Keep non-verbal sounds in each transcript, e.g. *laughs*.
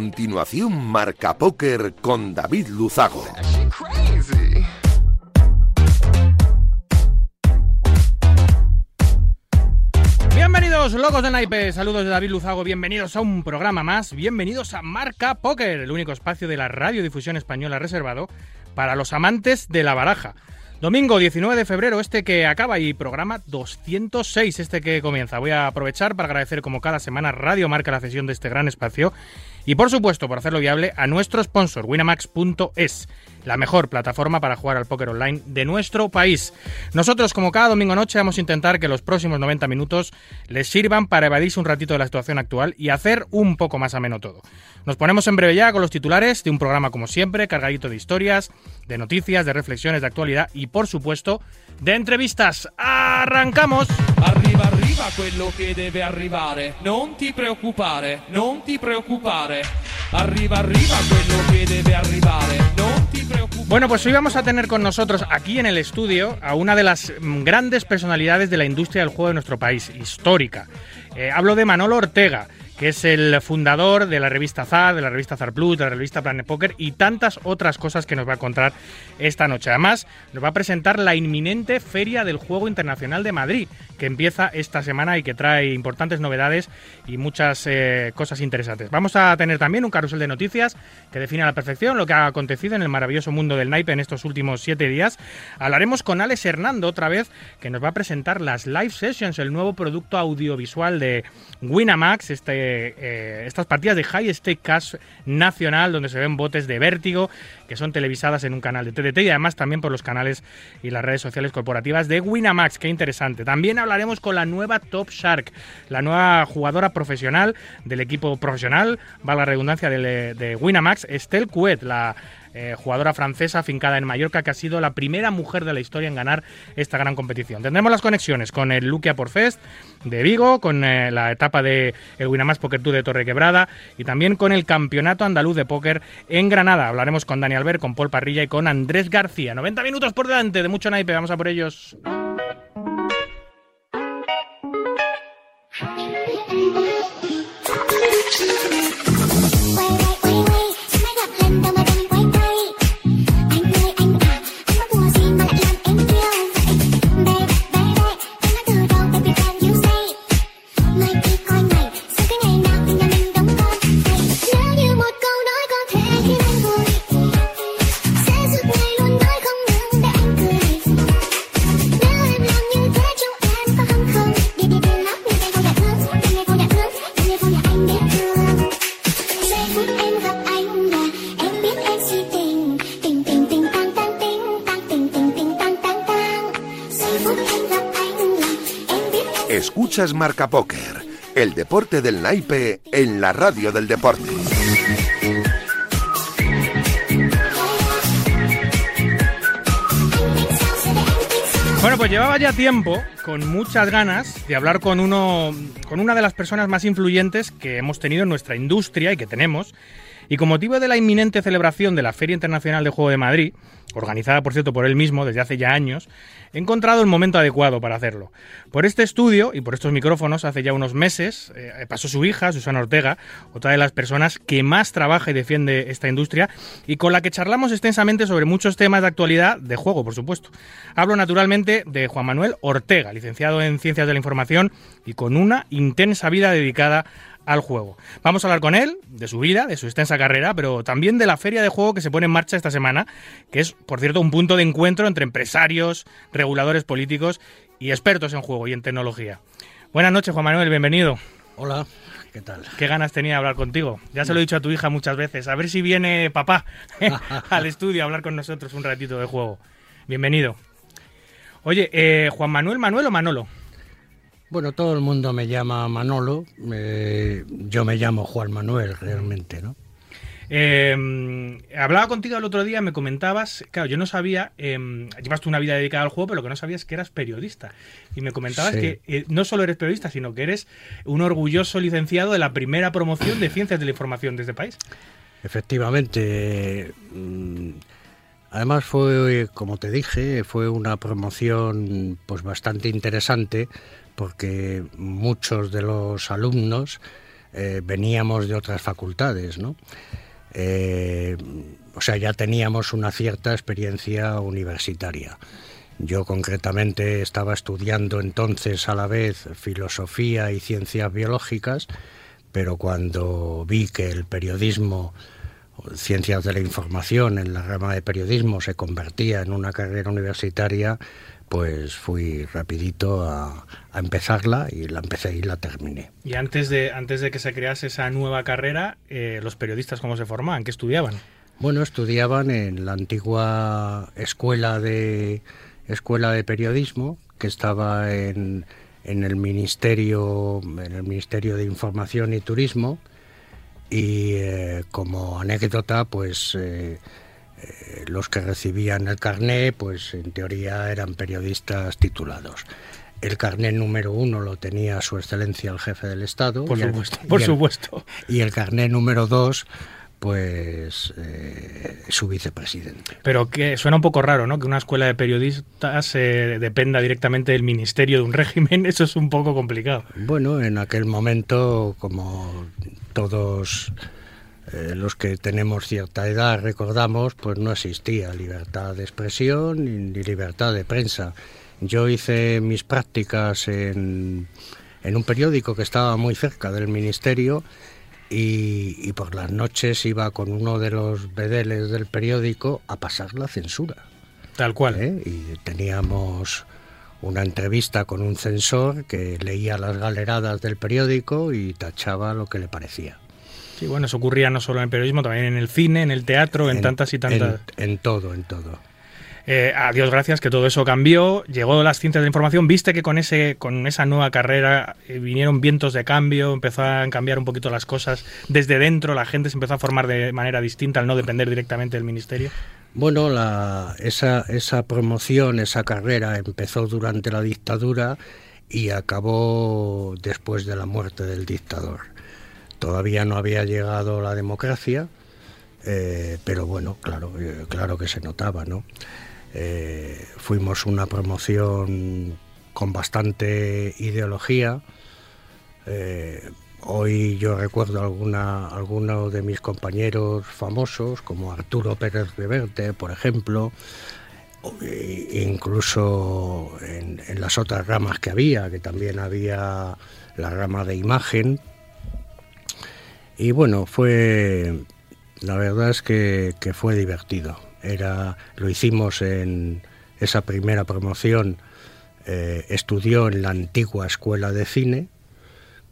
continuación, Marca Póker con David Luzago. Bienvenidos, locos de naipe. Saludos de David Luzago. Bienvenidos a un programa más. Bienvenidos a Marca Póker, el único espacio de la radiodifusión española reservado para los amantes de la baraja. Domingo 19 de febrero, este que acaba y programa 206, este que comienza. Voy a aprovechar para agradecer como cada semana Radio Marca la cesión de este gran espacio y por supuesto por hacerlo viable a nuestro sponsor winamax.es, la mejor plataforma para jugar al póker online de nuestro país. Nosotros como cada domingo noche vamos a intentar que los próximos 90 minutos les sirvan para evadirse un ratito de la situación actual y hacer un poco más ameno todo. Nos ponemos en breve ya con los titulares de un programa como siempre, cargadito de historias, de noticias, de reflexiones, de actualidad y por supuesto de entrevistas. ¡Arrancamos! Arriva, arriva quello che deve arrivare. Non ti preoccupare, non ti preoccupare. Arriva, arriva quello che debe arrivare. Non ti preoccupare. Bueno, pues hoy vamos a tener con nosotros aquí en el estudio a una de las grandes personalidades de la industria del juego de nuestro país, histórica. Eh, hablo de Manolo Ortega que es el fundador de la revista ZAR, de la revista ZAR Plus, de la revista Planet Poker y tantas otras cosas que nos va a contar esta noche. Además, nos va a presentar la inminente Feria del Juego Internacional de Madrid, que empieza esta semana y que trae importantes novedades y muchas eh, cosas interesantes. Vamos a tener también un carrusel de noticias que define a la perfección lo que ha acontecido en el maravilloso mundo del naipe en estos últimos siete días. Hablaremos con Alex Hernando otra vez, que nos va a presentar las Live Sessions, el nuevo producto audiovisual de Winamax, este eh, estas partidas de High Stake Cash nacional, donde se ven botes de vértigo, que son televisadas en un canal de TDT y además también por los canales y las redes sociales corporativas de Winamax. Qué interesante. También hablaremos con la nueva Top Shark, la nueva jugadora profesional del equipo profesional, va la redundancia de, de Winamax, Estelle Couet, la eh, jugadora francesa afincada en Mallorca, que ha sido la primera mujer de la historia en ganar esta gran competición. Tendremos las conexiones con el Luquia Porfest de Vigo, con eh, la etapa de el Winamax Poker Tour de Torre Quebrada y también con el Campeonato Andaluz de Póker en Granada. Hablaremos con Dani Albert, con Paul Parrilla y con Andrés García. 90 minutos por delante de mucho naipe, vamos a por ellos. Escuchas Marca Póker, el deporte del naipe en la radio del deporte. Bueno, pues llevaba ya tiempo, con muchas ganas, de hablar con uno, con una de las personas más influyentes que hemos tenido en nuestra industria y que tenemos. Y con motivo de la inminente celebración de la Feria Internacional de Juego de Madrid, organizada por cierto por él mismo desde hace ya años, he encontrado el momento adecuado para hacerlo. Por este estudio y por estos micrófonos, hace ya unos meses, eh, pasó su hija, Susana Ortega, otra de las personas que más trabaja y defiende esta industria, y con la que charlamos extensamente sobre muchos temas de actualidad, de juego, por supuesto. Hablo naturalmente de Juan Manuel Ortega, licenciado en Ciencias de la Información y con una intensa vida dedicada al juego. Vamos a hablar con él, de su vida, de su extensa carrera, pero también de la feria de juego que se pone en marcha esta semana, que es, por cierto, un punto de encuentro entre empresarios, reguladores políticos y expertos en juego y en tecnología. Buenas noches, Juan Manuel, bienvenido. Hola, ¿qué tal? Qué ganas tenía de hablar contigo. Ya se lo he dicho a tu hija muchas veces. A ver si viene papá *laughs* al estudio a hablar con nosotros un ratito de juego. Bienvenido. Oye, eh, Juan Manuel, Manuel o Manolo? Bueno, todo el mundo me llama Manolo, eh, yo me llamo Juan Manuel realmente, ¿no? Eh, hablaba contigo el otro día, me comentabas, claro, yo no sabía, eh, llevas tú una vida dedicada al juego, pero lo que no sabías es que eras periodista. Y me comentabas Sí. que eh, no solo eres periodista, sino que eres un orgulloso licenciado de la primera promoción de ciencias de la información de este país. Efectivamente. mm, Además fue, como te dije, fue una promoción pues bastante interesante porque muchos de los alumnos eh, veníamos de otras facultades. Eh, o sea, ya teníamos una cierta experiencia universitaria. Yo concretamente estaba estudiando entonces a la vez filosofía y ciencias biológicas, pero cuando vi que el periodismo, ciencias de la información en la rama de periodismo se convertía en una carrera universitaria, pues fui rapidito a, a empezarla y la empecé y la terminé. Y antes de, antes de que se crease esa nueva carrera, eh, los periodistas, ¿cómo se formaban? ¿Qué estudiaban? Bueno, estudiaban en la antigua escuela de escuela de periodismo que estaba en, en el ministerio en el ministerio de Información y Turismo y eh, como anécdota, pues eh, eh, los que recibían el carné, pues en teoría eran periodistas titulados. El carné número uno lo tenía Su Excelencia el Jefe del Estado. Por y el- supuesto, y por el- supuesto. y el carné número dos, pues eh, su vicepresidente. Pero que suena un poco raro, ¿no? Que una escuela de periodistas eh, dependa directamente del ministerio de un *laughs* régimen. Eso es un poco complicado. Bueno, en aquel momento, como todos eh, los que tenemos cierta edad recordamos, pues no existía libertad de expresión ni, ni libertad de prensa. Yo hice mis prácticas en, en un periódico que estaba muy cerca del ministerio y, y por las noches iba con uno de los bedeles del periódico a pasar la censura. Tal cual. ¿eh? Y teníamos una entrevista con un censor que leía las galeradas del periódico y tachaba lo que le parecía. Sí, bueno, eso ocurría no solo en el periodismo, también en el cine, en el teatro, en, tantas y tantas. En, en todo, en todo. Eh, a Dios gracias que todo eso cambió, llegó las ciencias de la información, viste que con ese con esa nueva carrera eh, vinieron vientos de cambio, empezaron a cambiar un poquito las cosas desde dentro, la gente se empezó a formar de manera distinta al no depender directamente del ministerio. Bueno, la, esa, esa promoción, esa carrera empezó durante la dictadura y acabó después de la muerte del dictador. Todavía no había llegado la democracia, eh, pero bueno, claro, eh, claro que se notaba, ¿no? Eh, fuimos una promoción con bastante ideología. Hoy yo recuerdo alguna, algunos de mis compañeros famosos, como Arturo Pérez Reverte, por ejemplo, e incluso en las otras ramas que había, que también había la rama de imagen. Y bueno, fue, la verdad es que, que fue divertido. Era, lo hicimos en esa primera promoción, eh, estudió en la antigua escuela de cine,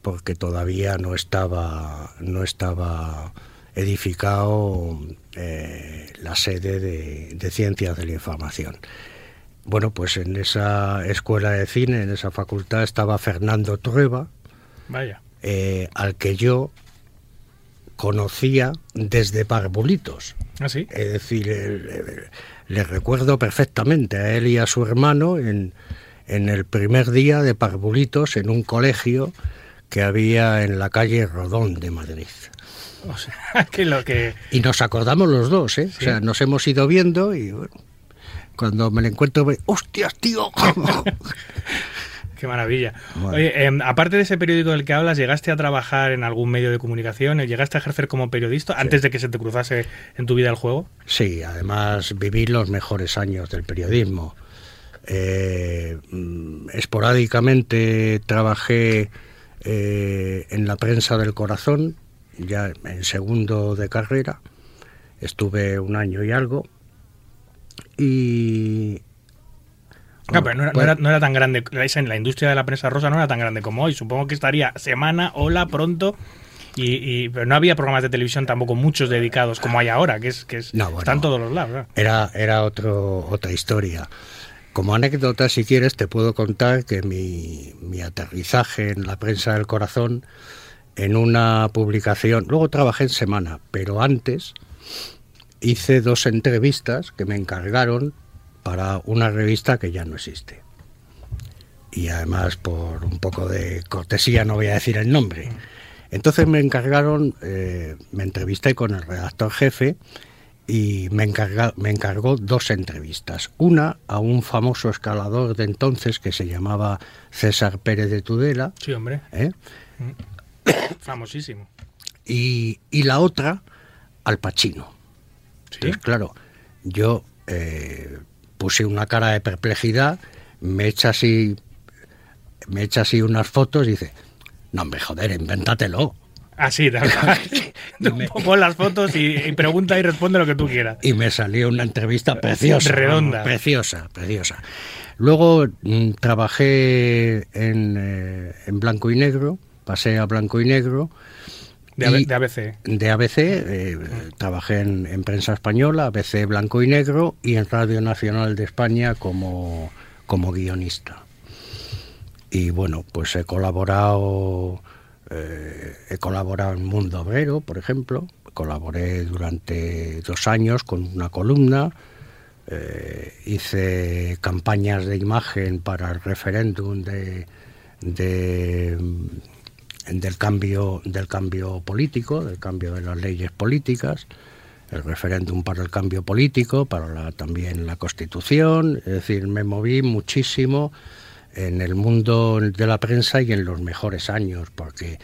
porque todavía no estaba, no estaba edificado eh, la sede de, de Ciencias de la Información. Bueno, pues en esa escuela de cine, en esa facultad, estaba Fernando Trueba, Vaya. eh, al que yo conocía desde Parvulitos. ¿Ah, sí? Es decir, le recuerdo perfectamente a él y a su hermano en, en el primer día de Parvulitos en un colegio que había en la calle Rodón de Madrid. O sea, *laughs* que lo que... Y nos acordamos los dos, ¿eh? Sí. O sea, nos hemos ido viendo y bueno, cuando me lo encuentro, me, ¡hostias, tío! *laughs* Qué maravilla. Bueno. Oye, em, aparte de ese periódico del que hablas, ¿llegaste a trabajar en algún medio de comunicación? ¿Llegaste a ejercer como periodista antes de que se te cruzase en tu vida el juego? Sí, además viví los mejores años del periodismo. Eh, mm, esporádicamente trabajé eh, en la prensa del corazón, ya en segundo de carrera. Estuve un año y algo. Y. Claro, pero no era, no era- no era tan grande. la industria de la prensa rosa no era tan grande como hoy. Supongo que estaría semana, hola, pronto. Y, y- pero no había programas de televisión tampoco muchos dedicados como hay ahora, que es que es, No, bueno. están todos los lados. Era, era otro, otra historia. Como anécdota, si quieres, te puedo contar que mi, mi aterrizaje en la prensa del corazón en una publicación, luego trabajé en Semana, pero antes hice dos entrevistas que me encargaron para una revista que ya no existe. Y además, por un poco de cortesía, no voy a decir el nombre. Entonces me encargaron, eh, me entrevisté con el redactor jefe y me, encarga, me encargó dos entrevistas. Una a un famoso escalador de entonces que se llamaba César Pérez de Tudela. Sí, hombre. ¿eh? *coughs* Famosísimo. Y, y la otra al Pachino. Sí. Entonces, claro, yo eh, puse una cara de perplejidad, me echa así, me echa así unas fotos y dice, no hombre, joder, invéntatelo. Así, tal *laughs* *laughs* cual. Me- *laughs* Pon las fotos y, y pregunta y responde lo que tú quieras. Y me salió una entrevista preciosa. Redonda. Preciosa, preciosa. Luego mm, trabajé en, eh, en blanco y negro, pasé a blanco y negro. De, ABC. de ABC, eh, trabajé en, en prensa española, ABC blanco y negro, y en Radio Nacional de España como, como guionista. Y bueno, pues he colaborado, eh, he colaborado en Mundo Obrero, por ejemplo, colaboré durante dos años con una columna, eh, hice campañas de imagen para el referéndum de, de, del cambio del cambio político, del cambio de las leyes políticas, el referéndum para el cambio político, para la- también la Constitución, es decir, me moví muchísimo en el mundo de la prensa y en los mejores años, porque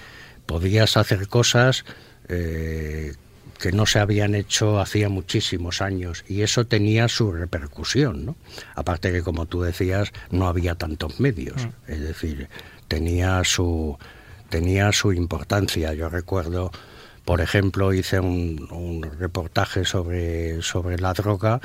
podías hacer cosas eh, que no se habían hecho hacía muchísimos años y eso tenía su repercusión, ¿no? Aparte que como tú decías no había tantos medios, es decir, tenía su tenía su importancia. Yo recuerdo, por ejemplo, hice un, un reportaje sobre sobre la droga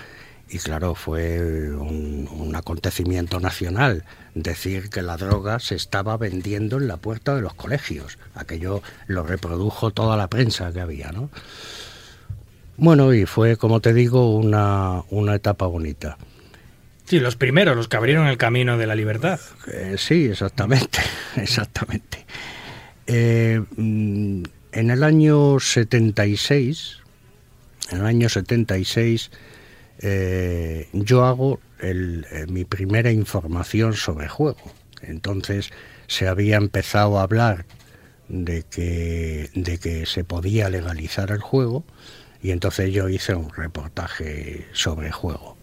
y claro, fue un, un acontecimiento nacional decir que la droga se estaba vendiendo en la puerta de los colegios. Aquello lo reprodujo toda la prensa que había, ¿no? Bueno, y fue, como te digo, una, una etapa bonita. Sí, los primeros, los que abrieron el camino de la libertad. Eh, sí, exactamente, *laughs* exactamente. Eh, mm, en el año 76, en el año 76, eh, yo hago eh, mi primera información sobre juego. Entonces se había empezado a hablar de que, de que se podía legalizar el juego y entonces yo hice un reportaje sobre juego.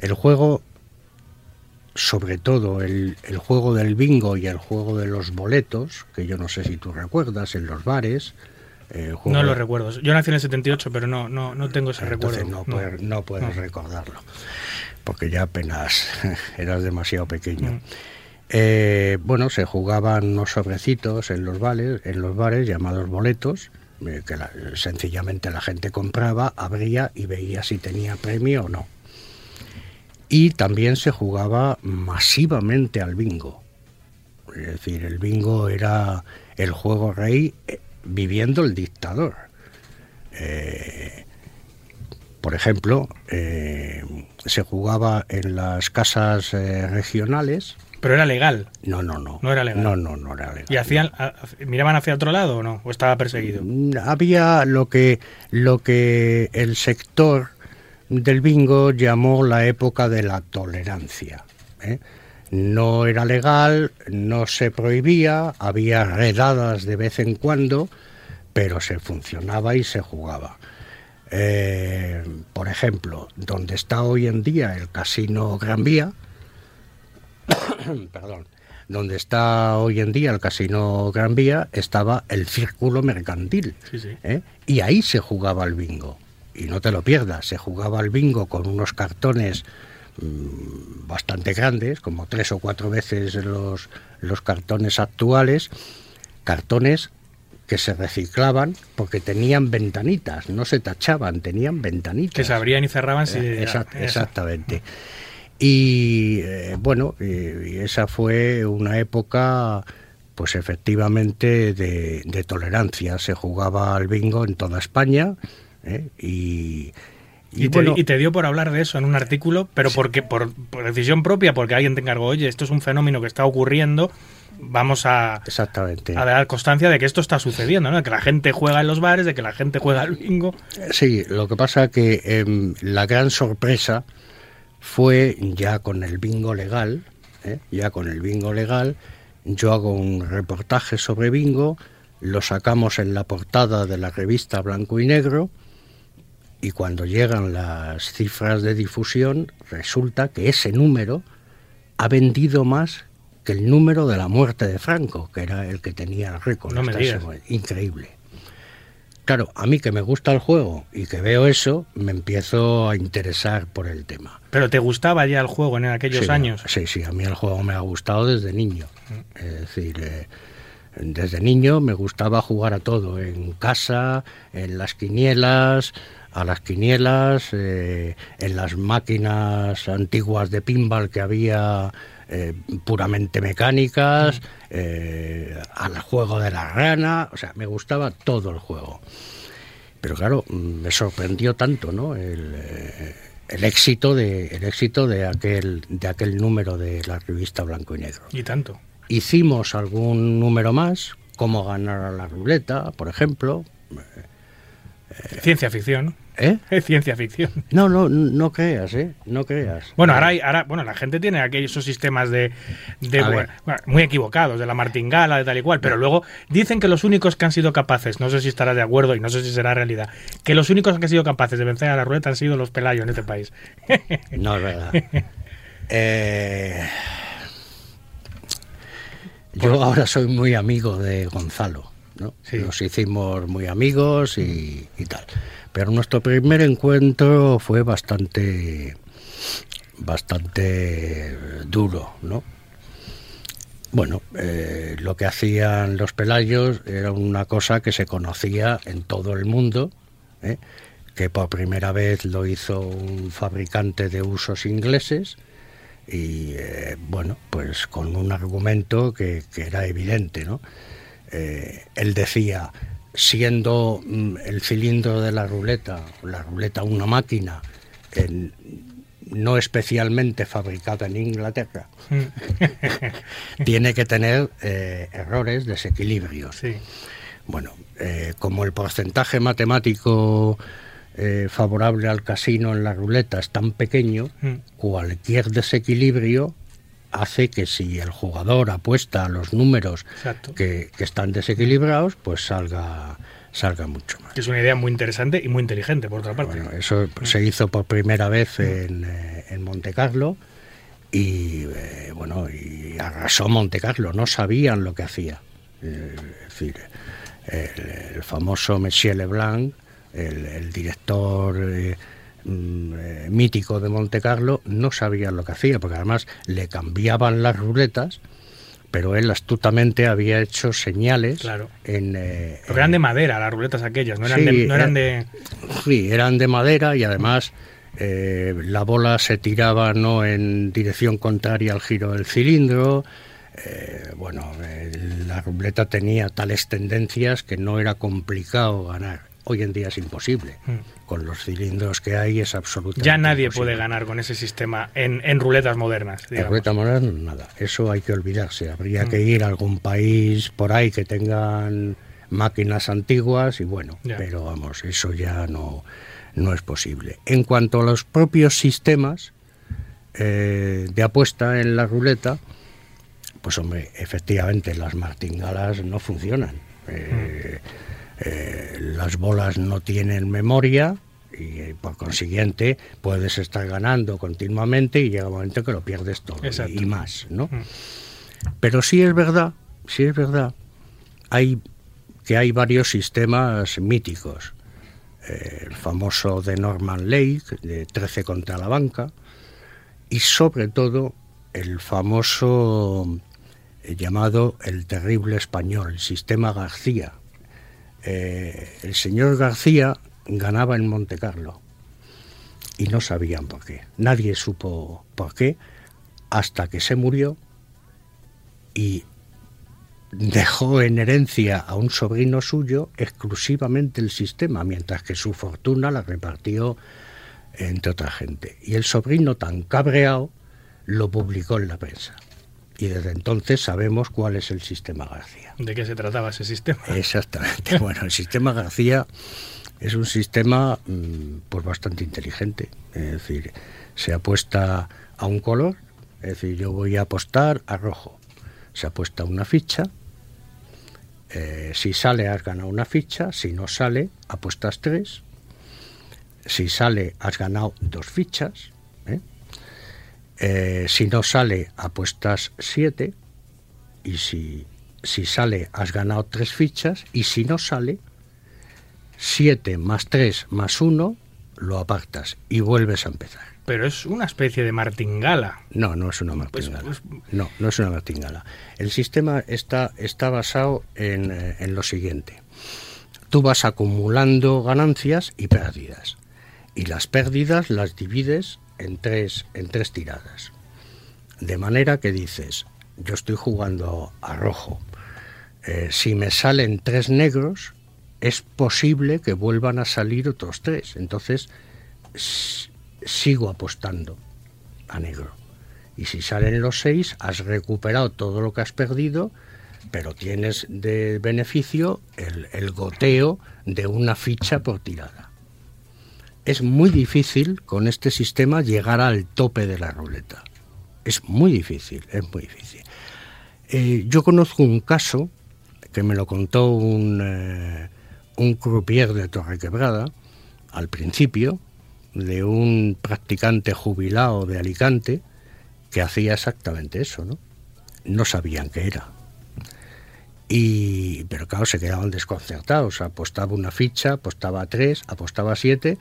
El juego sobre todo el, el juego del bingo y el juego de los boletos, que yo no sé si tú recuerdas, en los bares. eh, el juego No lo de- recuerdo. Yo nací en el 78, pero no, no, no tengo ese entonces recuerdo. no, puedes, no puedes no. recordarlo, porque ya apenas *laughs* eras demasiado pequeño. Mm. Eh, bueno, se jugaban unos sobrecitos en los bares, en los bares llamados boletos, eh, que la- sencillamente la gente compraba, abría y veía si tenía premio o no. Y también se jugaba masivamente al bingo. Es decir, el bingo era el juego rey eh, viviendo el dictador. Eh, por ejemplo, eh, se jugaba en las casas eh, regionales. Pero era legal. No, no, no. No era legal. No, no, no era legal. ¿Y hacían, a- miraban hacia otro lado o no? ¿O estaba perseguido? Mm, Había lo que, lo que el sector del bingo llamó la época de la tolerancia. ¿eh? No era legal, no se prohibía, había redadas de vez en cuando, pero se funcionaba y se jugaba. Eh, por ejemplo, donde está hoy en día el Casino Gran Vía, *coughs* perdón, donde está hoy en día el Casino Gran Vía, estaba el Círculo Mercantil. Sí, sí. ¿eh? Y ahí se jugaba al bingo. Y no te lo pierdas, se jugaba al bingo con unos cartones mm, bastante grandes, como tres o cuatro veces los, los cartones actuales, cartones que se reciclaban porque tenían ventanitas, no se tachaban, tenían ventanitas. Que se abrían y cerraban si... Eh, exact- exactamente. Y eh, bueno, y esa fue una época, pues efectivamente, de, de tolerancia. Se jugaba al bingo en toda España ¿eh? y, y Y, te, bueno, y te dio por hablar de eso en un artículo, pero porque por, por decisión propia, porque alguien te encargó, oye, esto es un fenómeno que está ocurriendo vamos a, Exactamente. a dar constancia de que esto está sucediendo, ¿no? De que la gente juega en los bares, de que la gente juega al bingo. Sí, lo que pasa que em, la gran sorpresa fue ya con el bingo legal, ¿eh? ya con el bingo legal, yo hago un reportaje sobre bingo, lo sacamos en la portada de la revista Blanco y Negro y cuando llegan las cifras de difusión resulta que ese número ha vendido más que el número de la muerte de Franco, que era el que tenía el récord. No me digas. Increíble. Claro, a mí que me gusta el juego y que veo eso, me empiezo a interesar por el tema. Pero ¿te gustaba ya el juego en aquellos Sí, años? Sí, sí, a mí el juego me ha gustado desde niño. Es decir, eh, desde niño me gustaba jugar a todo, en casa, en las quinielas, a las quinielas, eh, en las máquinas antiguas de pinball que había eh, puramente mecánicas, eh, al juego de la rana, o sea, me gustaba todo el juego. Pero claro, mm, me sorprendió tanto, ¿no? El, eh, el éxito de el éxito de aquel de aquel número de la revista Blanco y Negro. Y tanto. Hicimos algún número más, cómo ganar a la ruleta, por ejemplo. Ciencia ficción. ¿Eh? Es ciencia ficción. No, no, no creas, ¿eh? No creas. Bueno, ahora, hay- ahora bueno, la gente tiene aquellos esos sistemas de, bueno, muy equivocados, de la martingala, de tal y cual, pero luego dicen que los únicos que han sido capaces, no sé si estarás de acuerdo y no sé si será realidad, que los únicos que han sido capaces de vencer a la ruleta han sido los pelayos en este país. *laughs* No es verdad. Eh, yo ahora soy muy amigo de Gonzalo, ¿no? Sí. Nos hicimos muy amigos y, y tal. Pero nuestro primer encuentro fue bastante, bastante duro, ¿no? Bueno, eh, lo que hacían los pelayos era una cosa que se conocía en todo el mundo, ¿eh? que por primera vez lo hizo un fabricante de usos ingleses y eh, bueno, pues con un argumento que, que era evidente, ¿no? Él decía, siendo mm, el cilindro de la ruleta, la ruleta una máquina, en- no especialmente fabricada en Inglaterra, *laughs* tiene que tener eh, errores, desequilibrios. Sí. Bueno, eh, como el porcentaje matemático eh, favorable al casino en la ruleta es tan pequeño, Mm. cualquier desequilibrio hace que si el jugador apuesta a los números que, que están desequilibrados, pues salga, salga mucho más. Es una idea muy interesante y muy inteligente, por otra parte. Bueno, eso se hizo por primera vez en, eh, en Monte Carlo y eh, bueno, y arrasó Monte Carlo, no sabían lo que hacía. Eh, es decir, el, el famoso Monsieur Leblanc, el, el director eh, mm, eh, mítico de Monte Carlo, no sabía lo que hacía, porque además le cambiaban las ruletas, pero él astutamente había hecho señales Claro. en... eh, eran de madera las ruletas aquellas, no eran, Sí, de, no eran eh, de... Sí, eran de madera y además eh, la bola se tiraba no en dirección contraria al giro del cilindro. Eh, bueno, la ruleta tenía tales tendencias que no era complicado ganar. Hoy en día es imposible. Con los cilindros que hay es absolutamente Ya nadie imposible. puede ganar con ese sistema en, en ruletas modernas. En digamos. ruleta moderna, nada. Eso hay que olvidarse. Habría que ir a algún país por ahí que tengan máquinas antiguas y bueno, pero vamos, eso ya no, no es posible. En cuanto a los propios sistemas eh, de apuesta en la ruleta, pues hombre, efectivamente las martingalas no funcionan. Eh, eh, las bolas no tienen memoria y eh, por consiguiente puedes estar ganando continuamente y llega un momento que lo pierdes todo y- más, ¿no? Mm. Pero sí es verdad, sí es verdad, hay que hay varios sistemas míticos. Eh, el famoso de Norman Lake, de 13 contra la banca, y sobre todo el famoso eh, llamado el terrible español, el sistema García. Eh, el señor García ganaba en Monte Carlo y no sabían por qué. Nadie supo por qué hasta que se murió y dejó en herencia a un sobrino suyo exclusivamente el sistema, mientras que su fortuna la repartió entre otra gente. Y el sobrino tan cabreado lo publicó en la prensa. Y desde entonces sabemos cuál es el sistema García. ¿De qué se trataba ese sistema? *laughs* Exactamente. *laughs* Bueno, el sistema García es un sistema mm, pues bastante inteligente. Es decir, se apuesta a un color, es decir, yo voy a apostar a rojo. Se apuesta una ficha. eh, si sale, has ganado una ficha. Si no sale, apuestas tres. Si sale, has ganado dos fichas. ¿Eh? Si no sale, apuestas siete. Y si, si sale, has ganado tres fichas. Y si no sale, 7 más 3 más 1, lo apartas y vuelves a empezar. Pero es una especie de martingala. No, no es una martingala. Pues- No, no es una martingala. El sistema está, está basado en, eh, en lo siguiente. Tú vas acumulando ganancias y pérdidas. Y las pérdidas las divides en tres, en tres tiradas. De manera que dices, yo estoy jugando a rojo. Eh, si me salen tres negros, es posible que vuelvan a salir otros tres. Entonces, sigo apostando a negro. Y si salen los seis, has recuperado todo lo que has perdido, pero tienes de beneficio el, el goteo de una ficha por tirada. Es muy difícil con este sistema llegar al tope de la ruleta. Es muy difícil, es muy difícil. Eh, yo conozco un caso que me lo contó un, eh, un croupier de Torrequebrada al principio, de un practicante jubilado de Alicante que hacía exactamente eso, ¿no? No sabían qué era. Y, pero claro, se quedaban desconcertados. Apostaba una ficha, apostaba tres, apostaba siete,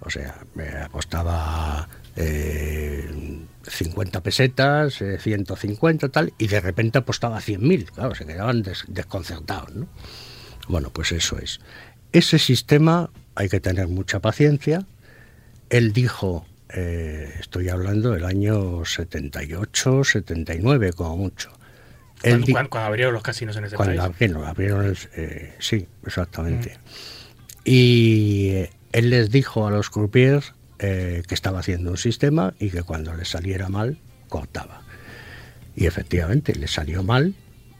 o sea, eh, apostaba eh, 50 pesetas, eh, 150 tal, y de repente apostaba 100.000. Claro, se quedaban des- desconcertados, ¿no? Bueno, pues eso es. Ese sistema hay que tener mucha paciencia. Él dijo, eh, estoy hablando del año 78, 79 como mucho. Él Cuando, cuando- cuando abrieron los casinos en ese cuando país. abrieron, abrieron el- eh, sí, exactamente. Y eh, él les dijo a los croupiers eh, que estaba haciendo un sistema y que cuando le saliera mal, cortaba. Y efectivamente, le salió mal,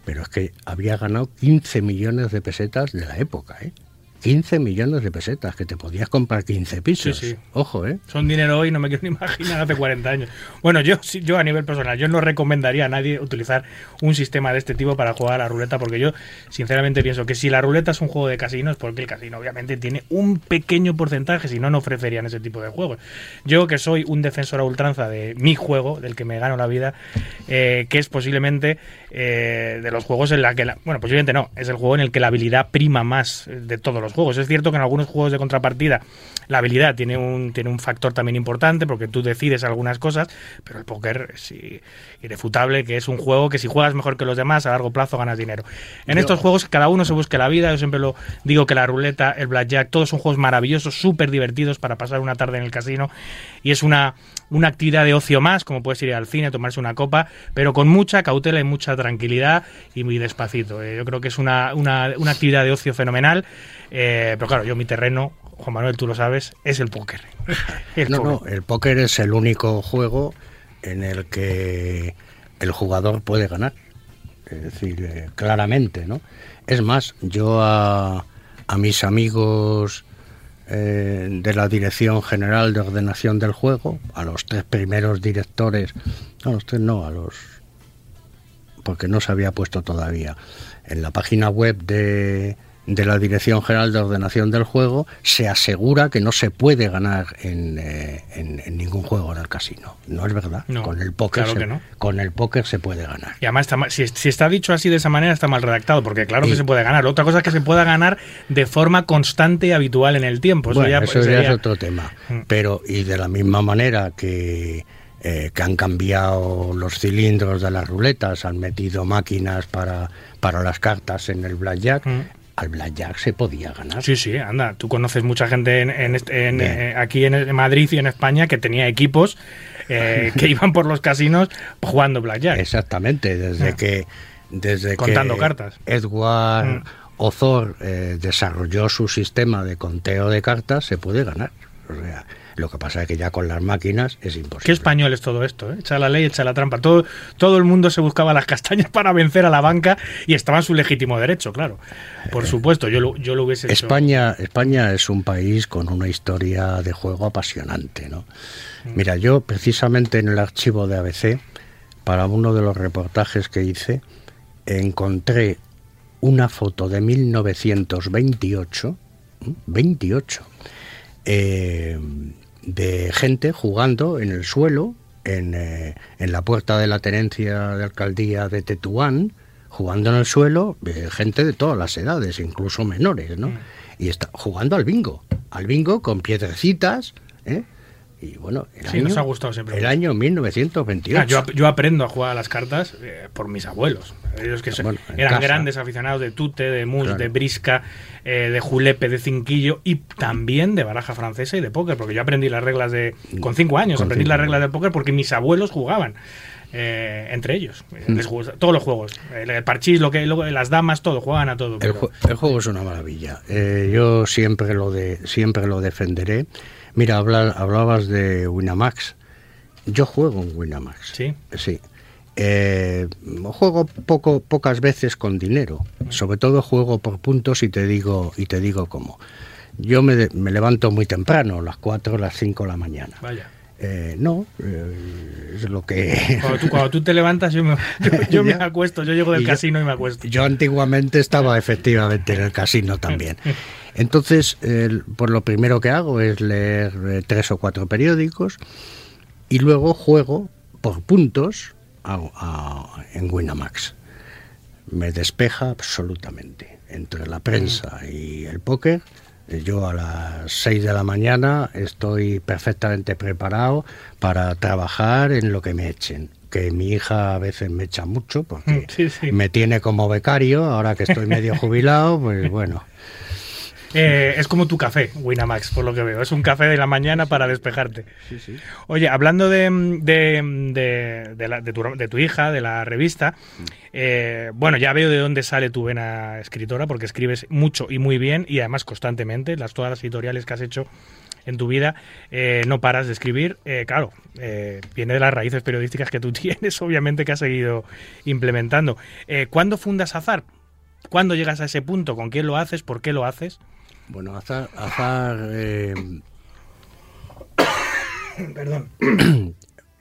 pero es que había ganado 15 millones de pesetas de la época, ¿eh? 15 millones de pesetas, que te podías comprar 15 pisos. Sí, sí. Ojo, ¿eh? Son dinero hoy, no me quiero ni imaginar hace 40 años. Bueno, yo yo a nivel personal, yo no recomendaría a nadie utilizar un sistema de este tipo para jugar a la ruleta, porque yo sinceramente pienso que si la ruleta es un juego de casino, es porque el casino obviamente tiene un pequeño porcentaje, si no, no ofrecerían ese tipo de juegos. Yo que soy un defensor a ultranza de mi juego, del que me gano la vida, eh, que es posiblemente eh, de los juegos en la que, la- bueno, posiblemente no, es el juego en el que la habilidad prima más eh, de todos los juegos. Es cierto que en algunos juegos de contrapartida la habilidad tiene un, tiene un factor también importante porque tú decides algunas cosas, pero el póker es irrefutable que es un juego que si juegas mejor que los demás a largo plazo ganas dinero. En Yo- estos juegos cada uno se busque la vida, yo siempre lo digo que la ruleta, el blackjack, todos son juegos maravillosos, súper divertidos para pasar una tarde en el casino y es una, una actividad de ocio más, como puedes ir al cine, tomarse una copa, pero con mucha cautela y mucha tranquilidad y muy despacito. Eh, yo creo que es una, una, una actividad de ocio fenomenal, eh, pero claro, yo mi terreno, Juan Manuel, tú lo sabes, es el póker. *laughs* El No, no, el póker es el único juego en el que el jugador puede ganar. Es decir, eh, claramente, ¿no? Es más, yo a, a mis amigos eh, de la Dirección General de Ordenación del Juego, a los tres primeros directores, no, a los tres no, a los... porque no se había puesto todavía. En la página web de, de la Dirección General de Ordenación del Juego se asegura que no se puede ganar en, eh, en- en ningún juego en el casino. No es verdad. No, con el póker claro se, que no. con el póker se puede ganar. Y además, está mal- si, si está dicho así de esa manera, está mal redactado, porque claro que se puede ganar. Otra cosa es que se pueda ganar de forma constante y habitual en el tiempo. Eso bueno, ya eso ya sería- es otro tema. Mm. Pero, y de la misma manera que, eh, que han cambiado los cilindros de las ruletas, han metido máquinas para, para las cartas en el blackjack, Mm. Al blackjack se podía ganar. Sí, sí, anda. Tú conoces mucha gente en, en en, eh, aquí en Madrid y en España que tenía equipos eh, *laughs* que iban por los casinos jugando blackjack. Exactamente, desde Ah. que desde Contando que cartas. Edward Mm. Ozor eh, desarrolló su sistema de conteo de cartas, se puede ganar. O sea, Lo que pasa es que ya con las máquinas es imposible. Qué español es todo esto, ¿eh? echa la ley, echa la trampa. Todo, todo el mundo se buscaba las castañas *laughs* para vencer a la banca y estaba en su legítimo derecho, claro. Por supuesto, yo lo, yo lo hubiese hecho. España, España es un país con una historia de juego apasionante, ¿no? Mira, yo precisamente en el archivo de ABC, para uno de los reportajes que hice, encontré una foto de 1928, ¿m? 28, eh, de gente jugando en el suelo, en, eh, en la puerta de la tenencia de alcaldía de Tetuán, jugando en el suelo, eh, gente de todas las edades, incluso menores, ¿no? Y está jugando al bingo, al bingo con piedrecitas, ¿eh? Y bueno, el, Sí, año, nos ha gustado siempre el año 1928. Ah, yo, ap- yo aprendo a jugar a las cartas eh, por mis abuelos. Ellos que son- Bueno, en eran casa. grandes aficionados de tute, de mus, Claro. de brisca, eh, de julepe, de cinquillo y también de baraja francesa y de póker, porque yo aprendí las reglas de. Con cinco años Con aprendí cinco las reglas del póker porque mis abuelos jugaban. eh, entre ellos, Eh, Mm. Les todos los juegos, el, el parchís, lo que, lo- las damas, todo, jugaban a todo. El, pero- el juego es una maravilla. Eh, yo siempre lo de siempre lo defenderé. Mira, habla- hablabas de Winamax. Yo juego en Winamax. Sí. Sí. Eh, juego poco, pocas veces con dinero. Sobre todo juego por puntos y te digo y te digo cómo. Yo me, me levanto muy temprano, las 4 o las 5 de la mañana. Vaya. Eh, no, eh, es lo que... Cuando tú, *laughs* cuando tú te levantas, yo me, yo, yo me *laughs* Ya. acuesto, yo llego del Y yo- casino y me acuesto. Yo antiguamente estaba efectivamente en el casino también. *laughs* Entonces, pues lo primero que hago es leer eh, tres o cuatro periódicos y luego juego por puntos a- a- en Winamax. Me despeja absolutamente. Entre la prensa y el póker, eh, yo a las 6 de la mañana estoy perfectamente preparado para trabajar en lo que me echen. Que mi hija a veces me echa mucho porque *laughs* Sí, sí. me tiene como becario, ahora que estoy medio *laughs* jubilado, pues bueno. Eh, es como tu café, Winamax, por lo que veo. Es un café de la mañana para despejarte. Oye, hablando de, de, de- de la- tu, de tu hija, de la revista, eh, bueno, ya veo de dónde sale tu vena escritora, porque escribes mucho y muy bien, y además constantemente. Las, todas las editoriales que has hecho en tu vida, eh, no paras de escribir. Eh, claro, eh, viene de las raíces periodísticas que tú *laughs* tienes, obviamente que has seguido implementando. Eh, ¿Cuándo fundas Azar? ¿Cuándo llegas a ese punto? ¿Con quién lo haces? ¿Por qué lo haces? Bueno, Azar, Azar, eh, *coughs* Perdón. *coughs*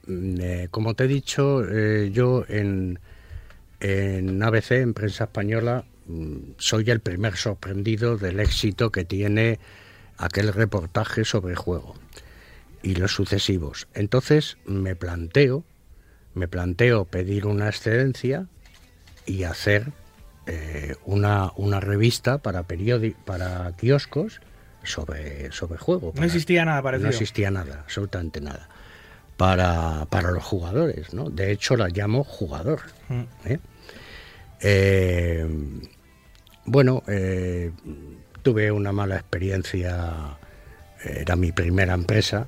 eh, como te he dicho, eh, yo en, en ABC, en prensa española, mm, soy el primer sorprendido del éxito que tiene aquel reportaje sobre juego y los sucesivos. Entonces me planteo, me planteo pedir una excedencia y hacer eh, una, una revista para para kioscos sobre, sobre juego. No existía nada parecido. No existía nada, absolutamente nada. Para, para los jugadores, ¿no? De hecho, la llamo jugador. Mm. ¿eh? Eh, bueno, eh, tuve una mala experiencia, era mi primera empresa,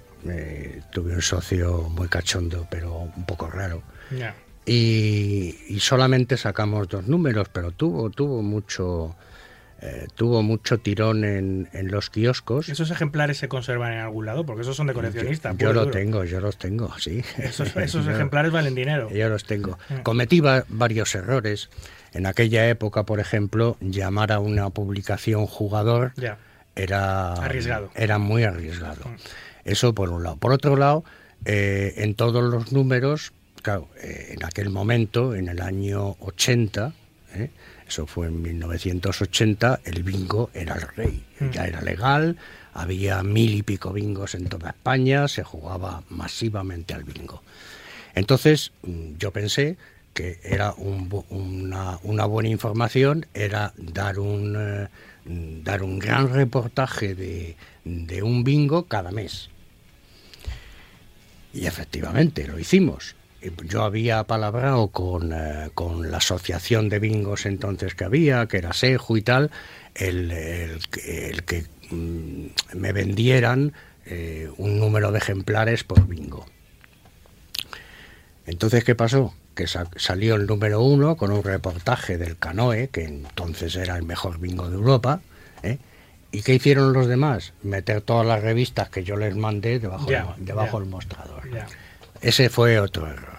tuve un socio muy cachondo, pero un poco raro. Ya. Y, y solamente sacamos dos números, pero tuvo, tuvo mucho, eh, tuvo mucho tirón en, en los kioscos. ¿Esos ejemplares se conservan en algún lado? Porque esos son de coleccionista. Yo puro y lo duro. tengo, yo los tengo, sí. Esos, esos *laughs* Yo- ejemplares valen dinero. Yo los tengo. Mm. Cometí va- varios errores. En aquella época, por ejemplo, llamar a una publicación jugador Ya. era Arriesgado. Era muy arriesgado. Mm. Eso por un lado. Por otro lado, eh, en todos los números, claro, eh, en aquel momento, en el año 80, ¿eh? eso fue en 1980, el bingo era el rey. Mm. Ya era legal, había mil y pico bingos en toda España, se jugaba masivamente al bingo. Entonces, mm, yo pensé que era un una, una buena información, era dar un, eh, mm, dar un gran reportaje de, de un bingo cada mes. Y efectivamente, lo hicimos. Y Yo había palabrado con, eh, con la asociación de bingos entonces que había, que era Seju y tal, el, el que- el que mm, me vendieran eh, un número de ejemplares por bingo. Entonces, ¿qué pasó? Que sa- salió el número uno con un reportaje del Canoe, que entonces era el mejor bingo de Europa, ¿eh? ¿Y qué hicieron los demás? Meter todas las revistas que yo les mandé debajo, debajo del mostrador. Ese fue otro error.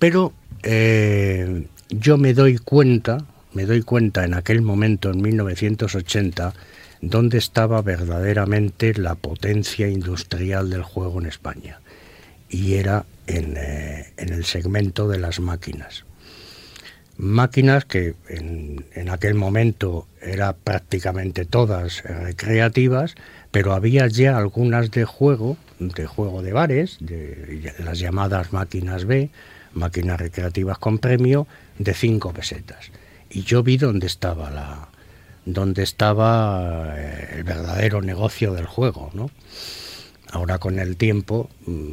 Pero eh, yo me doy cuenta, me doy cuenta en aquel momento, en 1980, dónde estaba verdaderamente la potencia industrial del juego en España. Y era en, eh, el segmento de las máquinas. Máquinas que en aquel momento eran prácticamente todas recreativas, pero había ya algunas de juego, de juego de bares, de las llamadas máquinas B, máquinas recreativas con premio, de 5 pesetas. Y yo vi dónde estaba la dónde estaba eh, el verdadero negocio del juego, ¿no? Ahora con el tiempo, mm,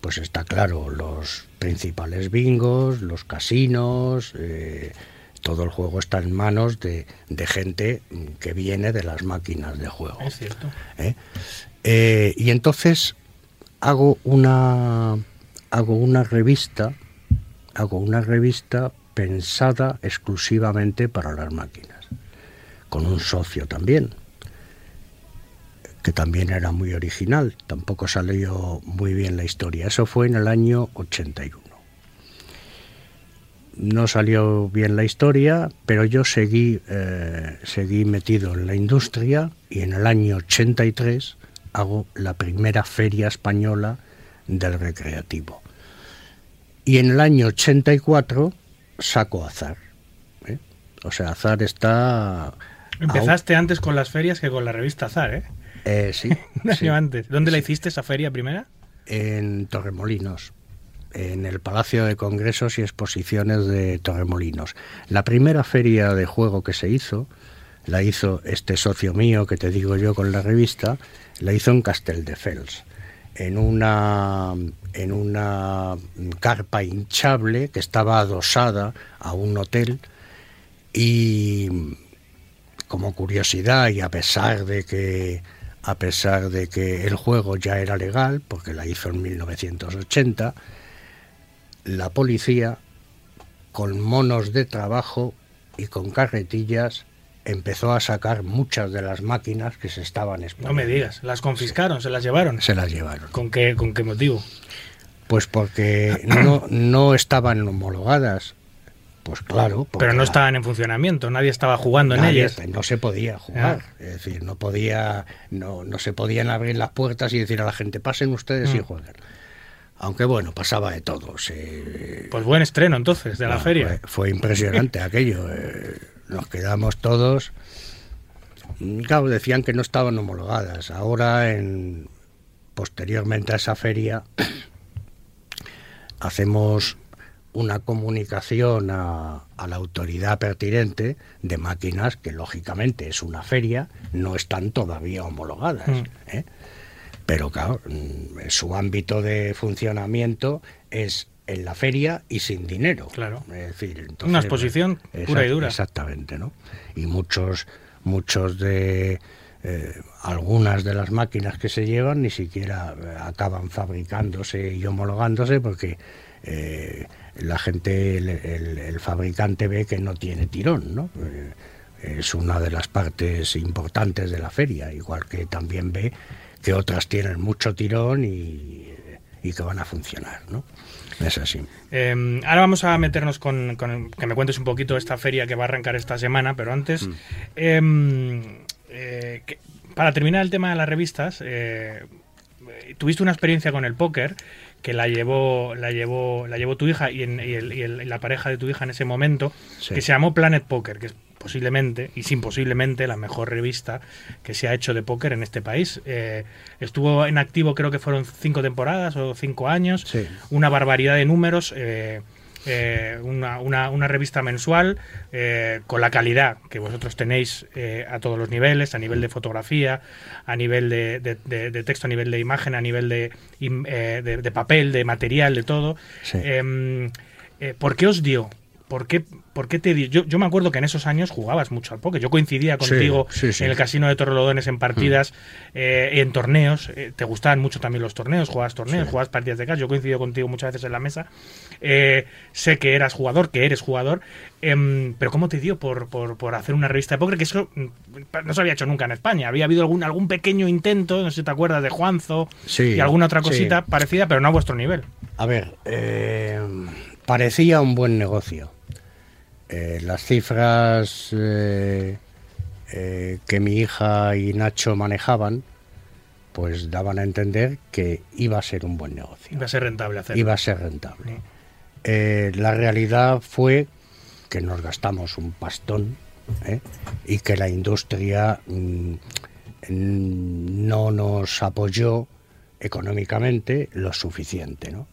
pues está claro, los principales bingos, los casinos, eh, todo el juego está en manos de, de gente mm, que viene de las máquinas de juego. Es cierto. ¿eh? Eh, y entonces hago una hago una revista hago una revista pensada exclusivamente para las máquinas con un socio también que también era muy original tampoco salió muy bien la historia eso fue en el año 81 no salió bien la historia, pero yo seguí, eh, seguí metido en la industria y en el año 83 hago la primera feria española del recreativo. Y en el año 84 saco Azar. ¿eh? O sea, Azar está... Empezaste antes con las ferias que con la revista Zar, ¿eh? Eh, sí, *laughs* Un año sí, antes. ¿Dónde la hiciste esa feria primera? en Torremolinos, en el Palacio de Congresos y Exposiciones de Torremolinos. La primera feria de juego que se hizo, la hizo este socio mío que te digo yo con la revista, la hizo en Casteldefels, en una en una carpa hinchable que estaba adosada a un hotel y como curiosidad y a pesar de que a pesar de que el juego ya era legal porque la hizo en 1980 la policía con monos de trabajo y con carretillas empezó a sacar muchas de las máquinas que se estaban No exponiendo. me digas. ¿Las confiscaron? ¿Se las llevaron? Se las llevaron. ¿Con qué, ¿Con qué motivo? Pues porque no, no estaban homologadas. Pues claro. Pero no estaban en funcionamiento, nadie estaba jugando en ellas. No se podía jugar. Ah. Es decir, no podía, no, no se podían abrir las puertas y decir a la gente, pasen ustedes y Mm. jueguen. Aunque bueno, pasaba de todo. Se, Pues buen estreno entonces de la Ah, feria. Fue, fue impresionante aquello. eh, nos quedamos todos. Claro, decían que no estaban homologadas. Ahora, en, posteriormente a esa feria, *coughs* hacemos una comunicación a, a la autoridad pertinente de máquinas que lógicamente es una feria, no están todavía homologadas. Mm. ¿eh? Pero claro, mm, su ámbito de funcionamiento es en la feria y sin dinero. Claro. Es decir, entonces, Una exposición pura y dura. Exactamente, ¿no? Y muchos, muchos de eh, algunas de las máquinas que se llevan ni siquiera eh, acaban fabricándose y homologándose porque eh, la gente, el, el- el fabricante ve que no tiene tirón, ¿no? Eh, es una de las partes importantes de la feria, igual que también ve que otras tienen mucho tirón y, y que van a funcionar, ¿no? Es así. Eh, ahora vamos a meternos con, con- que me cuentes un poquito esta feria que va a arrancar esta semana, pero antes, eh, eh, que- para terminar el tema de las revistas, eh, eh, tuviste una experiencia con el póker que la llevó, la llevó, la llevó tu hija y, en- y el- y el- y la pareja de tu hija en ese momento, Sí. que se llamó Planet Poker, que es posiblemente y sin posiblemente la mejor revista que se ha hecho de póker en este país. Eh, estuvo en activo creo que fueron cinco temporadas o cinco años, Sí. una barbaridad de números. eh, eh, una, una- una revista mensual eh, con la calidad que vosotros tenéis eh, a todos los niveles, a nivel de fotografía, a nivel de, de- de- de texto, a nivel de imagen, a nivel de, papel, de material, de todo. Sí. Em, ¿Por qué os dio? ¿Por qué, por qué te yo, yo me acuerdo que en esos años jugabas mucho al póker. Yo coincidía contigo sí, sí. en el casino de Torrelodones en partidas, eh, en torneos. eh, te gustaban mucho también los torneos, jugabas torneos, jugabas partidas de cash. Yo coincido contigo muchas veces en la mesa. Eh, sé que eras jugador, que eres jugador. em, pero ¿cómo te dio por, por, por hacer una revista de póker? Que eso mm, no se había hecho nunca en España. Había habido algún, algún pequeño intento, no sé si te acuerdas, de Juanzo Sí, y alguna otra cosita parecida, pero no a vuestro nivel. A ver, parecía un buen negocio. Eh, las cifras eh, eh, que mi hija y Nacho manejaban, pues daban a entender que iba a ser un buen negocio, Iba a ser rentable hacerlo. iba a ser rentable. La realidad fue que nos gastamos un pastón y que la industria mm, mm, no nos apoyó económicamente lo suficiente, ¿no?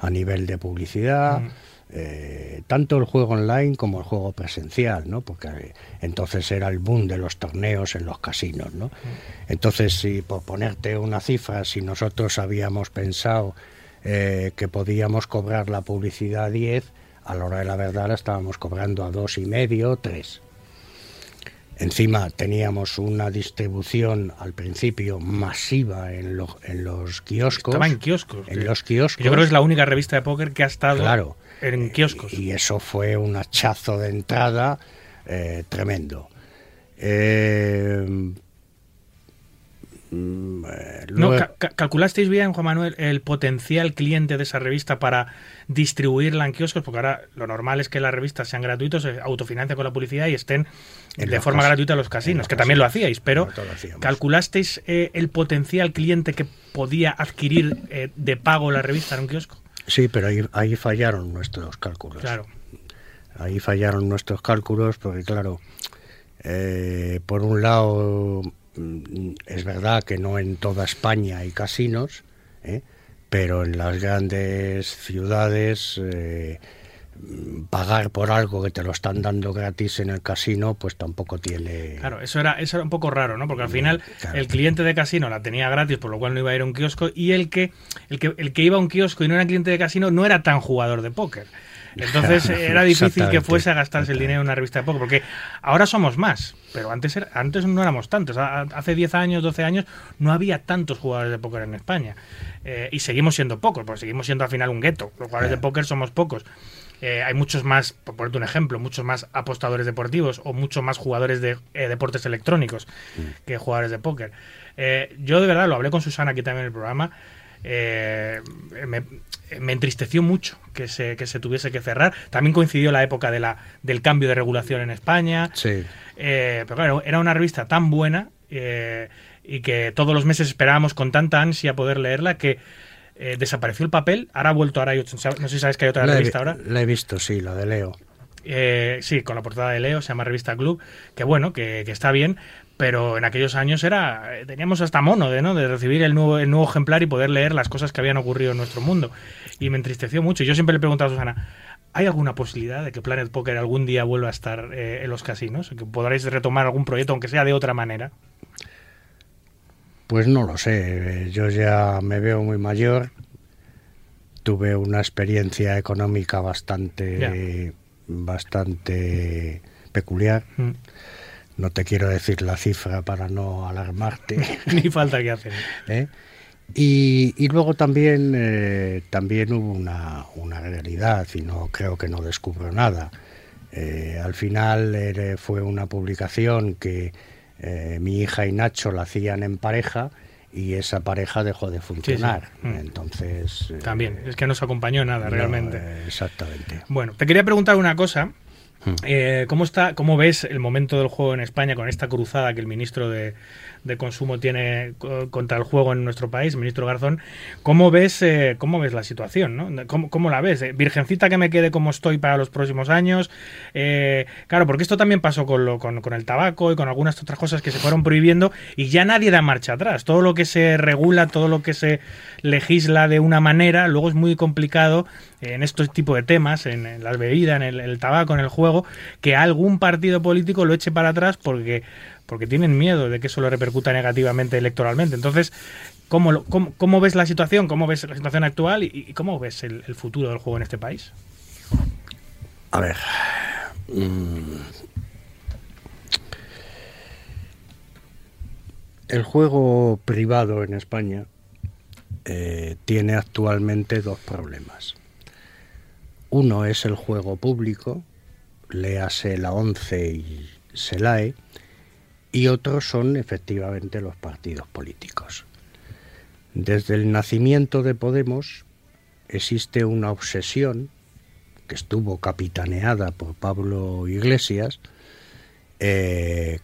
A nivel de publicidad, eh, tanto el juego online como el juego presencial, ¿no? Porque eh, entonces era el boom de los torneos en los casinos, ¿no? Entonces, si por ponerte una cifra, si nosotros habíamos pensado eh, que podíamos cobrar la publicidad a 10, a la hora de la verdad la estábamos cobrando a dos y medio, tres. Encima teníamos una distribución al principio masiva en, lo- en los kioscos. Estaba en kioscos. En los kioscos. Yo creo que es la única revista de póker que ha estado Claro. En kioscos. Y eso fue un hachazo de entrada eh, tremendo. Eh, mm, eh, No, ca- ¿Calculasteis bien, Juan Manuel, el potencial cliente de esa revista para distribuirla en kioscos? Porque ahora lo normal es que las revistas sean gratuitas, se autofinancien con la publicidad y estén En de forma gratuita en los casinos, que también lo hacíais, pero lo. ¿calculasteis eh, el potencial cliente que podía adquirir eh, de pago la revista en un kiosco? Sí, pero ahí, ahí fallaron nuestros cálculos. Claro. Ahí fallaron nuestros cálculos porque, claro, eh, por un lado, mm, es verdad que no en toda España hay casinos, ¿eh? pero en las grandes ciudades eh, pagar por algo que te lo están dando gratis en el casino, pues tampoco tiene... Claro, eso era, eso era un poco raro, ¿no? Porque al final Mm, Claro. el cliente de casino la tenía gratis, por lo cual no iba a ir a un kiosco, y el que, el que, el que iba a un kiosco y no era cliente de casino no era tan jugador de póker. Entonces era difícil que fuese a gastarse el dinero en una revista de póker, porque ahora somos más, pero antes, era- antes no éramos tantos. Hace 10 años, 12 años, no había tantos jugadores de póker en España. Eh, y seguimos siendo pocos, porque seguimos siendo al final un gueto. Los jugadores de póker somos pocos. Eh, hay muchos más, por ponerte un ejemplo, muchos más apostadores deportivos o muchos más jugadores de eh, deportes electrónicos que jugadores de póker. Eh, yo de verdad lo hablé con Susana aquí también en el programa. eh, me, me entristeció mucho que se, que se tuviese que cerrar. También coincidió la época de la, del cambio de regulación en España. Sí. Eh, pero claro, era una revista tan buena eh, y que todos los meses esperábamos con tanta ansia poder leerla que eh, desapareció el papel. Ahora ha vuelto, ahora hay, no sé si sabes que hay otra La revista vi- ahora. la he visto, sí, la de Leo. Eh, sí, con la portada de Leo, se llama Revista Club, que bueno, que, que está bien, pero en aquellos años era eh, teníamos hasta mono de, ¿no? de recibir el nuevo, el nuevo ejemplar y poder leer las cosas que habían ocurrido en nuestro mundo. Y me entristeció mucho. Yo siempre le preguntaba a Susana, ¿hay alguna posibilidad de que Planet Poker algún día vuelva a estar eh, en los casinos? Que podréis retomar algún proyecto, aunque sea de otra manera. Pues no lo sé, yo ya me veo muy mayor, tuve una experiencia económica bastante, bastante peculiar. Mm. No te quiero decir la cifra para no alarmarte. *laughs* Ni falta que hacer. *laughs* ¿eh? Y, y luego también, eh, también hubo una, una realidad, y no creo que no descubro nada. Eh, al final fue una publicación que eh, mi hija y Nacho la hacían en pareja y esa pareja dejó de funcionar. Mm. Entonces. eh, También, es que no se acompañó nada no, realmente. eh, exactamente. Bueno, te quería preguntar una cosa. Hmm. Eh, ¿cómo, está, ¿Cómo ves el momento del juego en España con esta cruzada que el ministro de, de Consumo tiene co- contra el juego en nuestro país, ministro Garzón? ¿Cómo ves, eh, cómo ves la situación? ¿no? ¿Cómo, cómo la ves? Eh, Virgencita que me quede como estoy para los próximos años. Eh, claro, porque esto también pasó con, lo, con, con el tabaco y con algunas otras cosas que se fueron prohibiendo y ya nadie da marcha atrás. Todo lo que se regula, todo lo que se legisla de una manera, luego es muy complicado en estos tipos de temas, en, en las bebidas, en el tabaco, en el juego, que algún partido político lo eche para atrás porque, porque tienen miedo de que eso lo repercuta negativamente electoralmente. Entonces, ¿cómo, cómo, ves la situación? ¿Cómo ves la situación actual? ¿Y, cómo ves el, futuro del juego en este país? A ver. mm, El juego privado en España eh, tiene actualmente dos problemas. Uno es el juego público, léase la ONCE y SELAE, y otros son efectivamente los partidos políticos. Desde el nacimiento de Podemos existe una obsesión que estuvo capitaneada por Pablo Iglesias, eh,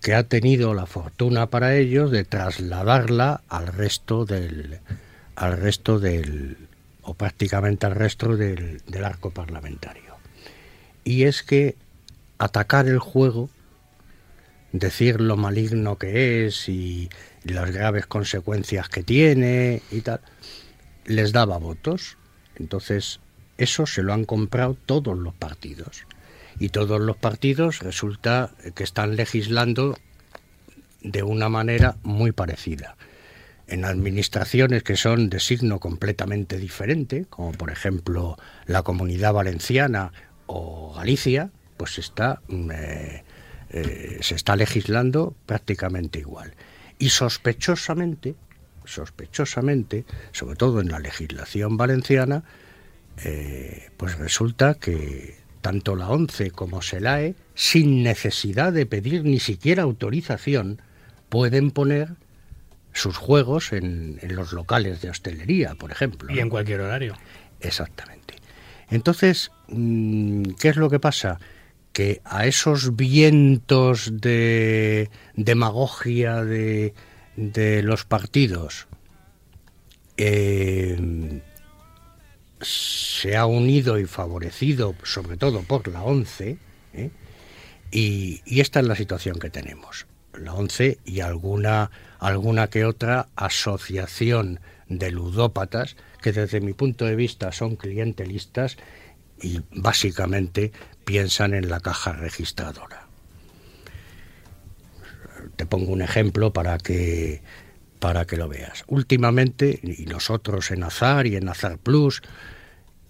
que ha tenido la fortuna para ellos de trasladarla al resto del, al resto del, o prácticamente al resto del, del arco parlamentario. Y es que atacar el juego, decir lo maligno que es y las graves consecuencias que tiene y tal, les daba votos. Entonces, eso se lo han comprado todos los partidos. Y todos los partidos resulta que están legislando de una manera muy parecida. En administraciones que son de signo completamente diferente, como por ejemplo la Comunidad Valenciana o Galicia, pues está, eh, eh, se está legislando prácticamente igual. Y sospechosamente, sospechosamente, sobre todo en la legislación valenciana, eh, pues resulta que tanto la ONCE como SELAE, sin necesidad de pedir ni siquiera autorización, pueden poner sus juegos en, en los locales de hostelería, por ejemplo. Y en cualquier horario. Exactamente. Entonces, mm, ¿qué es lo que pasa? Que a esos vientos de demagogia de, de los partidos eh, se ha unido y favorecido, sobre todo por la ONCE, ¿eh? y, y esta es la situación que tenemos. La ONCE y alguna, alguna que otra asociación de ludópatas que desde mi punto de vista son clientelistas y básicamente piensan en la caja registradora. Te pongo un ejemplo para que para que lo veas. Últimamente, y nosotros en Azar y en Azar Plus,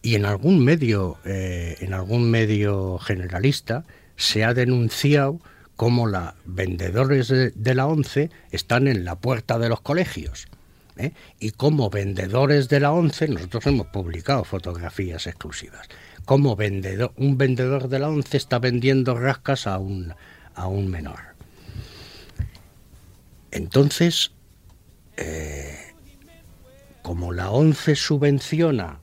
y en algún medio, eh, en algún medio generalista, se ha denunciado cómo los vendedores de, la ONCE están en la puerta de los colegios. ¿eh? Y como vendedores de la ONCE, nosotros hemos publicado fotografías exclusivas, como vendedor, un vendedor de la ONCE está vendiendo rascas a un, a un menor. Entonces, eh, como la ONCE subvenciona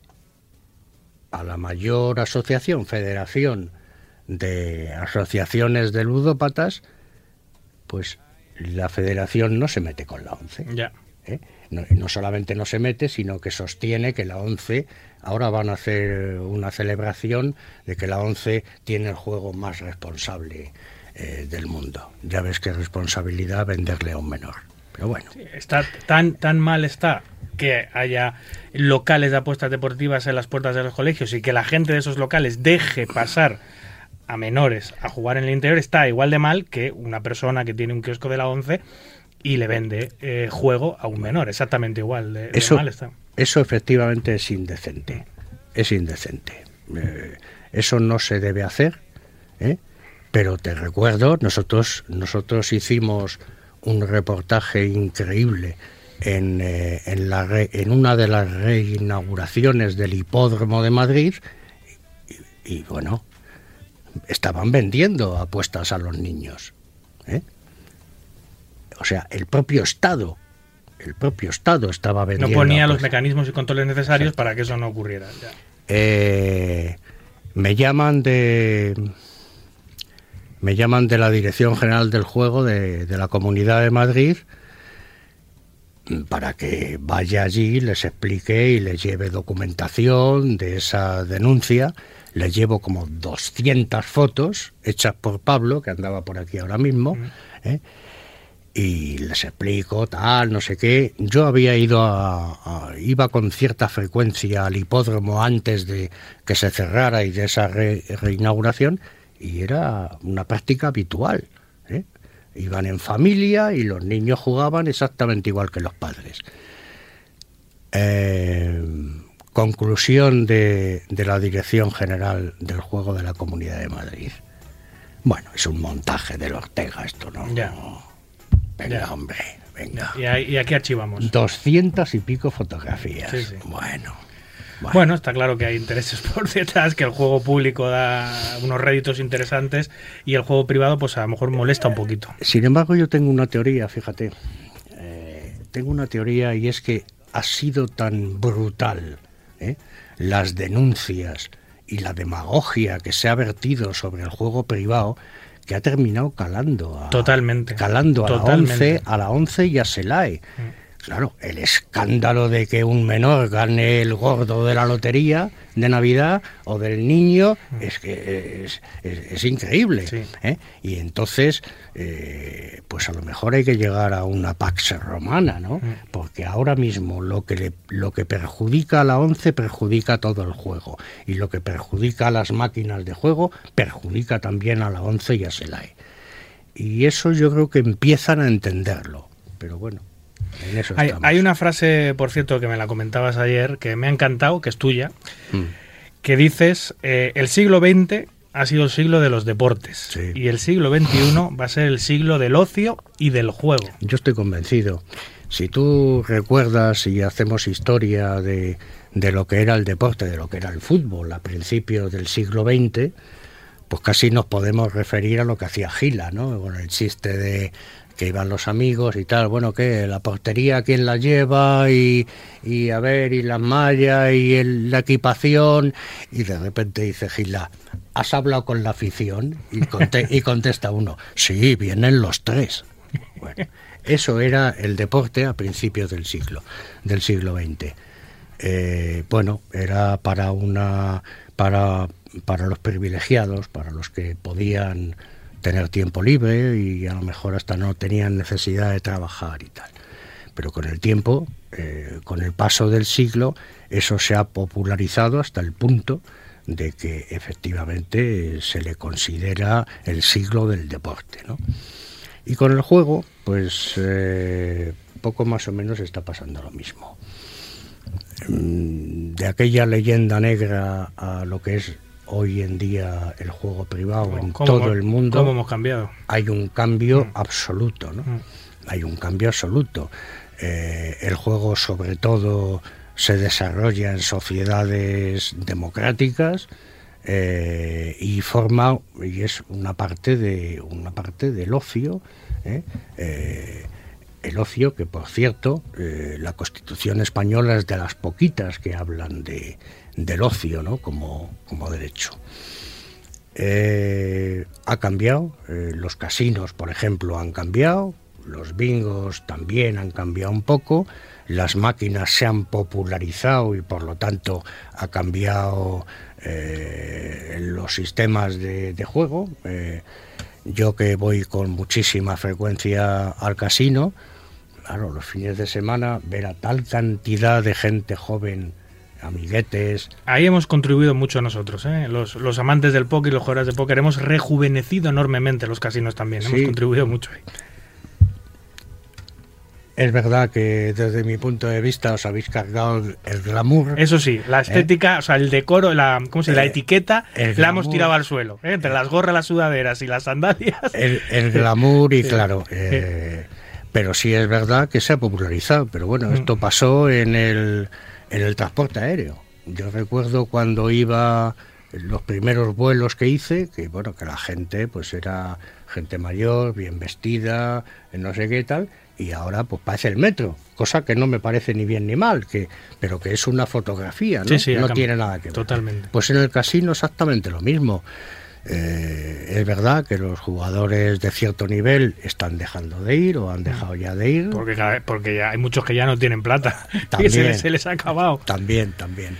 a la mayor asociación, federación de asociaciones de ludópatas, pues la federación no se mete con la ONCE. Ya. ¿eh? No, no, solamente no se mete, sino que sostiene que la ONCE ahora van a hacer una celebración de que la ONCE tiene el juego más responsable eh, del mundo. Ya ves qué responsabilidad venderle a un menor. Pero bueno. Sí, está tan, tan mal está que haya locales de apuestas deportivas en las puertas de los colegios y que la gente de esos locales deje pasar a menores a jugar en el interior está igual de mal que una persona que tiene un kiosco de la 11 y le vende eh, juego a un menor, exactamente igual de, de eso, mal está. Eso efectivamente es indecente, es indecente. Eh, eso no se debe hacer, ¿eh? pero te recuerdo, nosotros, nosotros hicimos un reportaje increíble en, eh, en, una de las reinauguraciones del hipódromo de Madrid y, y, bueno, estaban vendiendo apuestas a los niños. ¿eh? O sea, el propio Estado, el propio Estado estaba vendiendo. No ponía los mecanismos y controles necesarios para que eso no ocurriera. Ya. Eh, me llaman de me llaman de la Dirección General del Juego de, de, la Comunidad de Madrid para que vaya allí, les explique y les lleve documentación de esa denuncia. Les llevo como 200 fotos hechas por Pablo, que andaba por aquí ahora mismo, ¿eh? Y les explico tal, no sé qué. Yo había ido a, a, iba con cierta frecuencia al hipódromo antes de que se cerrara y de esa re, reinauguración y era una práctica habitual. ¿eh? Iban en familia y los niños jugaban exactamente igual que los padres. Eh, conclusión de, de la Dirección General del Juego de la Comunidad de Madrid. Bueno, es un montaje del Ortega esto, ¿no? Ya. Venga, hombre, venga. Y, aquí archivamos. Doscientas y pico fotografías. Sí, sí. Bueno. Bueno, está claro que hay intereses *laughs* por detrás, que el juego público da unos réditos interesantes y el juego privado pues a lo mejor molesta un poquito. Sin embargo, yo tengo una teoría, fíjate. Eh, tengo una teoría y es que ha sido tan brutal ¿eh? las denuncias y la demagogia que se ha vertido sobre el juego privado que ha terminado calando a, Totalmente. calando a Totalmente. la 11 a la 11 y a Selay. Claro, el escándalo de que un menor gane el gordo de la lotería de Navidad o del niño es que es, es- es increíble. Sí. ¿eh? Y entonces, eh, pues a lo mejor hay que llegar a una pax romana, ¿no? Porque ahora mismo lo que, le- lo que perjudica a la 11 perjudica todo el juego. Y lo que perjudica a las máquinas de juego perjudica también a la 11 y a Selay. Y eso yo creo que empiezan a entenderlo. Pero bueno, en eso Hay, una frase, por cierto, que me la comentabas ayer, que me ha encantado, que es tuya, Mm. que dices, eh, el siglo XX ha sido el siglo de los deportes Sí. y el siglo XXI va a ser el siglo del ocio y del juego. Yo estoy convencido. Si tú recuerdas y hacemos historia de, de lo que era el deporte, de lo que era el fútbol a principios del siglo XX, pues casi nos podemos referir a lo que hacía Gila, ¿no? Con el chiste de que iban los amigos y tal, bueno, que la portería, quién la lleva y, y a ver, y las mallas y la equipación, y de repente dice Gila, ¿has hablado con la afición? Y, y contesta uno, sí, vienen los tres. Bueno, eso era el deporte a principios del siglo, del siglo XX. Eh, bueno, era para una para, para los privilegiados, para los que podían tener tiempo libre y a lo mejor hasta no tenían necesidad de trabajar y tal. Pero con el tiempo, eh, con el paso del siglo, eso se ha popularizado hasta el punto de que efectivamente se le considera el siglo del deporte. ¿no? Y con el juego, pues eh, poco más o menos está pasando lo mismo. Mm, De aquella leyenda negra a lo que es hoy en día el juego privado en ¿Cómo todo el mundo, ¿Cómo hemos cambiado? hay un cambio absoluto, ¿no? Mm. Hay un cambio absoluto. Eh, el juego, sobre todo, se desarrolla en sociedades democráticas eh, y forma y es una parte de una parte del ocio. ¿eh? El ocio que, por cierto, la Constitución española es de las poquitas que hablan de, del ocio, ¿no? Como, como derecho. Eh, ha cambiado, eh, los casinos, por ejemplo, han cambiado, los bingos también han cambiado un poco, las máquinas se han popularizado y por lo tanto ha cambiado eh, los sistemas de, juego. Yo que voy con muchísima frecuencia al casino, claro, los fines de semana ver a tal cantidad de gente joven, amiguetes, Ahí hemos contribuido mucho nosotros, ¿eh? los, los amantes del póker y los jugadores de póker. Hemos rejuvenecido enormemente los casinos también. Hemos contribuido mucho ahí. Es verdad que desde mi punto de vista os habéis cargado el, glamour. Eso sí, la estética, o sea, el decoro, la, ¿cómo se dice? la Eh, etiqueta, la hemos glamour. tirado al suelo. ¿eh? Entre las gorras, las sudaderas y las sandalias. El, el glamour y claro, eh, pero sí es verdad que se ha popularizado. Pero bueno, esto pasó en el, en el transporte aéreo. Yo recuerdo cuando iba los primeros vuelos que hice, que bueno, que la gente pues era gente mayor, bien vestida, no sé qué tal, y ahora pues parece el metro, cosa que no me parece ni bien ni mal, que pero que es una fotografía, ¿no? Sí, sí, ha no tiene nada que ver. Totalmente. Pues en el casino exactamente lo mismo. Eh, es verdad que los jugadores de cierto nivel están dejando de ir o han dejado ya de ir. Porque, ya hay muchos que ya no tienen plata. *laughs* y se, les- se les ha acabado. También, también.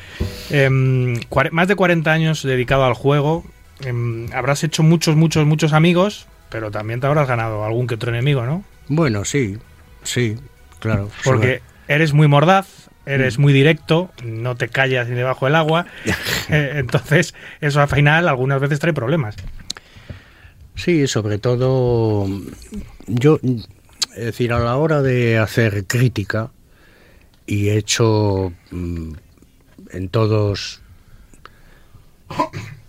Cuare- más de 40 años dedicado al juego. Em, habrás hecho muchos, muchos, muchos amigos, pero también te habrás ganado algún que otro enemigo, ¿no? Bueno, sí, sí, claro. Porque eres muy mordaz, eres muy directo, no te callas ni debajo del agua. *laughs* Eh, entonces, eso al final algunas veces trae problemas. Sí, sobre todo yo, es decir, a la hora de hacer crítica y he hecho, mm, en todos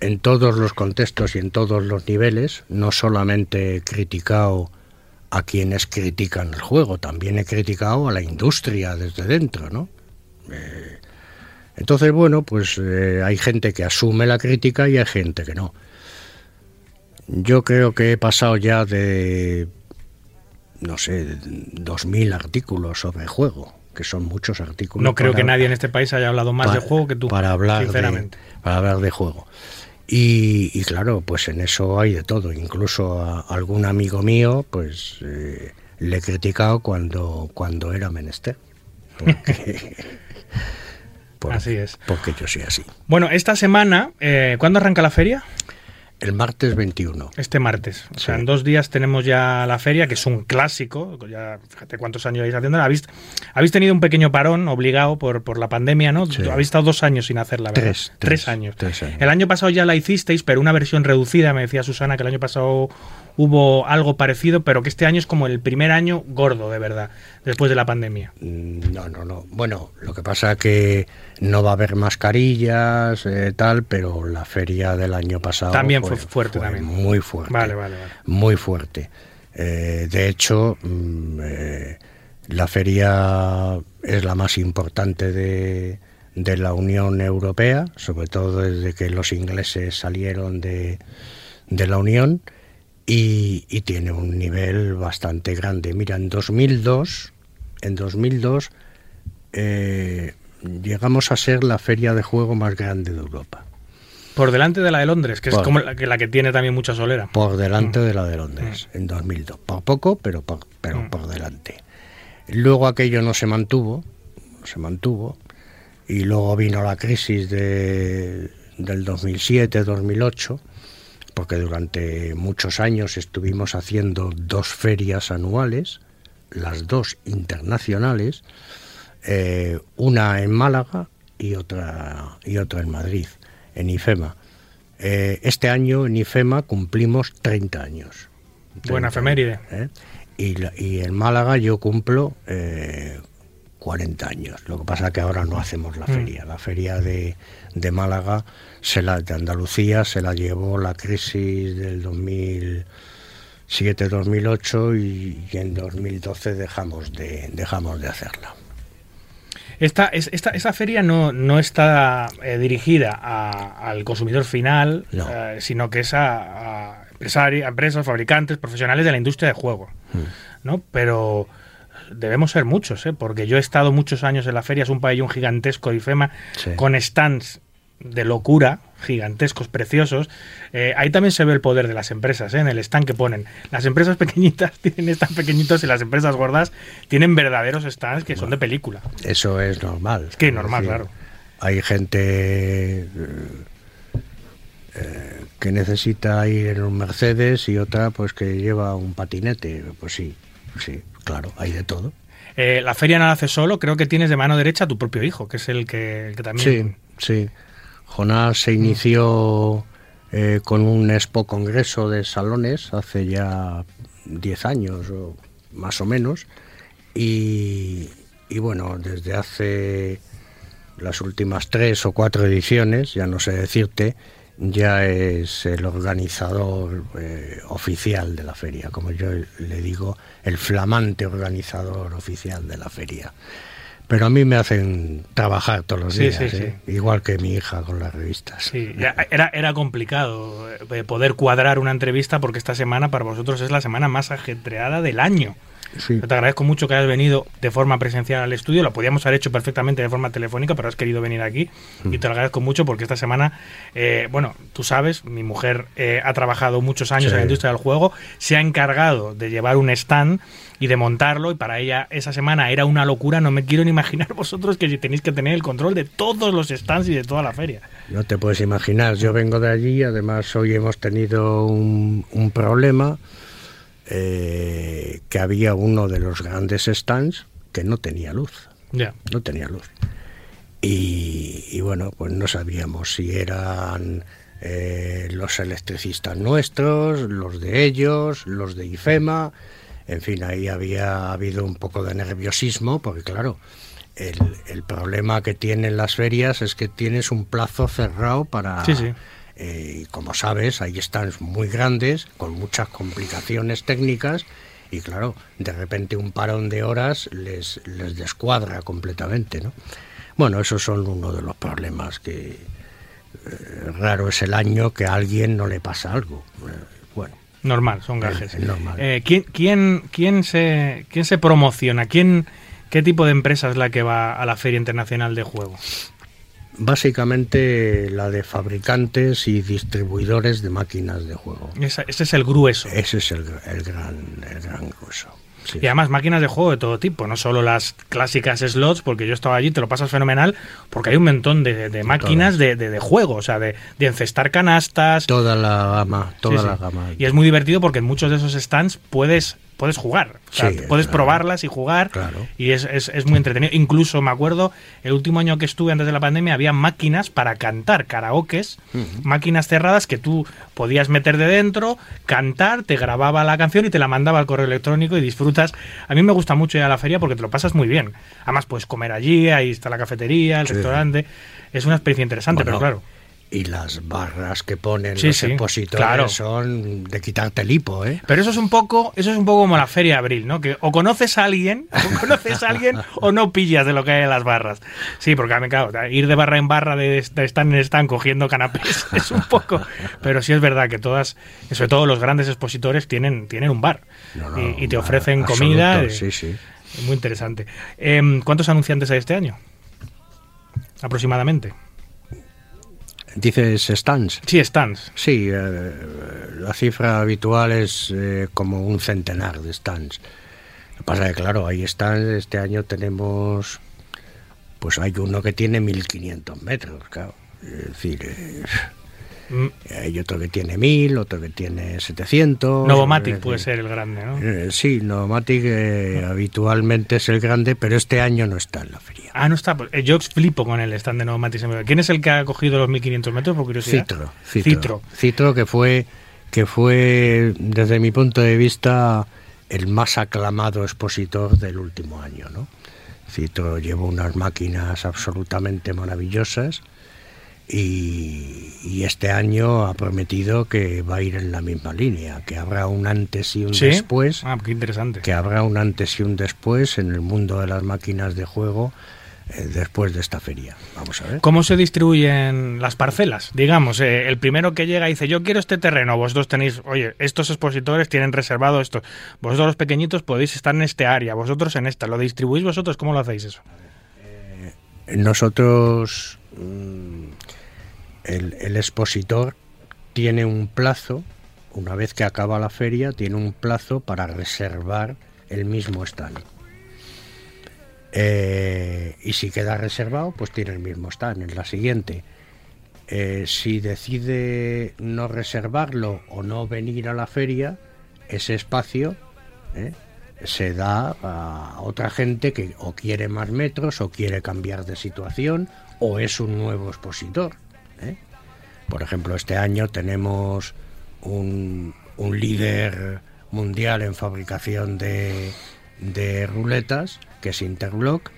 en todos los contextos y en todos los niveles, no solamente he criticado a quienes critican el juego, también he criticado a la industria desde dentro, ¿no? Eh, entonces, bueno, pues eh, hay gente que asume la crítica y hay gente que no. Yo creo que he pasado ya de, no sé, dos mil artículos sobre juego, que son muchos artículos. No creo para- que nadie en este país haya hablado más de juego que tú, para hablar sinceramente. De, para hablar de juego. Y, y claro, pues en eso hay de todo. Incluso a algún amigo mío, pues eh, le he criticado cuando, cuando era menester. Porque, *laughs* Así es. Porque yo soy así. Bueno, esta semana, eh, ¿cuándo arranca la feria? El martes 21. Este martes. O sea, Sí. en dos días tenemos ya la feria, que es un clásico. Ya, fíjate cuántos años lleváis haciendo. Habéis, habéis tenido un pequeño parón obligado por, por la pandemia, ¿no? Sí. Habéis estado dos años sin hacerla, ¿verdad? Tres, tres, años. tres años. El año pasado ya la hicisteis, pero una versión reducida. Me decía Susana que el año pasado hubo algo parecido, pero que este año es como el primer año gordo, de verdad, después de la pandemia. Mm, No, no, no. Bueno, lo que pasa que no va a haber mascarillas, eh, tal, pero la feria del año pasado También fue fuerte, fue también. Muy fuerte. Vale, vale, vale. Muy fuerte. Eh, de hecho, mm, eh, la feria es la más importante de, de la Unión Europea, sobre todo desde que los ingleses salieron de, de la Unión, y, y tiene un nivel bastante grande. Mira, en 2002, en 2002 eh, llegamos a ser la feria de juego más grande de Europa. Por delante de la de Londres, que es como la que, la que tiene también mucha solera. Por delante de la de Londres, en 2002. Por poco, pero por, pero Mm. por delante. Luego aquello no se mantuvo, no se mantuvo, y luego vino la crisis de, del 2007-2008, porque durante muchos años estuvimos haciendo dos ferias anuales, las dos internacionales, eh, una en Málaga y otra, y otra en Madrid, en IFEMA. Eh, este año en IFEMA cumplimos 30 años. Buena 30, efeméride. ¿eh? Y, y en Málaga yo cumplo eh, 40 años. Lo que pasa que ahora no hacemos la Mm. feria. La feria de, de Málaga, se la, de Andalucía, se la llevó la crisis del 2007-2008 y, y en 2012 dejamos de, dejamos de hacerla. Esta, es- esta, esa feria no, no está eh, dirigida a- al consumidor final, No. eh, sino que es a, a empresari- a empresas, fabricantes, profesionales de la industria de juego. ¿no? Pero debemos ser muchos, ¿eh? porque yo he estado muchos años en la feria, es un pabellón gigantesco IFEMA, Sí. con stands de locura, gigantescos, preciosos. Eh, ahí también se ve el poder de las empresas, ¿eh? en el stand que ponen. Las empresas *laughs* pequeñitas tienen stands pequeñitos y las empresas gordas tienen verdaderos stands que son de película. Eso es normal. Es que normal, claro. Hay gente eh, que necesita ir en un Mercedes y otra pues que lleva un patinete. Pues sí, sí, claro, hay de todo. Eh, la feria no la hace solo, creo que tienes de mano derecha a tu propio hijo, que es el que, el que también... Sí, sí. Jonás se inició eh, con un expo congreso de salones hace ya 10 años o más o menos. Y, y bueno, desde hace las últimas tres o cuatro ediciones, ya no sé decirte, ya es el organizador eh, oficial de la feria, como yo le digo, el flamante organizador oficial de la feria. Pero a mí me hacen trabajar todos los Sí, días, sí, ¿eh? igual que mi hija con las revistas. Sí, era, era complicado eh, poder cuadrar una entrevista porque esta semana para vosotros es la semana más ajetreada del año. Sí. Yo te agradezco mucho que hayas venido de forma presencial al estudio. Lo podíamos haber hecho perfectamente de forma telefónica, pero has querido venir aquí y te lo agradezco mucho porque esta semana, eh, bueno, tú sabes, mi mujer eh, ha trabajado muchos años Sí. en la industria del juego, se ha encargado de llevar un stand y de montarlo y para ella esa semana era una locura. No me quiero ni imaginar *laughs* vosotros que tenéis que tener el control de todos los stands y de toda la feria. No te puedes imaginar, yo vengo de allí, además hoy hemos tenido un, un problema, eh, que había uno de los grandes stands que no tenía luz, Ya. no tenía luz. Y, y bueno, pues no sabíamos si eran eh, los electricistas nuestros, los de ellos, los de IFEMA, en fin, ahí había habido un poco de nerviosismo, porque claro, El, el problema que tienen las ferias es que tienes un plazo cerrado para... Sí, sí. Eh, y como sabes, hay stands muy grandes, con muchas complicaciones técnicas, y claro, de repente un parón de horas les, les descuadra completamente, ¿no? Bueno, esos son uno de los problemas que eh, raro es el año que a alguien no le pasa algo. Eh, bueno, Normal, son gajes. Es normal. Eh, ¿quién, quién, quién, se, ¿Quién se promociona? ¿Quién, ¿Qué tipo de empresa es la que va a la Feria Internacional de Juego? Básicamente la de fabricantes y distribuidores de máquinas de juego. Esa- ese es el grueso. Ese es el, el gran, el gran grueso. sí. Y además máquinas de juego de todo tipo, no solo las clásicas slots, porque yo estaba allí, te lo pasas fenomenal, porque hay un montón de, de máquinas de, de- de juego, o sea, de, de encestar canastas. Toda la gama, toda Sí, sí. la gama. Y es muy divertido porque en muchos de esos stands puedes puedes jugar, o sea, Sí, puedes claro. probarlas y jugar Claro. y es, es, es muy entretenido. Incluso me acuerdo, el último año que estuve antes de la pandemia había máquinas para cantar, karaokes, máquinas cerradas que tú podías meter de dentro, cantar, te grababa la canción y te la mandaba al correo electrónico y disfrutas. A mí me gusta mucho ir a la feria porque te lo pasas muy bien. Además puedes comer allí, ahí está la cafetería, el Sí. restaurante. Es una experiencia interesante, Bueno, pero claro. Y las barras que ponen Sí, los sí, expositores claro. son de quitarte el hipo, ¿eh? Pero eso es un poco, eso es un poco como la feria de abril, ¿no? Que o conoces a alguien, *laughs* o conoces a alguien, o no pillas de lo que hay en las barras. Sí, porque a mí, claro, ir de barra en barra, de, de stand en stand cogiendo canapés, *laughs* es un poco. Pero sí es verdad que todas, sobre todo los grandes expositores, tienen, tienen un bar. No, no, y, y te ofrecen comida. absoluto, eh, sí, sí. Muy interesante. Em, ¿Cuántos anunciantes hay este año? Aproximadamente. Dices stands. Sí, stands. Sí, eh, la cifra habitual es eh, como un centenar de stands. Lo que pasa es que, claro, hay stands, este año tenemos, pues hay uno que tiene 1500 metros, claro. Es decir, eh, Mm, hay otro que tiene 1000, otro que tiene 700. Novomatic eh, puede ser el grande, ¿no? eh, sí, Novomatic eh, habitualmente es el grande, pero este año no está en la feria. Ah, no está. pues, eh, Yo flipo con el stand de Novomatic. ¿Quién es el que ha cogido los 1500 metros, por curiosidad? Citro, Citro. Citro. Citro, que fue, que fue, desde mi punto de vista, el más aclamado expositor del último año. ¿no? Citro llevó unas máquinas absolutamente maravillosas y, y este año ha prometido que va a ir en la misma línea, que habrá un antes y un ¿Sí? después. Ah, qué interesante. que habrá un antes y un después en el mundo de las máquinas de juego eh, después de esta feria. Vamos a ver. ¿Cómo se distribuyen las parcelas? Digamos, eh, el primero que llega y dice, yo quiero este terreno, vosotros tenéis, oye, estos expositores tienen reservado esto, vosotros los pequeñitos podéis estar en este área, vosotros en esta, ¿lo distribuís vosotros? ¿Cómo lo hacéis eso? Nosotros, mm, el, expositor tiene un plazo, una vez que acaba la feria, tiene un plazo para reservar el mismo stand. Eh, y si queda reservado, pues tiene el mismo stand en la siguiente. Eh, si decide no reservarlo o no venir a la feria, ese espacio ¿eh? se da a otra gente que o quiere más metros o quiere cambiar de situación o es un nuevo expositor. ¿Eh? Por ejemplo, este año tenemos un, un líder mundial en fabricación de, de ruletas, que es Interblock,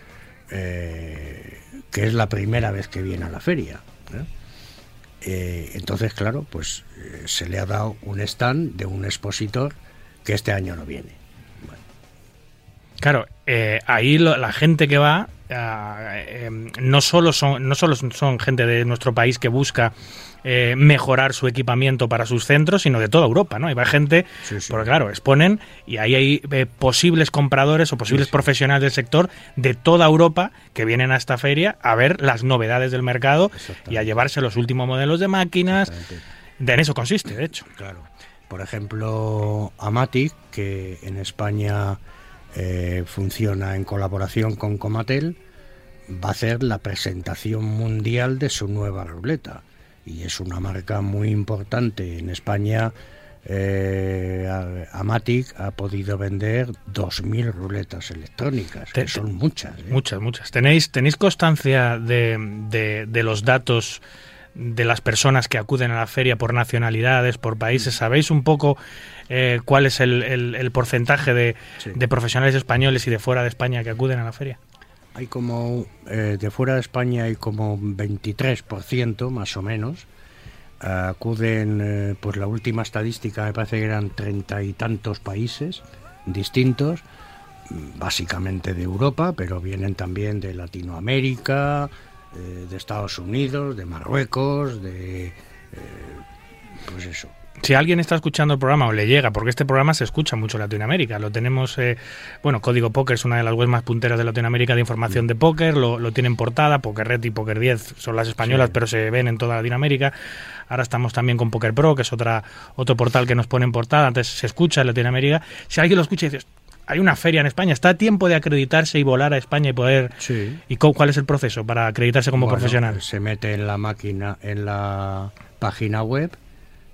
eh, que es la primera vez que viene a la feria. ¿eh? Entonces, claro, pues se le ha dado un stand de un expositor que este año no viene. Claro, eh, ahí lo- la gente que va ah, eh, no solo son no solo son- gente de nuestro país que busca eh, mejorar su equipamiento para sus centros, sino de toda Europa, ¿no? Y va gente, Sí, sí. porque claro, exponen y ahí hay eh, posibles compradores o posibles profesionales del sector de toda Europa que vienen a esta feria a ver las novedades del mercado y a llevarse los últimos modelos de máquinas. De en eso consiste, de hecho. Claro. Por ejemplo, Amatic, que en España eh, funciona en colaboración con Comatel, va a hacer la presentación mundial de su nueva ruleta. Y es una marca muy importante. En España, eh, Amatic ha podido vender 2.000 ruletas electrónicas, que son muchas. ¿eh? Muchas, muchas. ¿Tenéis, tenéis constancia de, de- de los datos de las personas que acuden a la feria por nacionalidades, por países? ¿Sabéis un poco eh, cuál es el, el- el porcentaje de, Sí. de profesionales españoles y de fuera de España que acuden a la feria? hay como, eh, de fuera de España hay como un 23% más o menos. acuden, eh, pues la última estadística me parece que eran treinta y tantos países distintos, básicamente de Europa, pero vienen también de Latinoamérica, eh, de Estados Unidos, de Marruecos, de... eh, pues eso. Si alguien está escuchando el programa o le llega, porque este programa se escucha mucho en Latinoamérica, lo tenemos, eh, bueno, Código Póker es una de las webs más punteras de Latinoamérica de información de póker, lo, lo tienen portada, Poker Red y Poker 10 son las españolas, Sí. pero se ven en toda Latinoamérica. Ahora estamos también con Poker Pro, que es otra otro portal que nos pone en portada, antes se escucha en Latinoamérica. Si alguien lo escucha y dice, hay una feria en España, está a tiempo de acreditarse y volar a España y poder... Sí. ¿Y cu- cuál es el proceso para acreditarse como Bueno, profesional? Se mete en la máquina, en la página web,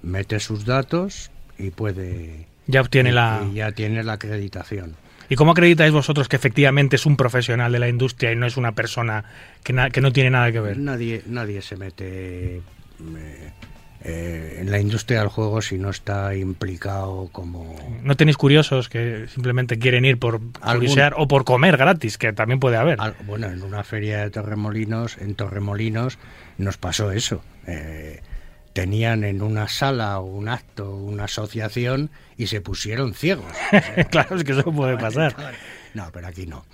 mete sus datos y puede... Ya obtiene y- la... y ya tiene la acreditación. ¿Y cómo acreditáis vosotros que efectivamente es un profesional de la industria y no es una persona que, na- que no tiene nada que ver? Nadie, nadie se mete eh, eh, en la industria del juego si no está implicado como... ¿No tenéis curiosos que simplemente quieren ir por curiosear o por comer gratis, que también puede haber? Al- bueno, en una feria de Torremolinos, en Torremolinos, nos pasó eso. Eh, tenían en una sala o un acto, una asociación y se pusieron ciegos. *laughs* claro, es que eso puede pasar. No, pero aquí no.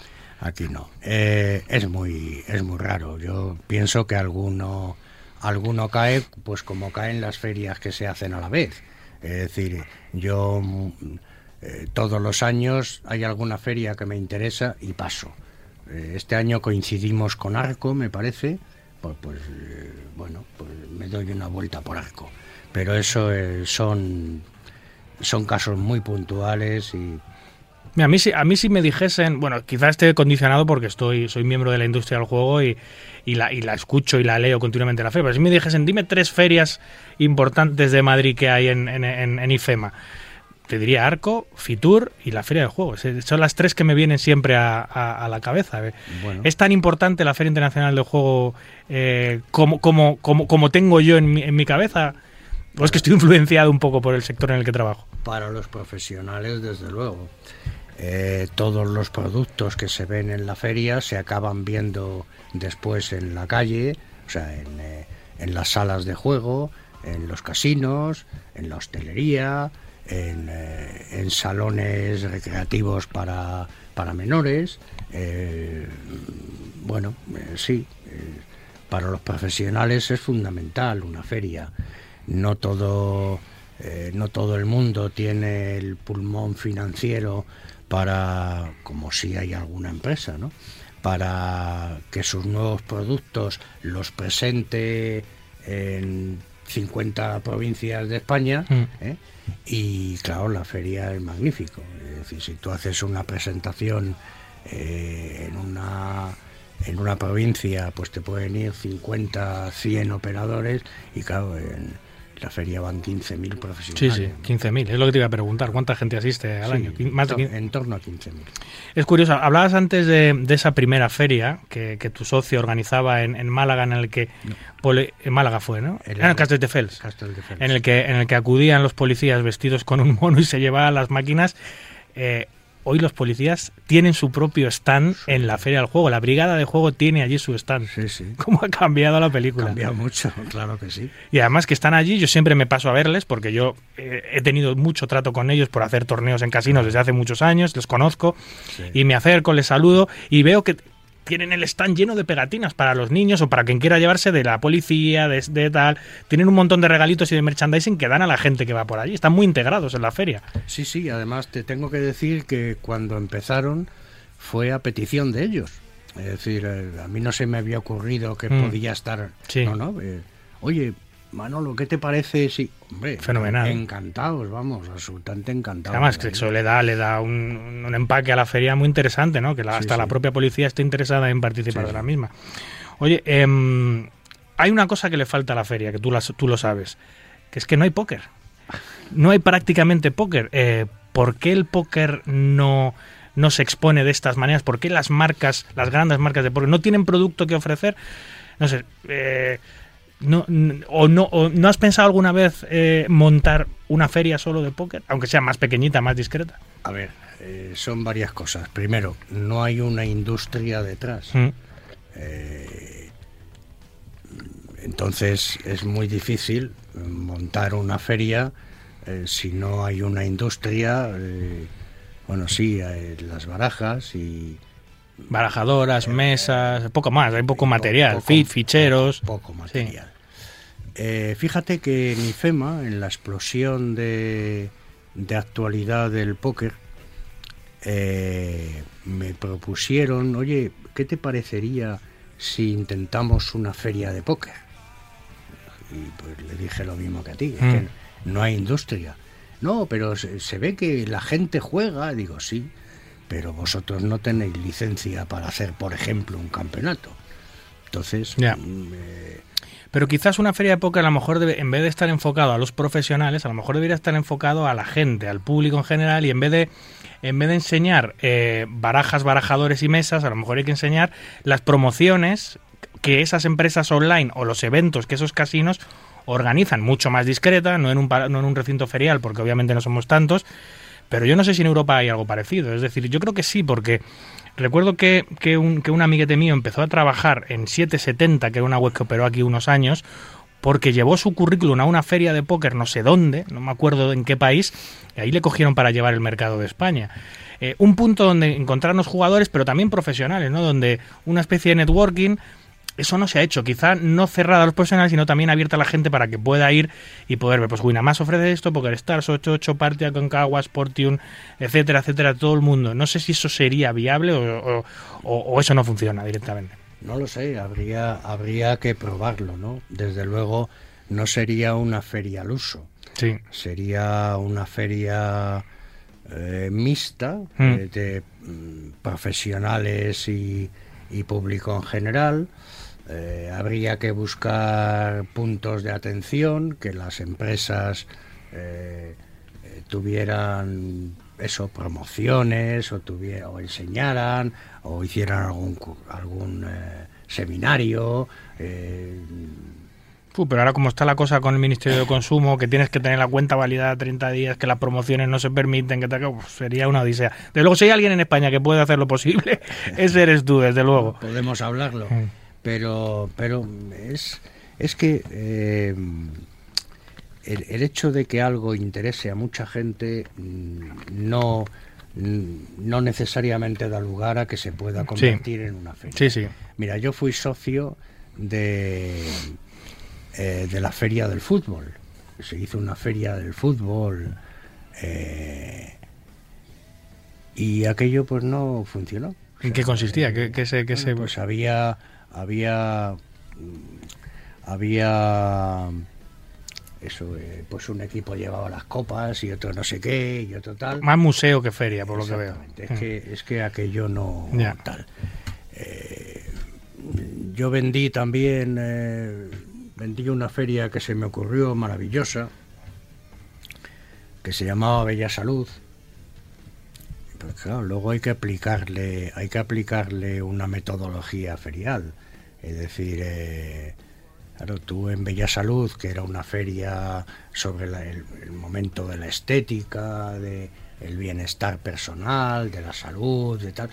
Aquí no. Eh, es muy es muy raro. Yo pienso que alguno alguno cae, pues como caen las ferias que se hacen a la vez. Es decir, yo mm, eh, todos los años hay alguna feria que me interesa y paso. Eh, este año coincidimos con Arco, me parece. Pues, pues eh, bueno, pues me doy una vuelta por Arco. Pero eso son son casos muy puntuales y Mira, a mí, si, a mí si me dijesen, bueno, quizás esté condicionado porque estoy soy miembro de la industria del juego y, y la, y la escucho y la leo continuamente en la feria, pero si me dijesen, dime tres ferias importantes de Madrid que hay en, en, en- en IFEMA, te diría Arco, Fitur y la Feria del Juego. Se- Son las tres que me vienen siempre a, a- a la cabeza. eh. Bueno. ¿Es tan importante la Feria Internacional del Juego eh, como, como, como, como tengo yo en mi, en mi cabeza? ¿O es que estoy influenciado un poco por el sector en el que trabajo? Para los profesionales, desde luego. Eh, todos los productos que se ven en la feria se acaban viendo después en la calle, o sea, en, eh, las salas de juego, en los casinos, en la hostelería, en, eh, en salones recreativos para, para menores. bueno, sí, para los profesionales es fundamental una feria. No todo, eh, no todo el mundo tiene el pulmón financiero para, como si hay alguna empresa, ¿no? para que sus nuevos productos los presente en 50 provincias de España. Mm. ¿eh? Y claro, la feria es magnífico. Es decir, si tú haces una presentación eh, en una en una provincia, pues te pueden ir 50, 100 operadores y claro, en la feria van 15.000 Sí, profesionales. sí, 15.000. Es lo que te iba a preguntar. ¿Cuánta gente asiste al Sí, año? Quin- Más de en, 15. en torno a 15.000. Es curioso, hablabas antes de, de esa primera feria que, que tu socio organizaba en, en Málaga, en el que... poli- en Málaga fue, ¿no? En Ah, el- en Castelldefels. Castelldefels. En el, que, en el que acudían los policías vestidos con un mono y se llevaban las máquinas. Eh, hoy los policías tienen su propio stand en la feria del juego. La brigada de juego tiene allí su stand. Sí, sí. ¿Cómo ha cambiado la película? Cambia mucho, claro que sí. Y además que están allí, yo siempre me paso a verles porque yo eh, he tenido mucho trato con ellos por hacer torneos en casinos desde hace muchos años, les conozco Sí. y me acerco, les saludo y veo que tienen el stand lleno de pegatinas para los niños o para quien quiera llevarse de la policía, de, de tal. Tienen un montón de regalitos y de merchandising que dan a la gente que va por allí. Están muy integrados en la feria. Sí, sí, además te tengo que decir que cuando empezaron fue a petición de ellos. Es decir, eh, a mí no se me había ocurrido que Mm. podía estar... Sí. No, no, eh, oye, Manolo, ¿qué te parece? Sí, hombre, Fenomenal. Encantados, vamos, absolutamente encantados. Además, que eso le da, le da un, un empaque a la feria muy interesante, ¿no? Que la- Sí, hasta sí. la propia policía esté interesada en participar Sí, de la misma. Oye, em, hay una cosa que le falta a la feria, que tú, las- tú lo sabes, que es que no hay póker. No hay prácticamente póker. Eh, ¿Por qué el póker no, no se expone de estas maneras? ¿Por qué las marcas, las grandes marcas de póker, no tienen producto que ofrecer? No sé, eh, no, o no, o ¿no has pensado alguna vez eh, montar una feria solo de póker? Aunque sea más pequeñita, más discreta. A ver, eh, son varias cosas. Primero, no hay una industria detrás. Mm. Eh, entonces es muy difícil montar una feria eh, si no hay una industria. eh, bueno, sí, las barajas y Barajadoras, mesas, poco más, hay poco material, poco- fit, ficheros. poco material. Eh, fíjate que en IFEMA, en la explosión de, de actualidad del póker, eh, me propusieron, oye, ¿qué te parecería si intentamos una feria de póker? Y pues le dije lo mismo que a ti, es Mm. que no hay industria. No, pero se, se ve que la gente juega, digo, sí, pero vosotros no tenéis licencia para hacer, por ejemplo, un campeonato. Entonces, mm, eh, Pero quizás una feria de póker a lo mejor debe- en vez de estar enfocado a los profesionales, a lo mejor debería estar enfocado a la gente, al público en general, y en vez de en vez de enseñar eh, barajas, barajadores y mesas, a lo mejor hay que enseñar las promociones que esas empresas online o los eventos que esos casinos organizan mucho más discreta, no en un, no en un recinto ferial, porque obviamente no somos tantos, pero yo no sé si en Europa hay algo parecido. Es decir, yo creo que sí, porque recuerdo que, que un, que un amiguete mío empezó a trabajar en 770, que era una web que operó aquí unos años, porque llevó su currículum a una feria de póker no sé dónde, no me acuerdo en qué país, y ahí le cogieron para llevar el mercado de España. Eh, un punto donde encontrarnos jugadores, pero también profesionales, ¿no? Donde una especie de networking, eso no se ha hecho, quizá no cerrada a los profesionales, sino también abierta a la gente para que pueda ir y poder ver, pues Winamax ofrece esto, Poker Stars 88, Partia, Concagua, Sportium, etcétera, etcétera, todo el mundo. No sé si eso sería viable o, o- o- o eso no funciona directamente. no lo sé, habría, habría que probarlo, ¿no? Desde luego no sería una feria al uso, Sí. sería una feria eh, mixta Mm. eh, de mm, profesionales y, y público en general. Eh, habría que buscar puntos de atención, que las empresas eh, eh, tuvieran eso, promociones o, tuviera, o enseñaran o hicieran algún, algún eh, seminario. eh, pero ahora como está la cosa con el Ministerio de *coughs* Consumo, que tienes que tener la cuenta validada 30 días, que las promociones no se permiten, que te... uf, sería una odisea. De luego, si hay alguien en España que puede hacer lo posible, *laughs* ese eres tú, desde luego. podemos hablarlo. Mm. Pero, pero es, es que eh, el, el hecho de que algo interese a mucha gente mm, no, mm, no necesariamente da lugar a que se pueda convertir en una feria. Sí, sí. Mira, yo fui socio de, eh, de la feria del fútbol. Se hizo una feria del fútbol eh, y aquello pues no funcionó. ¿En qué consistía? ¿Qué, qué se, qué Bueno, se- pues había había mm, había eso eh, pues un equipo llevaba las copas y otro no sé qué y otro tal. Más museo que feria, por lo que veo. Es que es que aquello no tal. Eh, yo vendí también eh, vendí una feria que se me ocurrió maravillosa que se llamaba Bella Salud. Pues claro, luego hay que aplicarle, hay que aplicarle una metodología ferial. Es decir, eh, claro, tú en Bella Salud, que era una feria sobre la- el, el momento de la estética, de el bienestar personal, de la salud, de tal.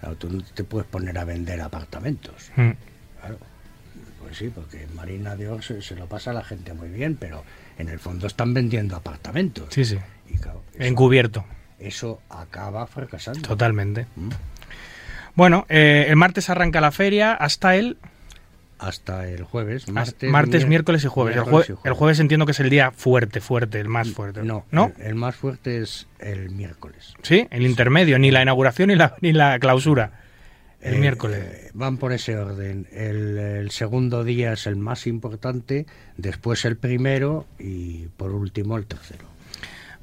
Claro, tú no te puedes poner a vender apartamentos. Mm. Claro. Pues sí, porque en Marina de Or se, se lo pasa a la gente muy bien, pero en el fondo están vendiendo apartamentos. Sí, sí. Y claro, eso- Encubierto, eso acaba fracasando. totalmente. Mm. Bueno, eh, el martes arranca la feria hasta el Hasta el jueves. martes, Martes, miércoles y jueves. El, miércoles jue- y jueves. el jueves entiendo que es el día fuerte, fuerte, el más fuerte. No, ¿No? El, el más fuerte es el miércoles. Sí, el intermedio, ni la inauguración ni la, ni la clausura. El Eh, miércoles. van por ese orden. El, el segundo día es el más importante, después el primero y por último el tercero.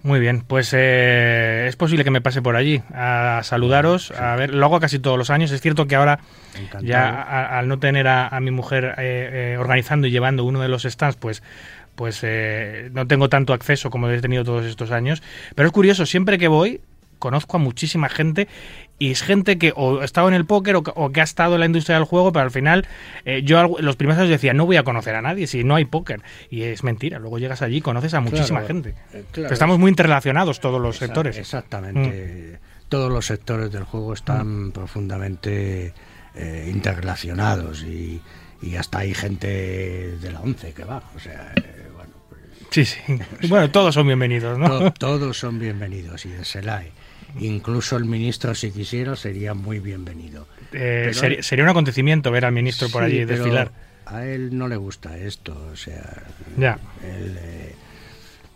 Muy bien, pues eh, es posible que me pase por allí a saludaros. A ver, lo hago casi todos los años. Es cierto que ahora, Encantado. ya a- al no tener a, a mi mujer eh, eh, organizando y llevando uno de los stands, pues pues eh, no tengo tanto acceso como he tenido todos estos años. Pero es curioso, siempre que voy, conozco a muchísima gente y es gente que o ha estado en el póker o, que- o que ha estado en la industria del juego, pero al final eh, yo los primeros años decía, no voy a conocer a nadie si no hay póker. Y es mentira, luego llegas allí y conoces a muchísima Claro, gente. eh, claro. Estamos muy interrelacionados todos los sectores. Mm. Exactamente. todos los sectores del juego están profundamente eh, interrelacionados y, y hasta hay gente de la ONCE que va. O sea, eh, bueno, pues, Sí, sí. *laughs* Bueno, todos son bienvenidos, ¿no? to- todos son bienvenidos y de SELAE. Incluso el ministro, si quisiera, sería muy bienvenido. Eh, sería, sería un acontecimiento ver al ministro por Sí, allí desfilar. A él no le gusta esto, o sea, Ya. él, eh,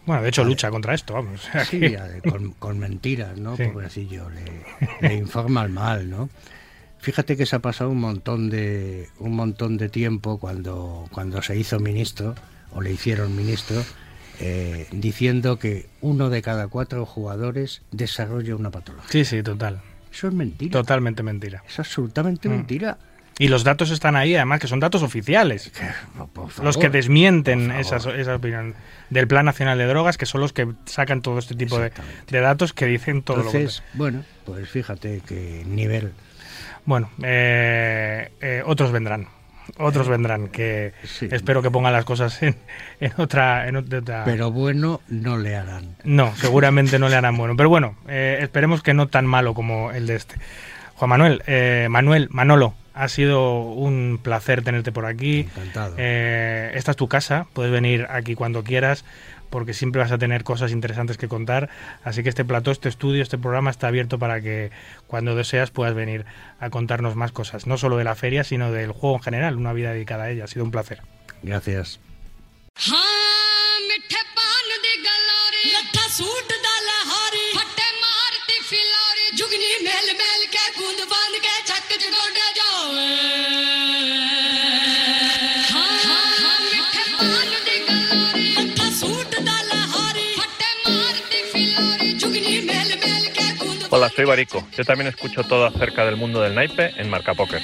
Bueno, de hecho lucha contra esto, vamos. Sí, con mentiras, ¿no? Sí. Pobrecillo, le, le informa al mal, ¿no? Fíjate que se ha pasado un montón de un montón de tiempo cuando cuando se hizo ministro o le hicieron ministro eh, diciendo que uno de cada cuatro jugadores desarrolla una patología. Sí, sí, total. Eso es mentira. Totalmente mentira. Es absolutamente Mm. mentira. Y los datos están ahí, además, que son datos oficiales. Los que desmienten esas, esa opinión del Plan Nacional de Drogas, que son los que sacan todo este tipo de, de datos que dicen todo lo Entonces, contrario. bueno, pues fíjate que nivel. Bueno, eh, eh, otros vendrán. Otros vendrán, que sí. espero que pongan las cosas en, en otra... En otra Pero bueno, no le harán. No, seguramente no le harán bueno. Pero bueno, eh, esperemos que no tan malo como el de este. Juan Manuel, eh, Manuel, Manolo, ha sido un placer tenerte por aquí. Encantado. Eh, esta es tu casa, puedes venir aquí cuando quieras, porque siempre vas a tener cosas interesantes que contar. Así que este plató, este estudio, este programa está abierto para que cuando deseas puedas venir a contarnos más cosas, no solo de la feria, sino del juego en general, una vida dedicada a ella. Ha sido un placer. Gracias. Hola, soy Barico. Yo también escucho todo acerca del mundo del naipe en Marca Póker.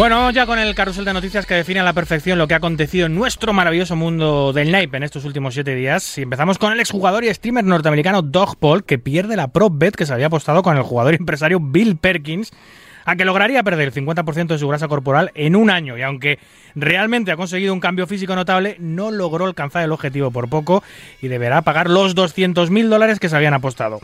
Bueno, vamos ya con el carrusel de noticias que define a la perfección lo que ha acontecido en nuestro maravilloso mundo del naipe en estos últimos siete días. Y empezamos con el exjugador y streamer norteamericano Doug Paul, que pierde la prop bet que se había apostado con el jugador y *laughs* empresario Bill Perkins, a que lograría perder el 50% de su grasa corporal en un año. Y aunque realmente ha conseguido un cambio físico notable, no logró alcanzar el objetivo por poco y deberá pagar los 200.000 dólares que se habían apostado.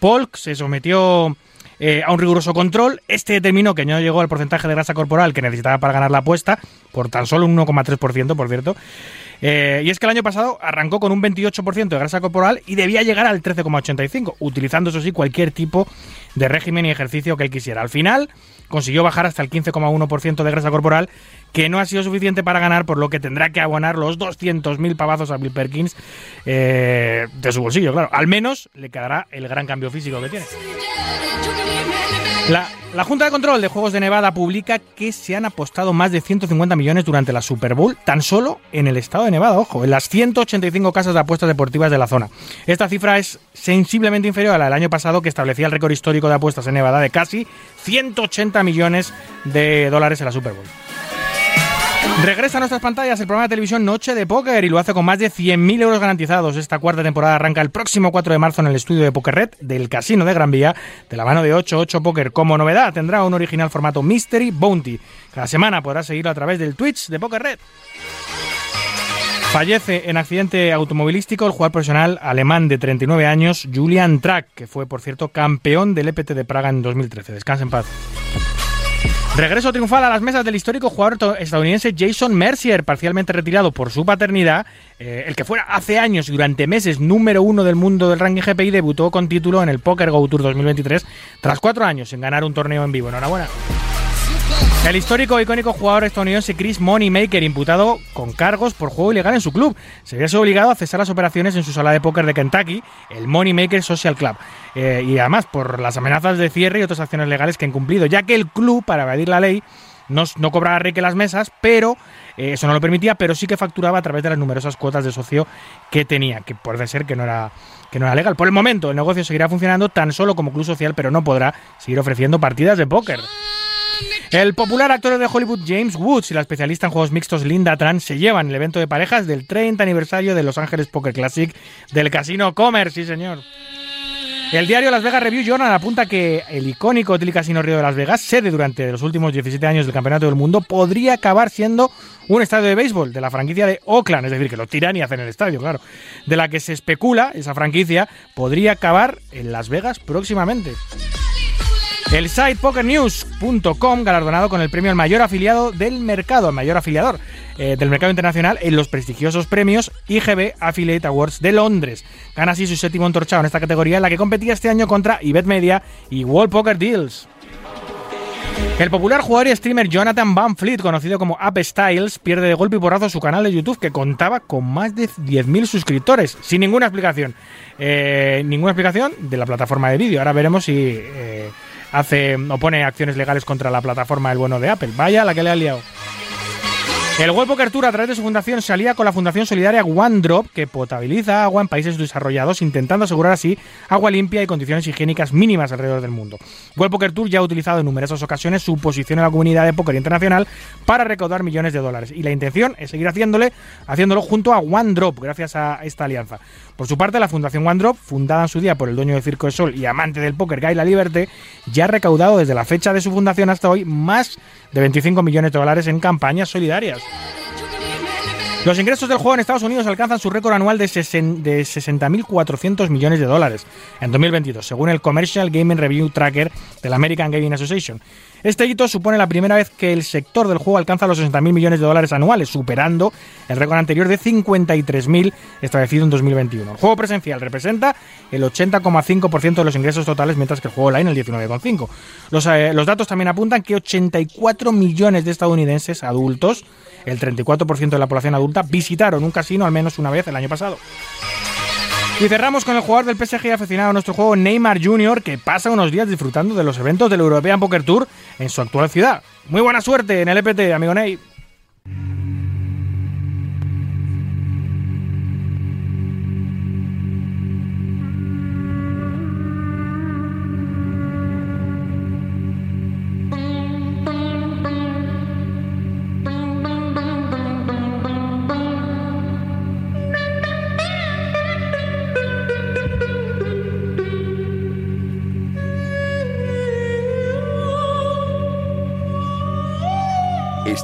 Polk se sometió eh, a un riguroso control. Este determinó que no llegó al porcentaje de grasa corporal que necesitaba para ganar la apuesta, por tan solo un 1,3%, por cierto. Eh, y es que el año pasado arrancó con un 28% de grasa corporal y debía llegar al 13,85%, utilizando, eso sí, cualquier tipo de régimen y ejercicio que él quisiera. Al final consiguió bajar hasta el 15,1% de grasa corporal, que no ha sido suficiente para ganar, por lo que tendrá que abonar los 200.000 pavazos a Bill Perkins eh, de su bolsillo, claro. Al menos le quedará el gran cambio físico que tiene. La, Junta de Control de Juegos de Nevada publica que se han apostado más de 150 millones durante la Super Bowl, tan solo en el estado de Nevada, ojo, en las 185 casas de apuestas deportivas de la zona. Esta cifra es sensiblemente inferior a la del año pasado, que establecía el récord histórico de apuestas en Nevada de casi 180 millones de dólares en la Super Bowl. Regresa a nuestras pantallas el programa de televisión Noche de Póker y lo hace con más de 100.000 euros garantizados. Esta cuarta temporada arranca el próximo 4 de marzo en el estudio de Poker Red del Casino de Gran Vía, de la mano de 88 Poker. Como novedad, tendrá un original formato Mystery Bounty. Cada semana podrás seguirlo a través del Twitch de Poker Red. Fallece en accidente automovilístico el jugador profesional alemán de 39 años, Julian Track, que fue, por cierto, campeón del EPT de Praga en 2013. Descansa en paz. Regreso triunfal a las mesas del histórico jugador estadounidense Jason Mercier, parcialmente retirado por su paternidad. eh, el que fuera hace años y durante meses número uno del mundo del ranking GPI debutó con título en el Poker Go Tour 2023 tras cuatro años en ganar un torneo en vivo. Enhorabuena. El histórico e icónico jugador estadounidense Chris Moneymaker, imputado con cargos por juego ilegal en su club, se vio obligado a cesar las operaciones en su sala de póker de Kentucky, el Moneymaker Social Club, Eh, y además por las amenazas de cierre y otras acciones legales que han cumplido, ya que el club, para evadir la ley, no, no cobraba reque las mesas, pero eh, eso no lo permitía, pero sí que facturaba a través de las numerosas cuotas de socio que tenía, que puede ser que no era que no era legal. Por el momento, el negocio seguirá funcionando tan solo como club social, pero no podrá seguir ofreciendo partidas de póker. El popular actor de Hollywood James Woods y la especialista en juegos mixtos Linda Tran se llevan el evento de parejas del 30 aniversario de Los Ángeles Poker Classic del Casino Commerce, sí señor. El diario Las Vegas Review Journal apunta que el icónico Hotel Casino Río de Las Vegas, sede durante los últimos 17 años del Campeonato del Mundo, podría acabar siendo un estadio de béisbol de la franquicia de Oakland, es decir, que lo tiran y hacen el estadio, claro, de la que se especula, esa franquicia, podría acabar en Las Vegas próximamente. El site pokernews.com, galardonado con el premio al mayor afiliado del mercado, al mayor afiliador eh, del mercado internacional en los prestigiosos premios IGB Affiliate Awards de Londres. Gana así su séptimo entorchado en esta categoría en la que competía este año contra Ibet Media y World Poker Deals. El popular jugador y streamer Jonathan Van Fleet, conocido como App Styles, pierde de golpe y porrazo su canal de YouTube que contaba con más de 10.000 suscriptores, sin ninguna explicación. Eh, ninguna explicación de la plataforma de vídeo. Ahora veremos si eh, hace o pone acciones legales contra la plataforma del bueno de Apple. Vaya la que le ha liado. El World Poker Tour, a través de su fundación, se alía con la fundación solidaria OneDrop, que potabiliza agua en países desarrollados, intentando asegurar así agua limpia y condiciones higiénicas mínimas alrededor del mundo. World Poker Tour ya ha utilizado en numerosas ocasiones su posición en la comunidad de póker internacional para recaudar millones de dólares, y la intención es seguir haciéndole, haciéndolo junto a OneDrop, gracias a esta alianza. Por su parte, la Fundación OneDrop, fundada en su día por el dueño de Circo de Sol y amante del póker Guy La Liberte, ya ha recaudado desde la fecha de su fundación hasta hoy más de 25 millones de dólares en campañas solidarias. Los ingresos del juego en Estados Unidos alcanzan su récord anual de, de 60.400 millones de dólares en 2022, según el Commercial Gaming Review Tracker de la American Gaming Association. Este hito supone la primera vez que el sector del juego alcanza los 60.000 millones de dólares anuales, superando el récord anterior de 53.000 establecido en 2021. El juego presencial representa el 80,5% de los ingresos totales, mientras que el juego online el 19,5%. Los, eh, los datos también apuntan que 84 millones de estadounidenses adultos, el 34% de la población adulta, visitaron un casino al menos una vez el año pasado. Y cerramos con el jugador del PSG aficionado a nuestro juego, Neymar Jr., que pasa unos días disfrutando de los eventos del European Poker Tour en su actual ciudad. Muy buena suerte en el EPT, amigo Ney.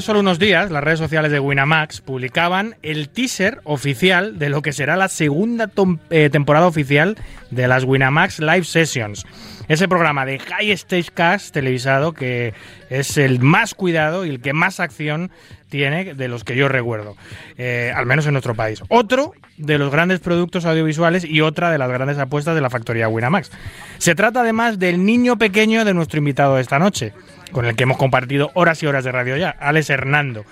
Solo unos días, las redes sociales de Winamax publicaban el teaser oficial de lo que será la segunda eh, temporada oficial de las Winamax Live Sessions. Ese programa de High Stage Cast televisado que es el más cuidado y el que más acción tiene de los que yo recuerdo, eh, al menos en nuestro país. Otro de los grandes productos audiovisuales y otra de las grandes apuestas de la factoría Winamax. Se trata además del niño pequeño de nuestro invitado de esta noche, con el que hemos compartido horas y horas de radio ya, Alex Hernando,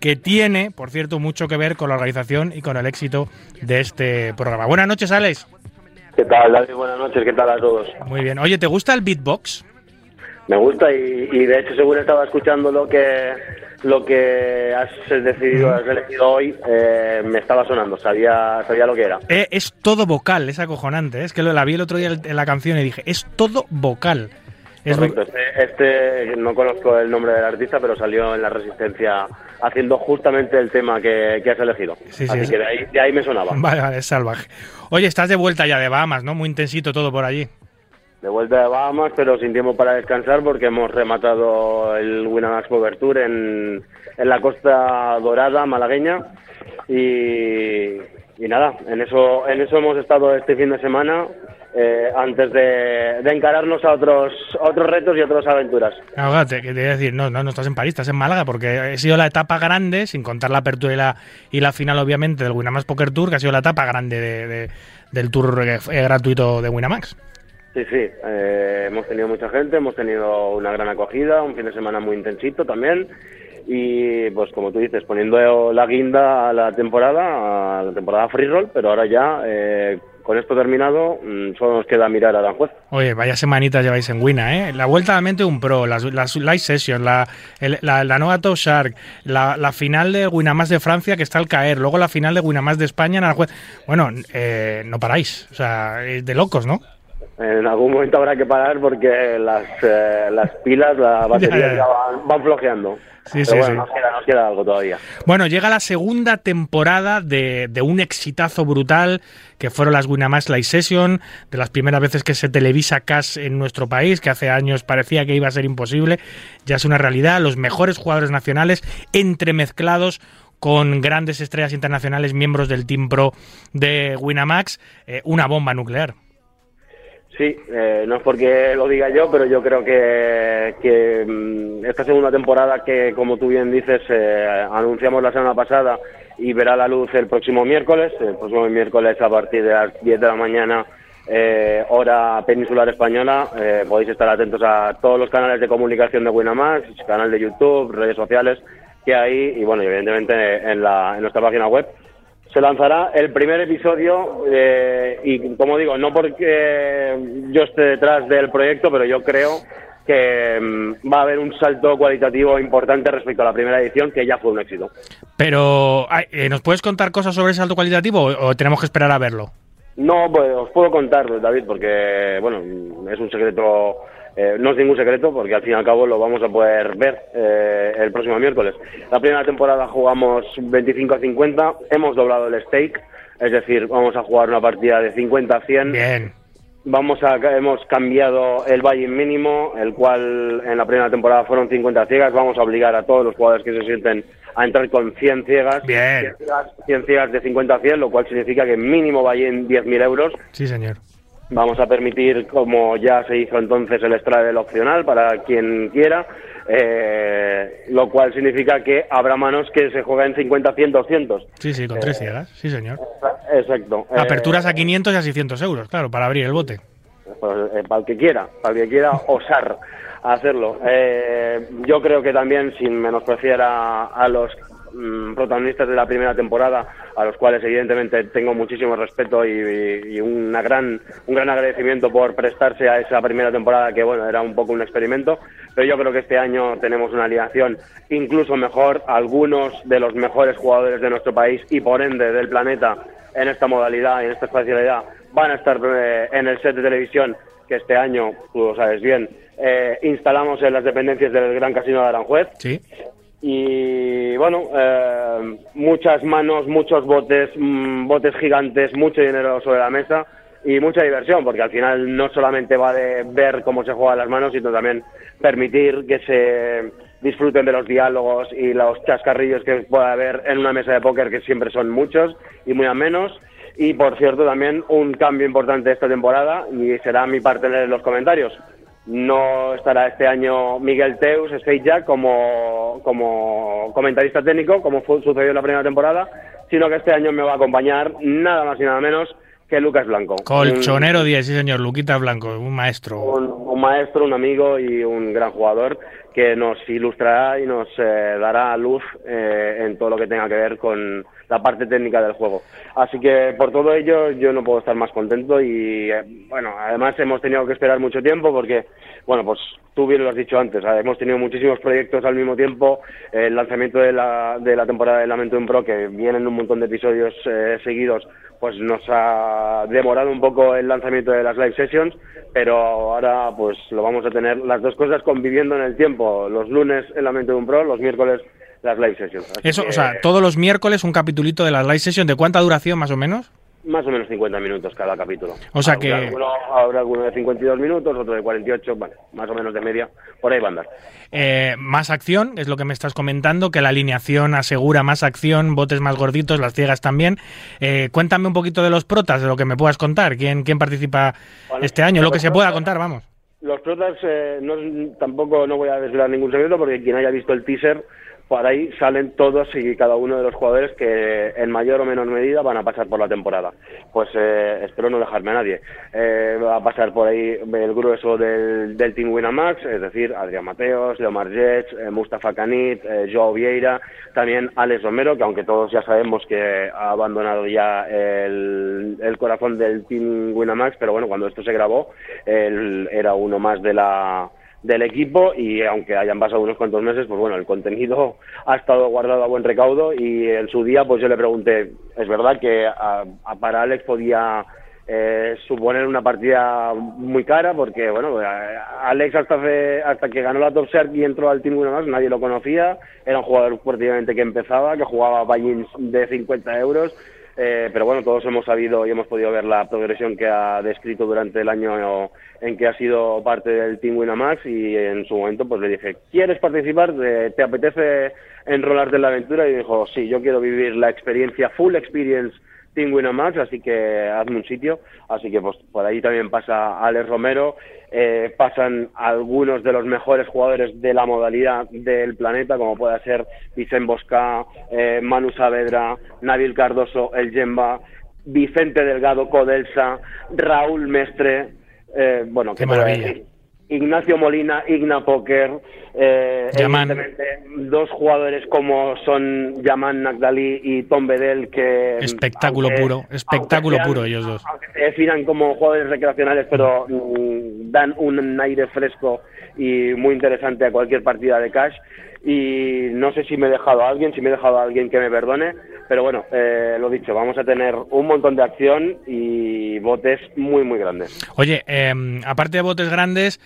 que tiene, por cierto, mucho que ver con la organización y con el éxito de este programa. Buenas noches, Alex. ¿Qué tal, David? Buenas noches, ¿qué tal a todos? Muy bien. Oye, ¿te gusta el beatbox? Me gusta y, y de hecho según estaba escuchando lo que lo que has decidido, has elegido hoy, eh, me estaba sonando, sabía, sabía lo que era. Eh, es todo vocal, es acojonante. ¿eh? Es que lo, la vi el otro día en la canción y dije, es todo vocal. Es Correcto, este, este, no conozco el nombre del artista, pero salió en La Resistencia haciendo justamente el tema que, que has elegido. Sí, sí, Así es- que de ahí, de ahí me sonaba. Vale, vale, es salvaje. Oye, estás de vuelta ya de Bahamas, ¿no? Muy intensito todo por allí. De vuelta de Bahamas, pero sin tiempo para descansar porque hemos rematado el Winamax Poker Tour en, en la Costa Dorada malagueña y, y nada, en eso, en eso hemos estado este fin de semana eh, antes de, de encararnos a otros, a otros retos y otras aventuras. Ahora, te, decir, no, no, no estás en París, estás en Málaga, porque ha sido la etapa grande, sin contar la apertura y la, y la final, obviamente, del Winamax Poker Tour, que ha sido la etapa grande de, de- del tour eh, gratuito de Winamax. Sí, sí, eh, hemos tenido mucha gente, hemos tenido una gran acogida, un fin de semana muy intensito también y pues como tú dices, poniendo la guinda a la temporada, a la temporada free roll, pero ahora ya eh, con esto terminado mm, solo nos queda mirar a Aranjuez. Oye, vaya semanitas lleváis en Wina, ¿eh? La vuelta a mente un pro, las, las live sessions, la, la, la nueva Top Shark, la, final de Winamax de Francia que está al caer, luego la final de Winamax de España en Aranjuez. Bueno, eh, no paráis, o sea, es de locos, ¿no? En algún momento habrá que parar porque las, eh, las pilas, la *laughs* batería Ya, ya, van, van flojeando. Sí, Pero sí, bueno, sí. Nos, queda, nos queda algo todavía. Bueno, llega la segunda temporada de, de un exitazo brutal que fueron las Winamax Live Session, de las primeras veces que se televisa CAS en nuestro país, que hace años parecía que iba a ser imposible, ya es una realidad. Los mejores jugadores nacionales entremezclados con grandes estrellas internacionales, miembros del Team Pro de Winamax, eh, una bomba nuclear. Sí, eh, no es porque lo diga yo, pero yo creo que, que mm, esta segunda temporada que, como tú bien dices, eh, anunciamos la semana pasada y verá la luz el próximo miércoles, el próximo miércoles a partir de las 10 de la mañana, eh, hora peninsular española, eh, podéis estar atentos a todos los canales de comunicación de Winamax, canal de YouTube, redes sociales que hay y bueno, evidentemente en, la, en nuestra página web se lanzará el primer episodio eh, y como digo, no porque yo esté detrás del proyecto, pero yo creo que mm, va a haber un salto cualitativo importante respecto a la primera edición, que ya fue un éxito. Pero, eh, ¿nos puedes contar cosas sobre ese alto cualitativo o, o tenemos que esperar a verlo? No, pues os puedo contar, David, porque, bueno, es un secreto, eh, no es ningún secreto, porque al fin y al cabo lo vamos a poder ver eh, el próximo miércoles. La primera temporada jugamos 25 a 50, hemos doblado el stake, es decir, vamos a jugar una partida de 50 a 100. Bien. Vamos a, hemos cambiado el buy-in mínimo, el cual en la primera temporada fueron 50 ciegas. Vamos a obligar a todos los jugadores que se sienten a entrar con 100 ciegas. Bien. 100 ciegas, 100 ciegas de 50 a 100, lo cual significa que mínimo buy-in 10.000 euros. Sí, señor. Vamos a permitir, como ya se hizo entonces, el extra del opcional para quien quiera, eh, lo cual significa que habrá manos que se juegan 50, 100, 200. Sí, sí, con tres ciegas. Sí, señor. Exacto. Eh, Aperturas a 500 y a 600 euros, claro, para abrir el bote. pues, eh, para el que quiera, para el que quiera osar hacerlo. Eh, yo creo que también, sin menospreciar a, a los protagonistas de la primera temporada, a los cuales evidentemente tengo muchísimo respeto y una gran, un gran agradecimiento por prestarse a esa primera temporada que bueno era un poco un experimento, pero yo creo que este año tenemos una alineación incluso mejor, algunos de los mejores jugadores de nuestro país y por ende del planeta en esta modalidad y en esta especialidad van a estar eh, en el set de televisión que este año, tú lo sabes bien, eh, instalamos en las dependencias del Gran Casino de Aranjuez. Sí. Y bueno, eh, muchas manos, muchos botes, mm, botes gigantes, mucho dinero sobre la mesa y mucha diversión, porque al final no solamente va de ver cómo se juegan las manos, sino también permitir que se disfruten de los diálogos y los chascarrillos que pueda haber en una mesa de póker, que siempre son muchos y muy amenos. Y por cierto, también un cambio importante esta temporada, y será mi parte en los comentarios. No estará este año Miguel Teus, Space Jack, como, como comentarista técnico, como fue, sucedió en la primera temporada, sino que este año me va a acompañar nada más y nada menos que Lucas Blanco. Colchonero 10, sí, señor. Luquita Blanco, un maestro. Un, un maestro, un amigo y un gran jugador que nos ilustrará y nos eh, dará luz eh, en todo lo que tenga que ver con la parte técnica del juego. Así que por todo ello yo no puedo estar más contento y eh, bueno, además hemos tenido que esperar mucho tiempo porque, bueno, pues tú bien lo has dicho antes, hemos tenido muchísimos proyectos al mismo tiempo, el lanzamiento de la, de la temporada de Lamento Pro que vienen un montón de episodios eh, seguidos pues nos ha demorado un poco el lanzamiento de las live sessions, pero ahora pues lo vamos a tener las dos cosas conviviendo en el tiempo, los lunes el Lamento de un Pro, los miércoles las live sessions. Así Eso, que o sea, todos los miércoles un capitulito de la live session. ¿De cuánta duración más o menos? más o menos 50 minutos cada capítulo. O sea Habrá que- alguno- habrá alguno de 52 minutos, otro de 48, vale, más o menos de media, por ahí va a andar. Eh, más acción, es lo que me estás comentando, que la alineación asegura más acción, botes más gorditos, las ciegas también. Eh, cuéntame un poquito de los protas, de lo que me puedas contar. ¿Quién, quién participa Bueno, este año? Lo que se pueda contar, vamos. Los protas, eh, no, tampoco no voy a desvelar ningún secreto porque quien haya visto el teaser, por ahí salen todos y cada uno de los jugadores que en mayor o menor medida van a pasar por la temporada. Pues eh, espero no dejarme a nadie. Eh, va a pasar por ahí el grueso del, del Team Winamax, es decir, Adrián Mateos, Leomar Jets, eh, Mustafa Canit, eh, Joao Vieira, también Alex Romero, que aunque todos ya sabemos que ha abandonado ya el, el corazón del Team Winamax, pero bueno, cuando esto se grabó, él era uno más de la del equipo y aunque hayan pasado unos cuantos meses, pues bueno, el contenido ha estado guardado a buen recaudo y en su día pues yo le pregunté, es verdad que a- para Alex podía eh, suponer una partida muy cara porque bueno, a- Alex hasta hace- hasta que ganó la Top Shark y entró al Team Winamax nadie lo conocía, era un jugador prácticamente que empezaba, que jugaba buy de 50 euros eh, pero bueno, todos hemos sabido y hemos podido ver la progresión que ha descrito durante el año en que ha sido parte del Team Winamax y en su momento pues le dije, ¿quieres participar? Eh, ¿Te apetece enrolarte en la aventura? Y dijo, sí, yo quiero vivir la experiencia, full experience Team Winamax, así que hazme un sitio. Así que pues por ahí también pasa Alex Romero, eh, pasan algunos de los mejores jugadores de la modalidad del planeta, como pueda ser Vicente Bosca, eh, Manu Saavedra, Nabil Cardoso, El Yemba, Vicente Delgado, Codelsa, Raúl Mestre, eh, bueno, Qué ¿qué puedo maravilla. decir? Ignacio Molina, Igna Poker, eh, evidentemente dos jugadores como son Yaman Nagdali y Tom Bedell que Espectáculo aunque- puro, espectáculo sean- puro ellos dos. aunque se definan como jugadores recreacionales pero mm, dan un aire fresco y muy interesante a cualquier partida de cash y no sé si me he dejado a alguien, si me he dejado a alguien que me perdone, pero bueno, eh, lo dicho, vamos a tener un montón de acción y botes muy muy grandes. Oye, eh, aparte de botes grandes,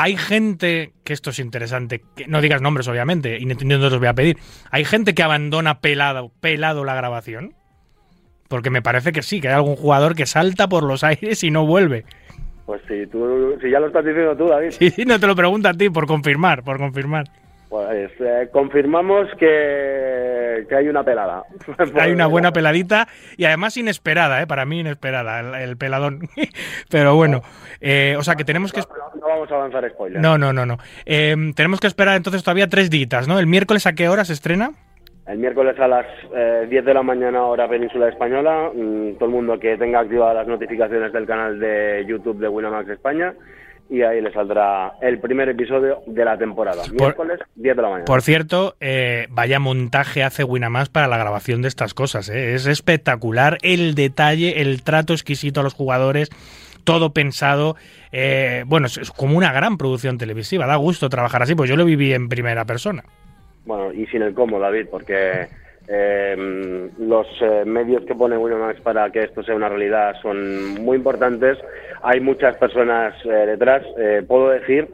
hay gente, que esto es interesante, que no digas nombres obviamente, y no los voy a pedir, hay gente que abandona pelado, pelado la grabación. Porque me parece que sí, que hay algún jugador que salta por los *laughs* aires y no vuelve. Pues si tú, si ya lo estás diciendo tú, David, sí, no te lo pregunto a ti, por confirmar, por confirmar. Pues eh, confirmamos que, que hay una pelada. *laughs* Hay una buena *laughs* peladita y además inesperada, ¿eh? para mí inesperada, el, el peladón. *laughs* Pero bueno, eh, o sea que tenemos que... No, no vamos a avanzar spoilers. No, no, no, no. Eh, tenemos que esperar entonces todavía tres días, ¿no? ¿El miércoles a qué hora se estrena? El miércoles a las eh, 10 de la mañana hora península española, mm, todo el mundo que tenga activadas las notificaciones del canal de YouTube de Winamax España y ahí le saldrá el primer episodio de la temporada. Miércoles 10 de la mañana. Por cierto, eh, vaya montaje hace Winamax para la grabación de estas cosas. ¿eh? Es espectacular el detalle, el trato exquisito a los jugadores, todo pensado. eh, bueno, es, es como una gran producción televisiva. Da gusto trabajar así, pues yo lo viví en primera persona. Bueno, y sin el cómo, David, porque eh, los medios que pone Winamax para que esto sea una realidad son muy importantes. Hay muchas personas eh, detrás. Eh, puedo decir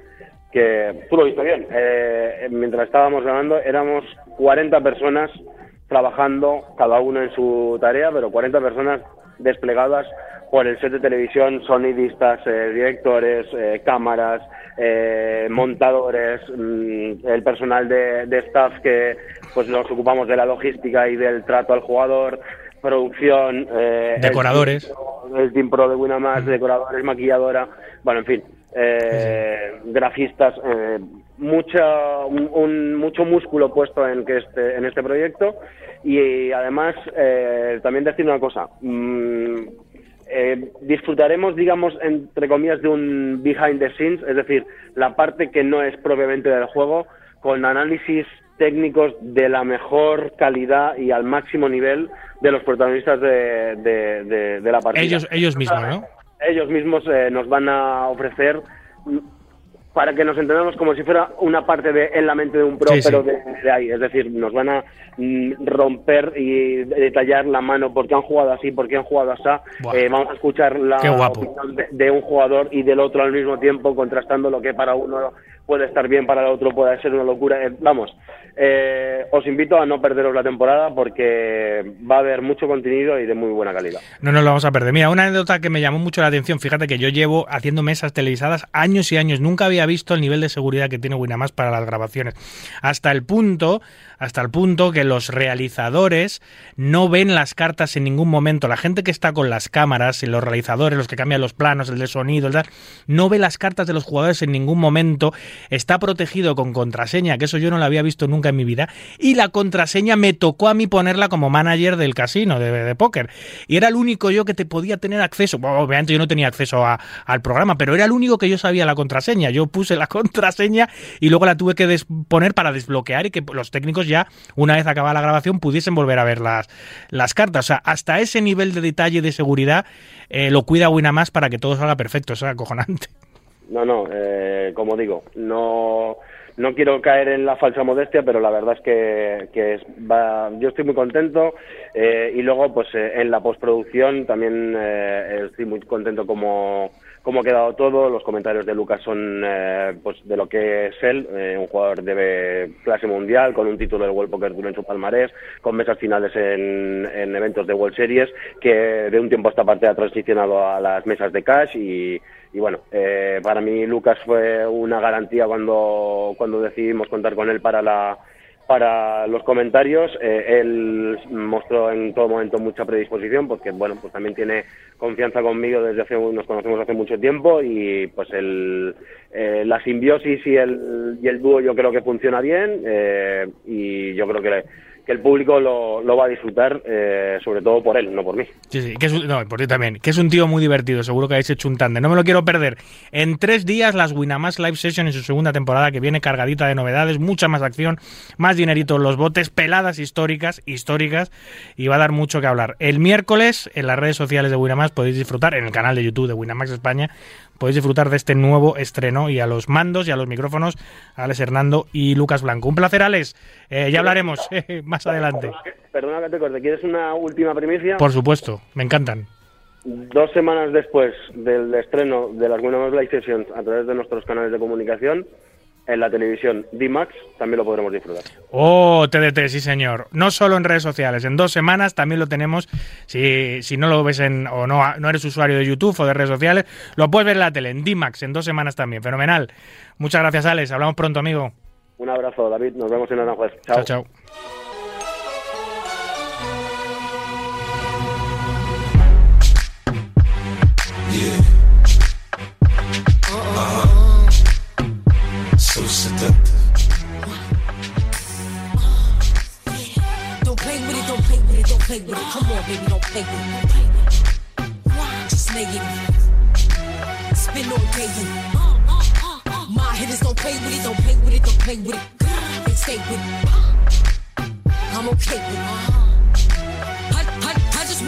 que tú lo viste bien. Eh, mientras estábamos grabando, éramos 40 personas trabajando, cada uno en su tarea, pero 40 personas desplegadas por el set de televisión, sonidistas, eh, directores, cámaras, eh, montadores, mm, el personal de, de staff que pues nos ocupamos de la logística y del trato al jugador, producción, eh, Decoradores. el team pro de Winamax, decoradores, maquilladora, bueno, en fin, eh, grafistas, eh, mucha, un, un- mucho músculo puesto en que este, en este proyecto y además eh, también decir una cosa. mm, eh, disfrutaremos, digamos, entre comillas, de un behind the scenes, es decir, la parte que no es propiamente del juego, con análisis técnicos de la mejor calidad y al máximo nivel de los protagonistas de, de- de- de la partida. Ellos, ellos mismos, ¿no? Ellos mismos eh, nos van a ofrecer para que nos entendamos como si fuera una parte de en la mente de un pro, Sí, sí. pero de, de ahí. Es decir, nos van a mm, romper y detallar la mano porque han jugado así, porque han jugado así. Eh, vamos a escuchar la opinión de, de un jugador y del otro al mismo tiempo, contrastando lo que para uno puede estar bien, para el otro puede ser una locura. Eh, vamos, eh, os invito a no perderos la temporada porque va a haber mucho contenido y de muy buena calidad. No nos lo vamos a perder. Mira, una anécdota que me llamó mucho la atención. Fíjate que yo llevo haciendo mesas televisadas años y años. Nunca había visto el nivel de seguridad que tiene Winamax para las grabaciones. Hasta el punto, hasta el punto que los realizadores no ven las cartas en ningún momento. La gente que está con las cámaras, y los realizadores, los que cambian los planos, el de sonido, el tal, no ve las cartas de los jugadores en ningún momento. Está protegido con contraseña, que eso yo no lo había visto nunca en mi vida. Y la contraseña me tocó a mí ponerla como manager del casino de, de póker. Y era el único yo que te podía tener acceso. Bueno, obviamente yo no tenía acceso a- al programa, pero era el único que yo sabía la contraseña. Yo puse la *laughs* contraseña y luego la tuve que poner para desbloquear y que los técnicos ya, una vez acabada la grabación, pudiesen volver a ver las, las cartas. O sea, hasta ese nivel de detalle de seguridad eh, lo cuida Winamax para que todo salga perfecto. Eso es acojonante. No, no, eh, como digo, no, no quiero caer en la falsa modestia, pero la verdad es que, que yo estoy muy contento eh, y luego pues en la postproducción también estoy muy contento como, como ha quedado todo. Los comentarios de Lucas son eh, pues de lo que es él, eh, un jugador de clase mundial con un título del World Poker Tour en su palmarés, con mesas finales en, en eventos de World Series, que de un tiempo a esta parte ha transicionado a las mesas de cash y y bueno, eh, para mí Lucas fue una garantía cuando, cuando decidimos contar con él para la para los comentarios. Eh, él mostró en todo momento mucha predisposición porque bueno, pues también tiene confianza conmigo desde hace nos conocemos hace mucho tiempo y pues el, eh, la simbiosis y el, y el dúo yo creo que funciona bien eh, y yo creo que que el público lo, va a disfrutar, eh, sobre todo por él, no por mí. Sí, sí, que es un, no, por ti también, que es un tío muy divertido, seguro que habéis hecho un tándem. No me lo quiero perder. En tres días, las Winamax Live Session en su segunda temporada, que viene cargadita de novedades, mucha más acción, más dinerito en los botes, peladas históricas, históricas, y va a dar mucho que hablar. El miércoles, en las redes sociales de Winamax, podéis disfrutar, en el canal de YouTube de Winamax España, podéis disfrutar de este nuevo estreno y a los mandos y a los micrófonos, Alex Hernando y Lucas Blanco. Un placer, Alex. Eh, ya hablaremos *laughs* más adelante. Perdona que te corte, ¿quieres una última primicia? Por supuesto, me encantan. Dos semanas después del estreno de las Winamax Live Sessions a través de nuestros canales de comunicación, en la televisión D-Max también lo podremos disfrutar. Oh, TDT, sí señor. No solo en redes sociales, en dos semanas también lo tenemos. Si, si no lo ves en, o no, no eres usuario de YouTube o de redes sociales, lo puedes ver en la tele, en D-Max, en dos semanas también. Fenomenal. Muchas gracias, Alex. Hablamos pronto, amigo. Un abrazo, David. Nos vemos en Aranjuez. Chao, chao. Yeah. So seductive. Don't play with it, don't play with it, don't play with it. Come on, baby, don't play with it. Just lay. Spin on day. My hitters don't play with it, don't play with it, don't play with it. They stay with it. I'm okay with it.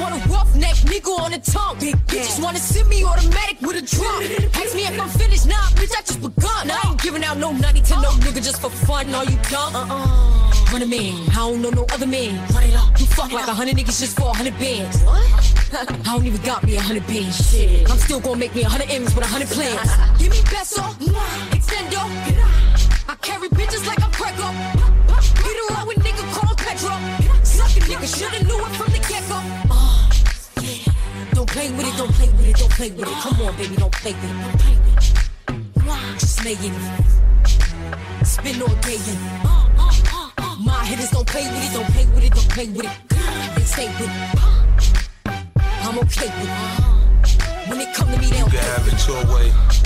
Want a roughneck nigga on the tongue. Big just wanna send me automatic with a drum. Ask me if I'm finished, nah, bitch, I just begun. I ain't giving out no nutty to no nigga just for fun. Are you dumb? Uh-uh. Run a man, I don't know no other man. Run it up. You fuck like a hundred niggas just for a hundred bands. What? I don't even got me a hundred bands. Shit. I'm still gonna make me a hundred M's with a hundred plans. *laughs* Give me peso, extendo. I carry bitches like I'm Prego. Get around with nigga called Petro. Suck a nigga, shoulda knew it from the get-go. Don't play with it, don't play with it, don't play with it. Come on, baby, don't play with it. Don't play with it. Just lay it. Spin all day. and My hitters don't play with it, don't play with it, don't play with it. They stay with it. I'm okay with it. When it come to me, they You don't can play have it your way.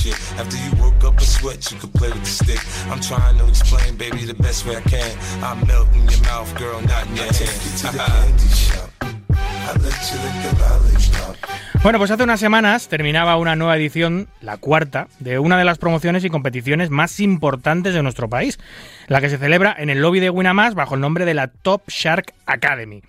shit. After you woke up a sweat, you could play with the stick. I'm trying to explain, baby, the best way I can. I melt in your mouth, girl, not in your hand. Take you to the candy shop. I let you lick the lollipop. Bueno, pues hace unas semanas terminaba una nueva edición, la cuarta, de una de las promociones y competiciones más importantes de nuestro país, la que se celebra en el lobby de Winamax bajo el nombre de la Top Shark Academy.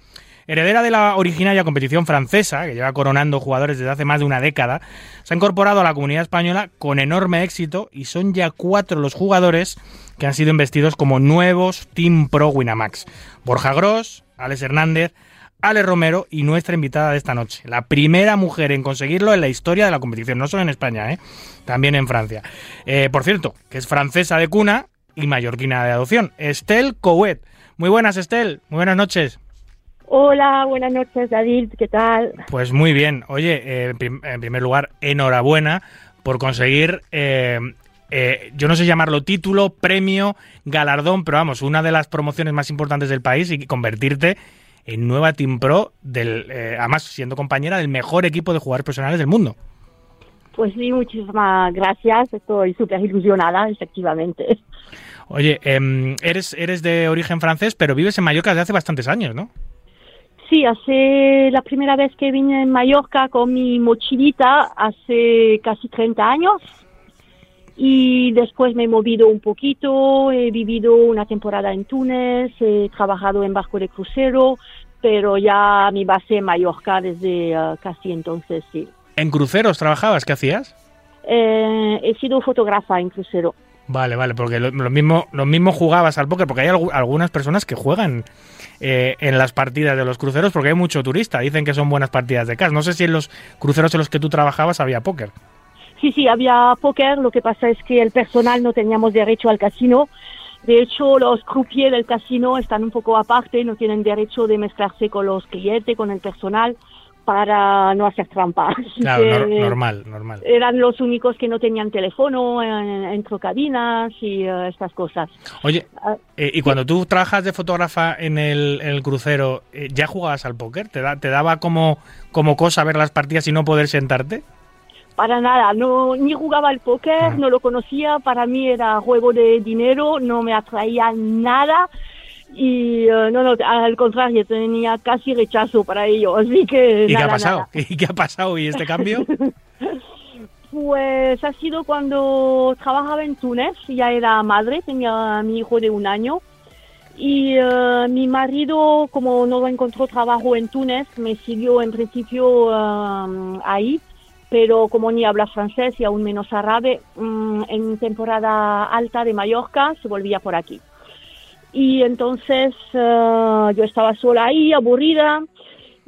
Heredera de la originaria competición francesa, que lleva coronando jugadores desde hace más de una década, se ha incorporado a la comunidad española con enorme éxito y son ya cuatro los jugadores que han sido investidos como nuevos Team Pro Winamax. Borja Gross, Alex Hernández, Ale Romero y nuestra invitada de esta noche, la primera mujer en conseguirlo en la historia de la competición, no solo en España, ¿eh? también en Francia. Eh, por cierto, que es francesa de cuna y mallorquina de adopción, Estelle Couet. Muy buenas, Estelle, muy buenas noches. Hola, buenas noches, David, ¿qué tal? Pues muy bien. Oye, eh, en, prim- en primer lugar, enhorabuena por conseguir, eh, eh, yo no sé llamarlo título, premio, galardón, pero vamos, una de las promociones más importantes del país y convertirte en nueva Team Pro, del, eh, además siendo compañera del mejor equipo de jugadores profesionales del mundo. Pues sí, muchísimas gracias, estoy súper ilusionada, efectivamente. Oye, em, eres, eres de origen francés, pero vives en Mallorca desde hace bastantes años, ¿no? Sí, hace la primera vez que vine en Mallorca con mi mochilita, hace casi 30 años. Y después me he movido un poquito, he vivido una temporada en Túnez, he trabajado en barco de crucero, pero ya mi base en Mallorca desde eh, casi entonces, sí. ¿En cruceros trabajabas? ¿Qué hacías? Eh, he sido fotógrafa en crucero. Vale, vale, porque lo, lo mismo, lo mismo jugabas al póker, porque hay algu- algunas personas que juegan eh, en las partidas de los cruceros porque hay mucho turista, dicen que son buenas partidas de cash. No sé si en los cruceros en los que tú trabajabas había póker. Sí, sí, había póker, lo que pasa es que el personal no teníamos derecho al casino. De hecho, los croupiers del casino están un poco aparte, no tienen derecho de mezclarse con los clientes, con el personal, para no hacer trampa. *laughs* Así Claro, normal, normal. Eran los únicos que no tenían teléfono en- entre cabinas y eh, estas cosas. Oye, Ah, eh, y cuando tú trabajas de fotógrafa en el, en el crucero, eh, ¿ya jugabas al póker? ¿Te, da- ¿Te daba como, como cosa ver las partidas y no poder sentarte? Para nada, no, ni jugaba al póker, no lo conocía, para mí era juego de dinero, no me atraía nada y eh, no, no, al contrario, tenía casi rechazo para ello, así que ¿Y qué ha pasado? nada. ¿Y qué ha pasado? ¿Y este cambio? *laughs* Pues ha sido cuando trabajaba en Túnez, ya era madre, tenía a mi hijo de un año y eh, mi marido, como no encontró trabajo en Túnez, me siguió en principio eh, ahí, pero como ni habla francés y aún menos árabe, mm, en temporada alta de Mallorca se volvía por aquí. Y entonces eh, yo estaba sola ahí, aburrida,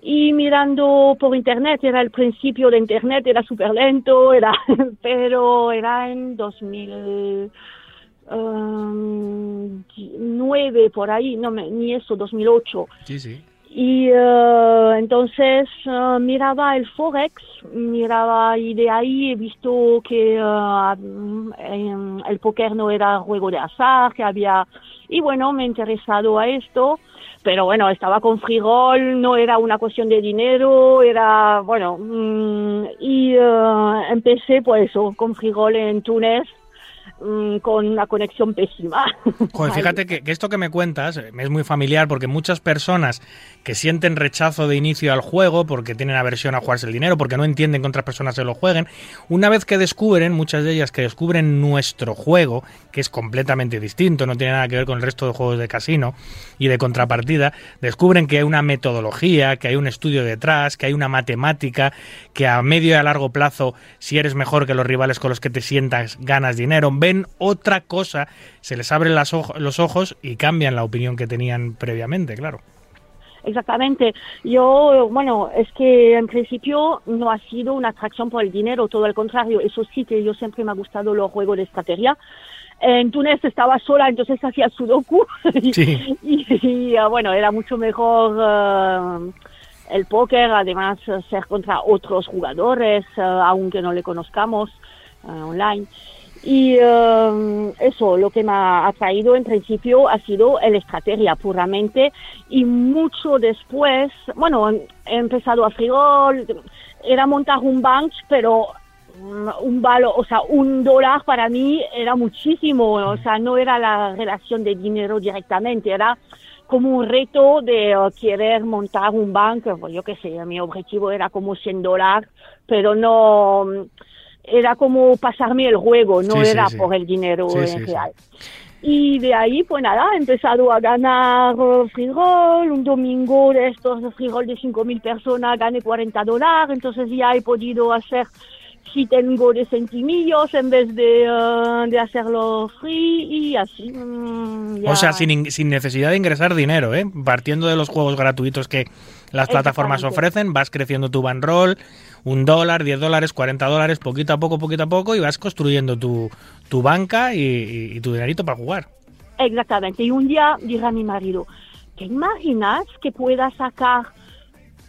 y mirando por internet, era el principio de internet, era súper lento, era, *laughs* pero era en 2009 por ahí, no, me- ni eso, 2008. Sí, sí. Y eh, entonces eh, miraba el Forex, miraba y de ahí he visto que eh, em, el póker no era juego de azar, que había... Y bueno, me he interesado a esto, pero bueno, estaba con Frigol, no era una cuestión de dinero, era, bueno, mm, y eh, empecé pues eso, con Frigol en Túnez, mm, con una conexión pésima. *laughs* Joder, fíjate que, que esto que me cuentas eh, es muy familiar porque muchas personas que sienten rechazo de inicio al juego porque tienen aversión a jugarse el dinero, porque no entienden que otras personas se lo jueguen, una vez que descubren, muchas de ellas que descubren nuestro juego, que es completamente distinto, no tiene nada que ver con el resto de juegos de casino y de contrapartida, descubren que hay una metodología, que hay un estudio detrás, que hay una matemática, que a medio y a largo plazo, si eres mejor que los rivales con los que te sientas, ganas dinero, ven otra cosa, se les abren las ojo- los ojos y cambian la opinión que tenían previamente, claro. Exactamente. Yo, bueno, es que en principio no ha sido una atracción por el dinero, todo el contrario. Eso sí que yo siempre me ha gustado los juegos de estrategia. En Túnez estaba sola, entonces *laughs* hacía sudoku. y, Sí. y, y, bueno, era mucho mejor eh, el póker, además eh, ser contra otros jugadores, eh, aunque no le conozcamos eh, online. Y eh, eso, lo que me ha atraído en principio ha sido la estrategia puramente y mucho después, bueno, he empezado a frigol, era montar un bank, pero mm, un valor, o sea, un dólar para mí era muchísimo, o sea, no era la relación de dinero directamente, era como un reto de eh, querer montar un banco, pues yo qué sé, mi objetivo era como 100 dólares, pero no, mm, era como pasarme el juego, no Sí, sí, era sí. por el dinero Sí, en sí, sí. real. Y de ahí, pues nada, he empezado a ganar eh, free roll. Un domingo de estos roll de 5.000 personas gané 40 dólares. Entonces ya he podido hacer, si tengo de centimillos en vez de, eh, de hacerlo free y así. mm, ya. O sea, sin, in- sin necesidad de ingresar dinero, ¿eh? Partiendo de los juegos gratuitos que las plataformas ofrecen, vas creciendo tu banroll, un dólar, 10 dólares, 40 dólares, poquito a poco, poquito a poco, y vas construyendo tu, tu banca y, y- y tu dinerito para jugar. Exactamente. Y un día a mi marido, ¿te imaginas que pueda sacar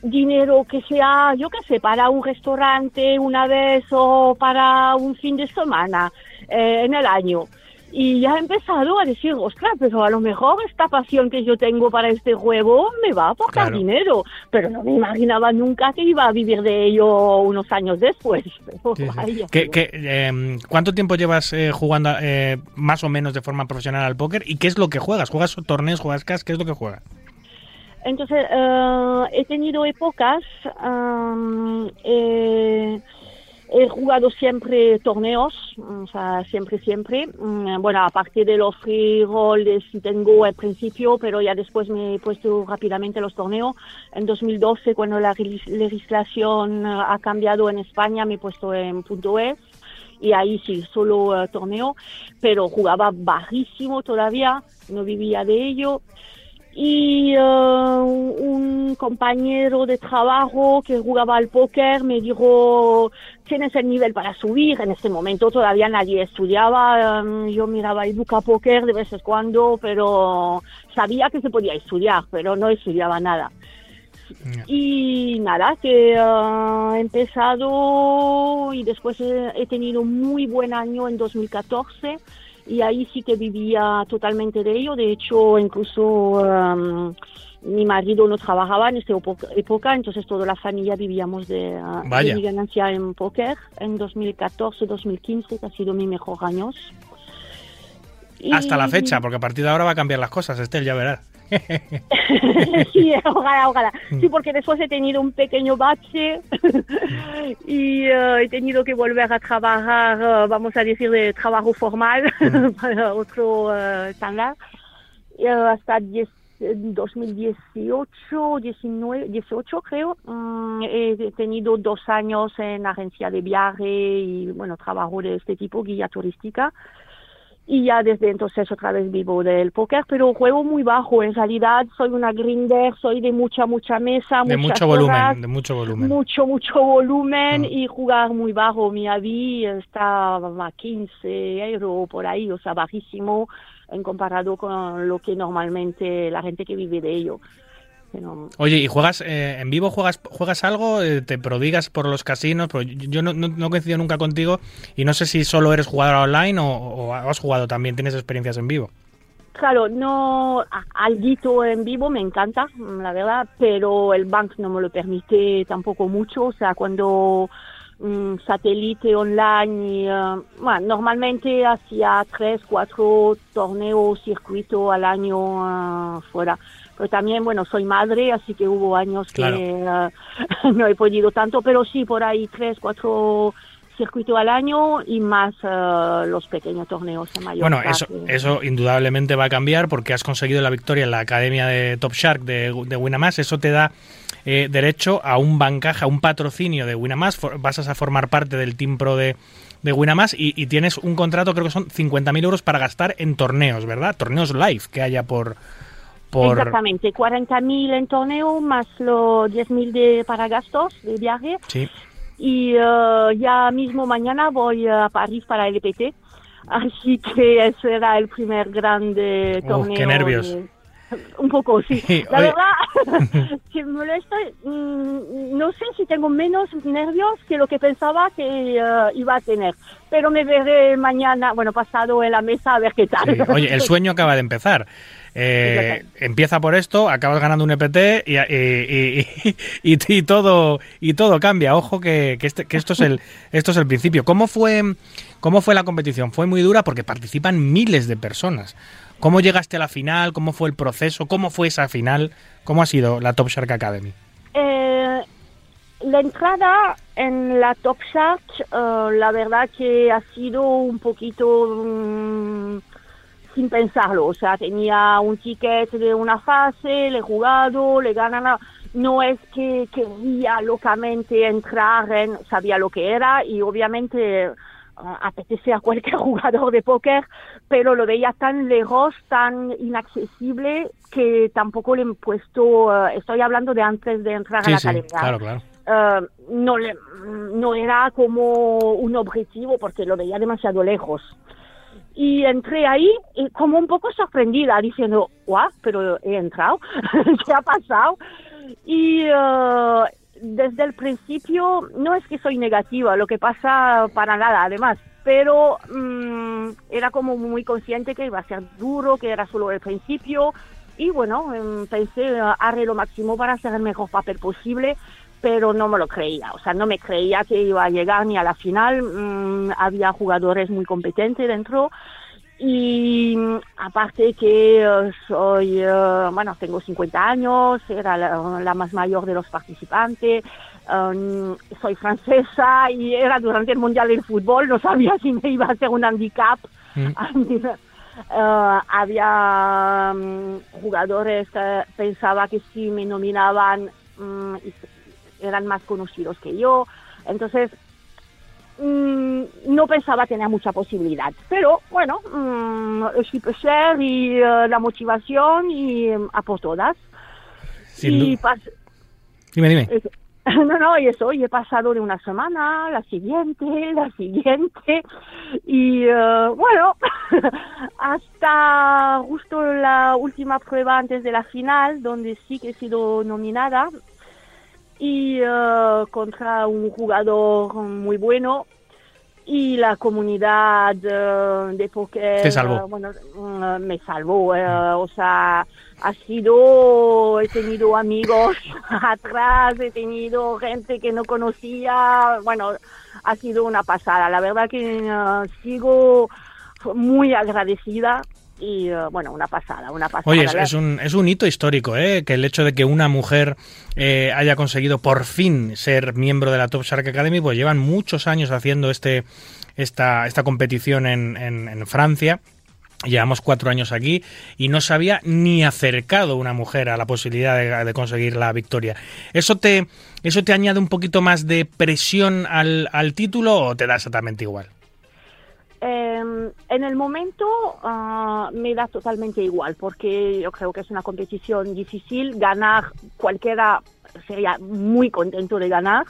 dinero que sea, yo qué sé, para un restaurante una vez o para un fin de semana eh, en el año? Y ya he empezado a decir, ostras, pero a lo mejor esta pasión que yo tengo para este juego me va a aportar Claro. dinero. Pero no me imaginaba nunca que iba a vivir de ello unos años después. *laughs* Pero vaya. ¿Qué- qué, em, ¿Cuánto tiempo llevas eh, jugando eh, más o menos de forma profesional al póker? ¿Y qué es lo que juegas? ¿Juegas torneos, juegas cash? ¿Qué es lo que juegas? Entonces, eh, he tenido épocas, am, eh, he jugado siempre torneos, o sea, siempre, siempre. Mm, Bueno, aparte de los free rolls si tengo al principio, pero ya después me he puesto rápidamente los torneos. En 2012, cuando la legislación eh, ha cambiado en España, me he puesto en punto es y ahí sí, solo eh, torneo, pero jugaba bajísimo todavía, no vivía de ello. Y eh, un compañero de trabajo que jugaba al póker me dijo, tienes el nivel para subir. En ese momento todavía nadie estudiaba, eh, yo miraba Educa Póker de vez en cuando, pero sabía que se podía estudiar, pero no estudiaba nada. Y nada, que eh, he empezado y después he, he tenido muy buen año en 2014 y ahí sí que vivía totalmente de ello. De hecho, incluso em, mi marido no trabajaba en esta época, entonces toda la familia vivíamos de, eh, de mi ganancia en póker en 2014-2015, que ha sido mi mejor años. Hasta la fecha, porque a partir de ahora va a cambiar las cosas, Estel, ya verás. *laughs* sí, ojalá, ojalá. Sí, porque después he tenido un pequeño bache *laughs* y eh, he tenido que volver a trabajar, eh, vamos a decir, de trabajo formal *laughs* para otro eh, estándar. Hasta 10 en 2018, 19, 18 creo, mm, he tenido dos años en agencia de viaje y, bueno, trabajo de este tipo, guía turística. Y ya desde entonces otra vez vivo del póker, pero juego muy bajo. En realidad soy una grinder, soy de mucha, mucha mesa, De mucho volumen, de mucho volumen. mucho, mucho volumen y jugar muy bajo. Mi avi está a 15 euros por ahí, o sea, bajísimo en comparado con lo que normalmente la gente que vive de ello. Pero, Oye, ¿y juegas eh, en vivo? ¿Juegas juegas algo? Eh, ¿Te prodigas por los casinos? Pero yo yo no, no, no coincido nunca contigo y no sé si solo eres jugador online o, o has jugado también, tienes experiencias en vivo. Claro, no, a- alguito en vivo me encanta, la verdad, pero el bank no me lo permite tampoco mucho, o sea, cuando mm, satélite online, y, eh, bueno, normalmente hacía tres, cuatro torneos, circuito al año eh, fuera. Pero también, bueno, soy madre, así que hubo años Claro. que eh, *laughs* no he podido tanto, pero sí, por ahí tres, cuatro circuitos al año y más eh, los pequeños torneos en Mallorca. Bueno, eso, eso indudablemente va a cambiar porque has conseguido la victoria en la academia de Top Shark de, de Winamax. Eso te da eh, derecho a un bancaje, a un patrocinio de Winamax. For- Vas a formar parte del Team Pro de, de Winamax y, y tienes un contrato, creo que son 50.000 euros para gastar en torneos, ¿verdad? Torneos live que haya por... por Exactamente, 40.000 en torneo más los 10.000 de para gastos de viaje. Sí. Y eh, ya mismo mañana voy a París para el EPT. Así que ese era el primer grande Oh, torneo. qué nervios. de- *laughs* Un poco, sí. Sí, *laughs* La oye. verdad, *laughs* que me estoy, mm, no sé si tengo menos nervios que lo que pensaba que eh, iba a tener. Pero me veré mañana, bueno, pasado en la mesa a ver qué tal. Sí. Oye, el sueño acaba de empezar. Eh, empieza por esto, acabas ganando un EPT y, y- y- y- todo y todo cambia. Ojo que, que este- que esto es el esto es el principio. ¿Cómo fue cómo fue la competición? Fue muy dura porque participan miles de personas. ¿Cómo llegaste a la final? ¿Cómo fue el proceso? ¿Cómo fue esa final? ¿Cómo ha sido la Top Shark Academy? Eh, la entrada en la Top Shark, eh, la verdad que ha sido un poquito mm, sin pensarlo. O sea, tenía un ticket de una fase, le he jugado, le ganan. No es que quería locamente entrar en, sabía lo que era y obviamente ah, apetece a cualquier *laughs* jugador de póker, pero lo veía tan lejos, tan inaccesible, que tampoco le he puesto, eh, estoy hablando de antes de entrar a la academia. claro, claro. Eh, no, le, no era como un objetivo porque lo veía demasiado lejos. Y entré ahí y como un poco sorprendida, diciendo, guau, pero he entrado, *laughs* ¿qué ha pasado? Y eh, desde el principio, no es que soy negativa, lo que pasa para nada, además, pero mm, era como muy consciente que iba a ser duro, que era solo el principio, y bueno, em, pensé, haré lo máximo para hacer el mejor papel posible, pero no me lo creía, o sea, no me creía que iba a llegar ni a la final, mm, había jugadores muy competentes dentro, y mm, aparte que eh, soy, eh, bueno, tengo 50 años, era la, la más mayor de los participantes, um, soy francesa y era durante el Mundial del Fútbol, no sabía *laughs* si me iba a hacer un handicap. *laughs* Eh, había mm, jugadores que pensaba que si me nominaban mm, eran más conocidos que yo, entonces mm, no pensaba tener mucha posibilidad. Pero bueno, mm, el share y eh, la motivación y mm, a por todas. Sin y Dime, dime. eso. *laughs* No, no, y eso, y he pasado de una semana, la siguiente, *laughs* la siguiente, y eh, bueno, *laughs* hasta justo la última prueba antes de la final, donde sí que he sido nominada, y eh, contra un jugador muy bueno, y la comunidad eh, de póker Te salvó. eh, bueno, mm, me salvó eh, o sea ha sido he tenido amigos *laughs* atrás he tenido gente que no conocía bueno ha sido una pasada la verdad que sigo muy agradecida y eh, bueno una pasada una pasada Oye, es, un, es un hito histórico, ¿eh? Que el hecho de que una mujer eh, haya conseguido por fin ser miembro de la Top Shark Academy, pues llevan muchos años haciendo este, esta, esta competición en, en- en Francia. Llevamos cuatro años aquí y no se había ni acercado una mujer a la posibilidad de, de conseguir la victoria. ¿Eso te, ¿Eso te añade un poquito más de presión al, al título o te da exactamente igual? Eh, en el momento ah, me da totalmente igual porque yo creo que es una competición difícil. Ganar cualquiera sería muy contento de ganar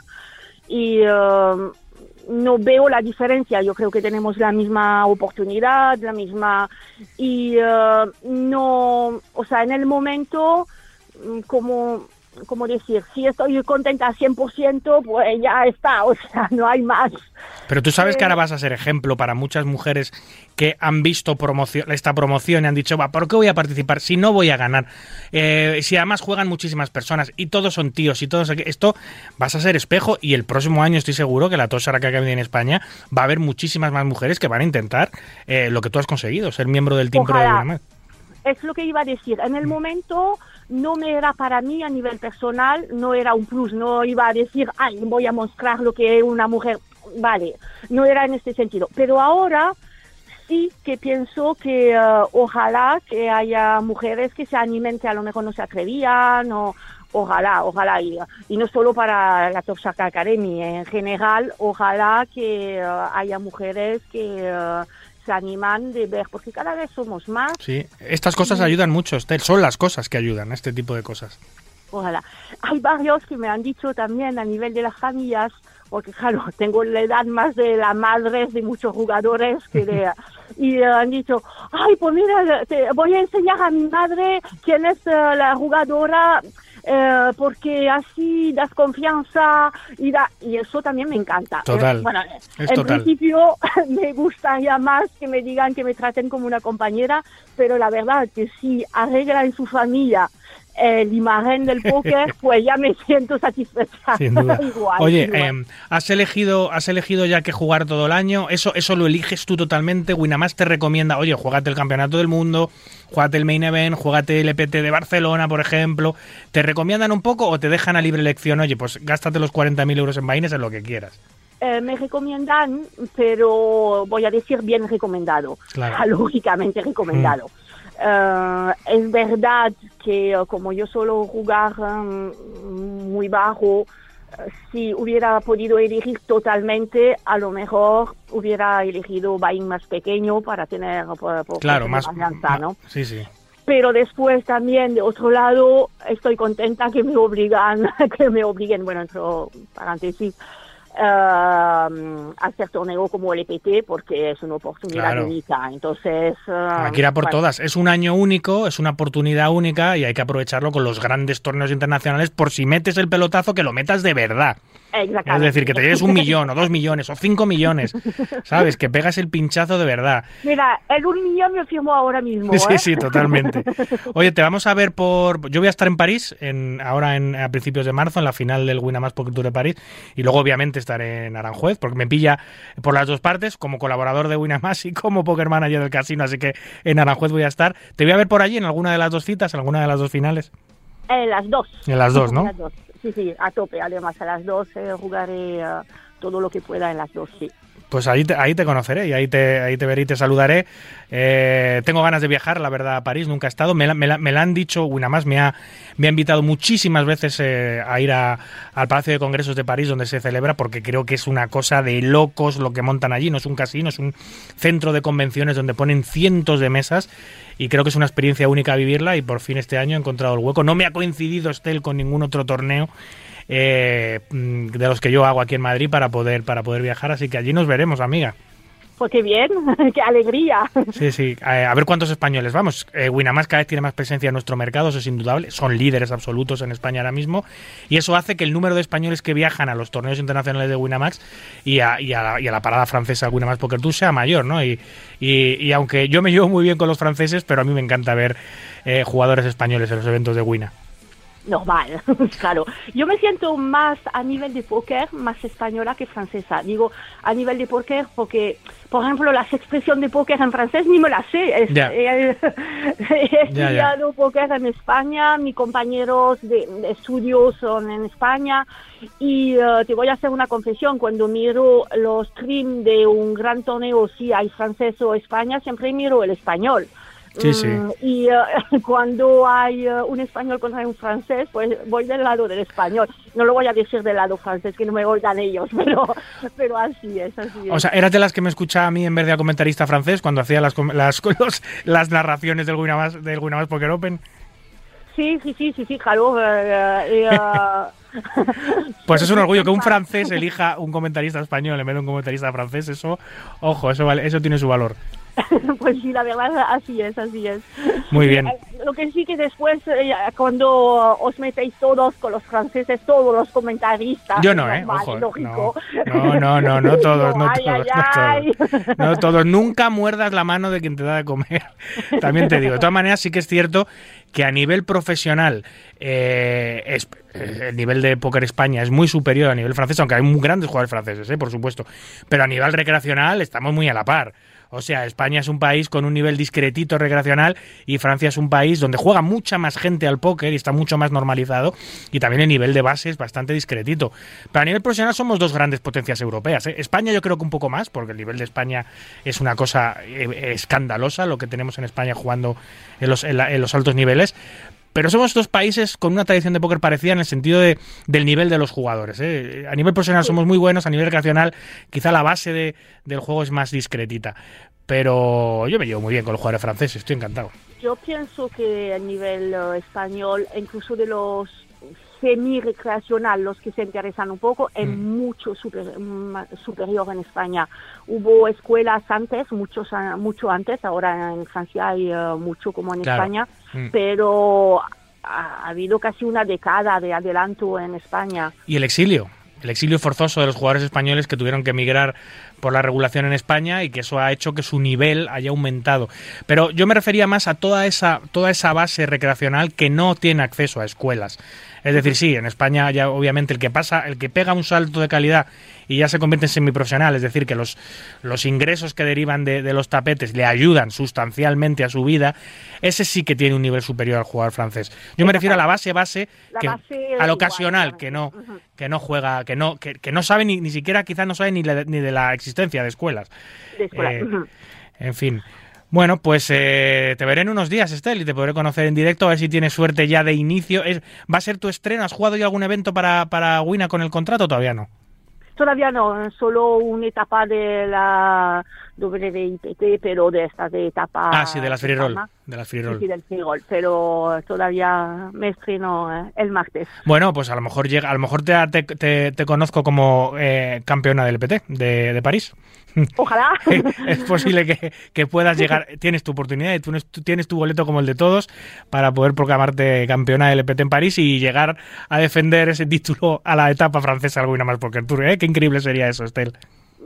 y eh, no veo la diferencia. Yo creo que tenemos la misma oportunidad, la misma y eh, no, o sea, en el momento mm, como como decir, si estoy contenta al 100%, pues ya está, o sea, no hay más. Pero tú sabes que Eh, ahora vas a ser ejemplo para muchas mujeres que han visto promoción, esta promoción y han dicho, va, ¿por qué voy a participar si no voy a ganar? Eh, si además juegan muchísimas personas y todos son tíos y todos... Esto vas a ser espejo y el próximo año estoy seguro que la Tosara que acaba en España va a haber muchísimas más mujeres que van a intentar eh, lo que tú has conseguido, ser miembro del Team Pro de. Es lo que iba a decir. En el momento no me era para mí a nivel personal, no era un plus, no iba a decir, ay, voy a mostrar lo que es una mujer. Vale, no era en este sentido. Pero ahora sí que pienso que eh, ojalá que haya mujeres que se animen que a lo mejor no se atrevían o ojalá, ojalá, y, y no solo para la Top Shark Academy, en general, ojalá que eh, haya mujeres que eh, se animan de ver, porque cada vez somos más Sí, estas cosas ayudan mucho, Estel, son las cosas que ayudan, este tipo de cosas. ojalá. Hay varios que me han dicho también a nivel de las familias, porque claro, *laughs* tengo la edad más de la madre de muchos jugadores que de... *laughs* Y han dicho, ay, pues mira, te voy a enseñar a mi madre quién es eh, la jugadora eh, porque así das confianza y, da, y eso también me encanta. Total, Eh, bueno, es en total. principio *laughs* me gustaría más que me digan que me traten como una compañera, pero la verdad que si arregla en su familia el imagen del póker, *laughs* pues ya me siento satisfecha. Sin duda. *laughs* Igual, Oye, igual. eh, ¿has elegido has elegido ya que jugar todo el año? ¿Eso eso lo eliges tú totalmente? Winamax te recomienda, oye, juégate el Campeonato del Mundo, juégate el Main Event, juégate el EPT de Barcelona, por ejemplo. ¿Te recomiendan un poco o te dejan a libre elección? Oye, pues gástate los 40.000 euros en Baines en lo que quieras. Eh, me recomiendan, pero voy a decir bien recomendado, Claro. *laughs* Lógicamente recomendado. Eh, es verdad que eh, como yo suelo jugar mm, muy bajo, eh, si hubiera podido elegir totalmente, a lo mejor hubiera elegido buy-in más pequeño para tener por- por- Claro, más ¿no? Sí, sí. pero después también de otro lado estoy contenta que me obligan *laughs* que me obliguen bueno entre paréntesis eh, a hacer torneo como el EPT porque es una oportunidad Claro. única entonces eh, Hay que ir a por bueno, todas. Es un año único, es una oportunidad única y hay que aprovecharlo con los grandes torneos internacionales por si metes el pelotazo que lo metas de verdad. Es exactamente. decir, que te lleves un *laughs* millón o dos millones o cinco millones, ¿sabes? Que pegas el pinchazo de verdad. mira el un millón me firmo ahora mismo Sí, ¿eh? sí, totalmente. Oye, te vamos a ver por... Yo voy a estar en París en, ahora en, a principios de marzo, en la final del Winamax Poker Tour de París, y luego obviamente estaré en Aranjuez, porque me pilla por las dos partes, como colaborador de Winamax y como Poker Manager del casino, así que en Aranjuez voy a estar. Te voy a ver por allí en alguna de las dos citas, en alguna de las dos finales. En las dos En las dos, ¿no? En las dos. sí sí a tope además a las dos eh, jugaré eh, todo lo que pueda en las dos sí Pues ahí te, ahí te conoceré y ahí te, ahí te veré y te saludaré. Eh, tengo ganas de viajar, la verdad, a París. Nunca he estado. Me la, me la- me han dicho, más me ha, me ha invitado muchísimas veces eh, a ir al Palacio de Congresos de París, donde se celebra, porque creo que es una cosa de locos lo que montan allí. No es un casino, es un centro de convenciones donde ponen cientos de mesas. Y creo que es una experiencia única vivirla. Y por fin este año he encontrado el hueco. No me ha coincidido Estel con ningún otro torneo eh, mm, de los que yo hago aquí en Madrid para poder, para poder viajar. Así que allí nos veremos, amiga. pues qué bien *laughs* qué alegría Sí, sí. Eh, a ver cuántos españoles vamos. Eh, Winamax cada vez tiene más presencia en nuestro mercado, eso es indudable. Son líderes absolutos en España ahora mismo. Y eso hace que el número de españoles que viajan a los torneos internacionales de Winamax y a, y a la, y a la parada francesa Winamax Poker Tour sea mayor, ¿no? Y, y- y aunque yo me llevo muy bien con los franceses, pero a mí me encanta ver eh, jugadores españoles en los eventos de Wina. Normal, *laughs* claro. Yo me siento más a nivel de póker, más española que francesa. Digo, a nivel de póker porque, por ejemplo, las expresiones de póker en francés ni me las sé. Es- Ya. *laughs* He, he ya. estudiado póker en España, mis compañeros de, de estudios son en España y eh, te voy a hacer una confesión, cuando miro los streams de un gran torneo, si hay francés o España, siempre miro el español. Sí, sí. Mm, y eh, *laughs* cuando hay eh, un español contra un francés, pues voy del lado del español. No lo voy a decir del lado francés, que no me oigan ellos, *laughs* pero, pero así es, así es. O sea, ¿eras de las que me escuchaba a mí en vez de a comentarista francés cuando hacía las, las, *laughs* los- las narraciones del Winamax, del Winamax Poker Open? sí, sí, sí, sí, sí, claro. eh, Pues es un orgullo que un francés elija un comentarista español en vez de un comentarista francés. Eso, ojo, eso, vale, eso tiene su valor. *laughs* pues sí, la verdad, así es, así es. Muy bien. Eh, Lo que sí que después, eh, cuando os metéis todos con los franceses, todos los comentaristas. Yo no, ¿eh? Ojo, lógico. No, no, no, *laughs* no todos, no Ay, todos, ay, no todos. *laughs* No todos. Nunca muerdas la mano de quien te da de comer. También te digo. De todas maneras, sí que es cierto que a nivel profesional eh, es- eh, el nivel de póker España es muy superior a nivel francés, aunque hay muy grandes jugadores franceses, eh, por supuesto. Pero a nivel recreacional estamos muy a la par. O sea, España es un país con un nivel discretito recreacional y Francia es un país donde juega mucha más gente al póker y está mucho más normalizado y también el nivel de base es bastante discretito. Pero a nivel profesional somos dos grandes potencias europeas. ¿eh? España yo creo que un poco más, porque el nivel de España es una cosa eh, escandalosa lo que tenemos en España jugando en los, altos niveles. Pero somos dos países con una tradición de póker parecida en el sentido de, del nivel de los jugadores. ¿eh? A nivel profesional somos muy buenos, a nivel recreacional quizá la base de- del juego es más discretita. Pero yo me llevo muy bien con los jugadores franceses, estoy encantado. Yo pienso que a nivel eh, español, incluso de los semi-recreacional, los que se interesan un poco, es Mm. mucho super- ma- superior en España. Hubo escuelas antes, muchos, a- mucho antes, ahora en Francia hay eh, mucho como en Claro. España, Mm. pero ha, ha habido casi una década de adelanto en España. Y el exilio, el exilio forzoso de los jugadores españoles que tuvieron que emigrar por la regulación en España y que eso ha hecho que su nivel haya aumentado. Pero yo me refería más a toda esa, toda esa base recreacional que no tiene acceso a escuelas. Es decir, sí, en España ya obviamente el que pasa, el que pega un salto de calidad y ya se convierte en semiprofesional, es decir, que los, los ingresos que derivan de, de los tapetes le ayudan sustancialmente a su vida, ese sí que tiene un nivel superior al jugador francés. Yo me refiero a la base base, La que, base al igual, ocasional, que no, que no juega, que no, que, que no sabe ni, ni siquiera, quizás no sabe ni, la- ni de la existencia de escuelas. De escuela. Eh. En fin. Bueno, pues eh, te veré en unos días, Estel, y te podré conocer en directo, a ver si tienes suerte ya de inicio. Es, ¿Va a ser tu estreno? ¿Has jugado ya algún evento para, para Wina con el contrato todavía no? Todavía no, solo una etapa de la WIPT, pero de esta de etapa. Ah, sí, de las llama? De las free Sí, del free roll, pero todavía me estreno eh, el martes. Bueno, pues a lo mejor llega, a lo mejor te, te, te- te conozco como eh, campeona del PT de, de París. *laughs* Ojalá. *laughs* es posible que, que puedas llegar, tienes tu oportunidad y tú, tienes tu boleto como el de todos para poder proclamarte campeona del LPT en París y llegar a defender ese título a la etapa francesa alguna más porque el Tour, ¿eh? Qué increíble sería eso, Estel.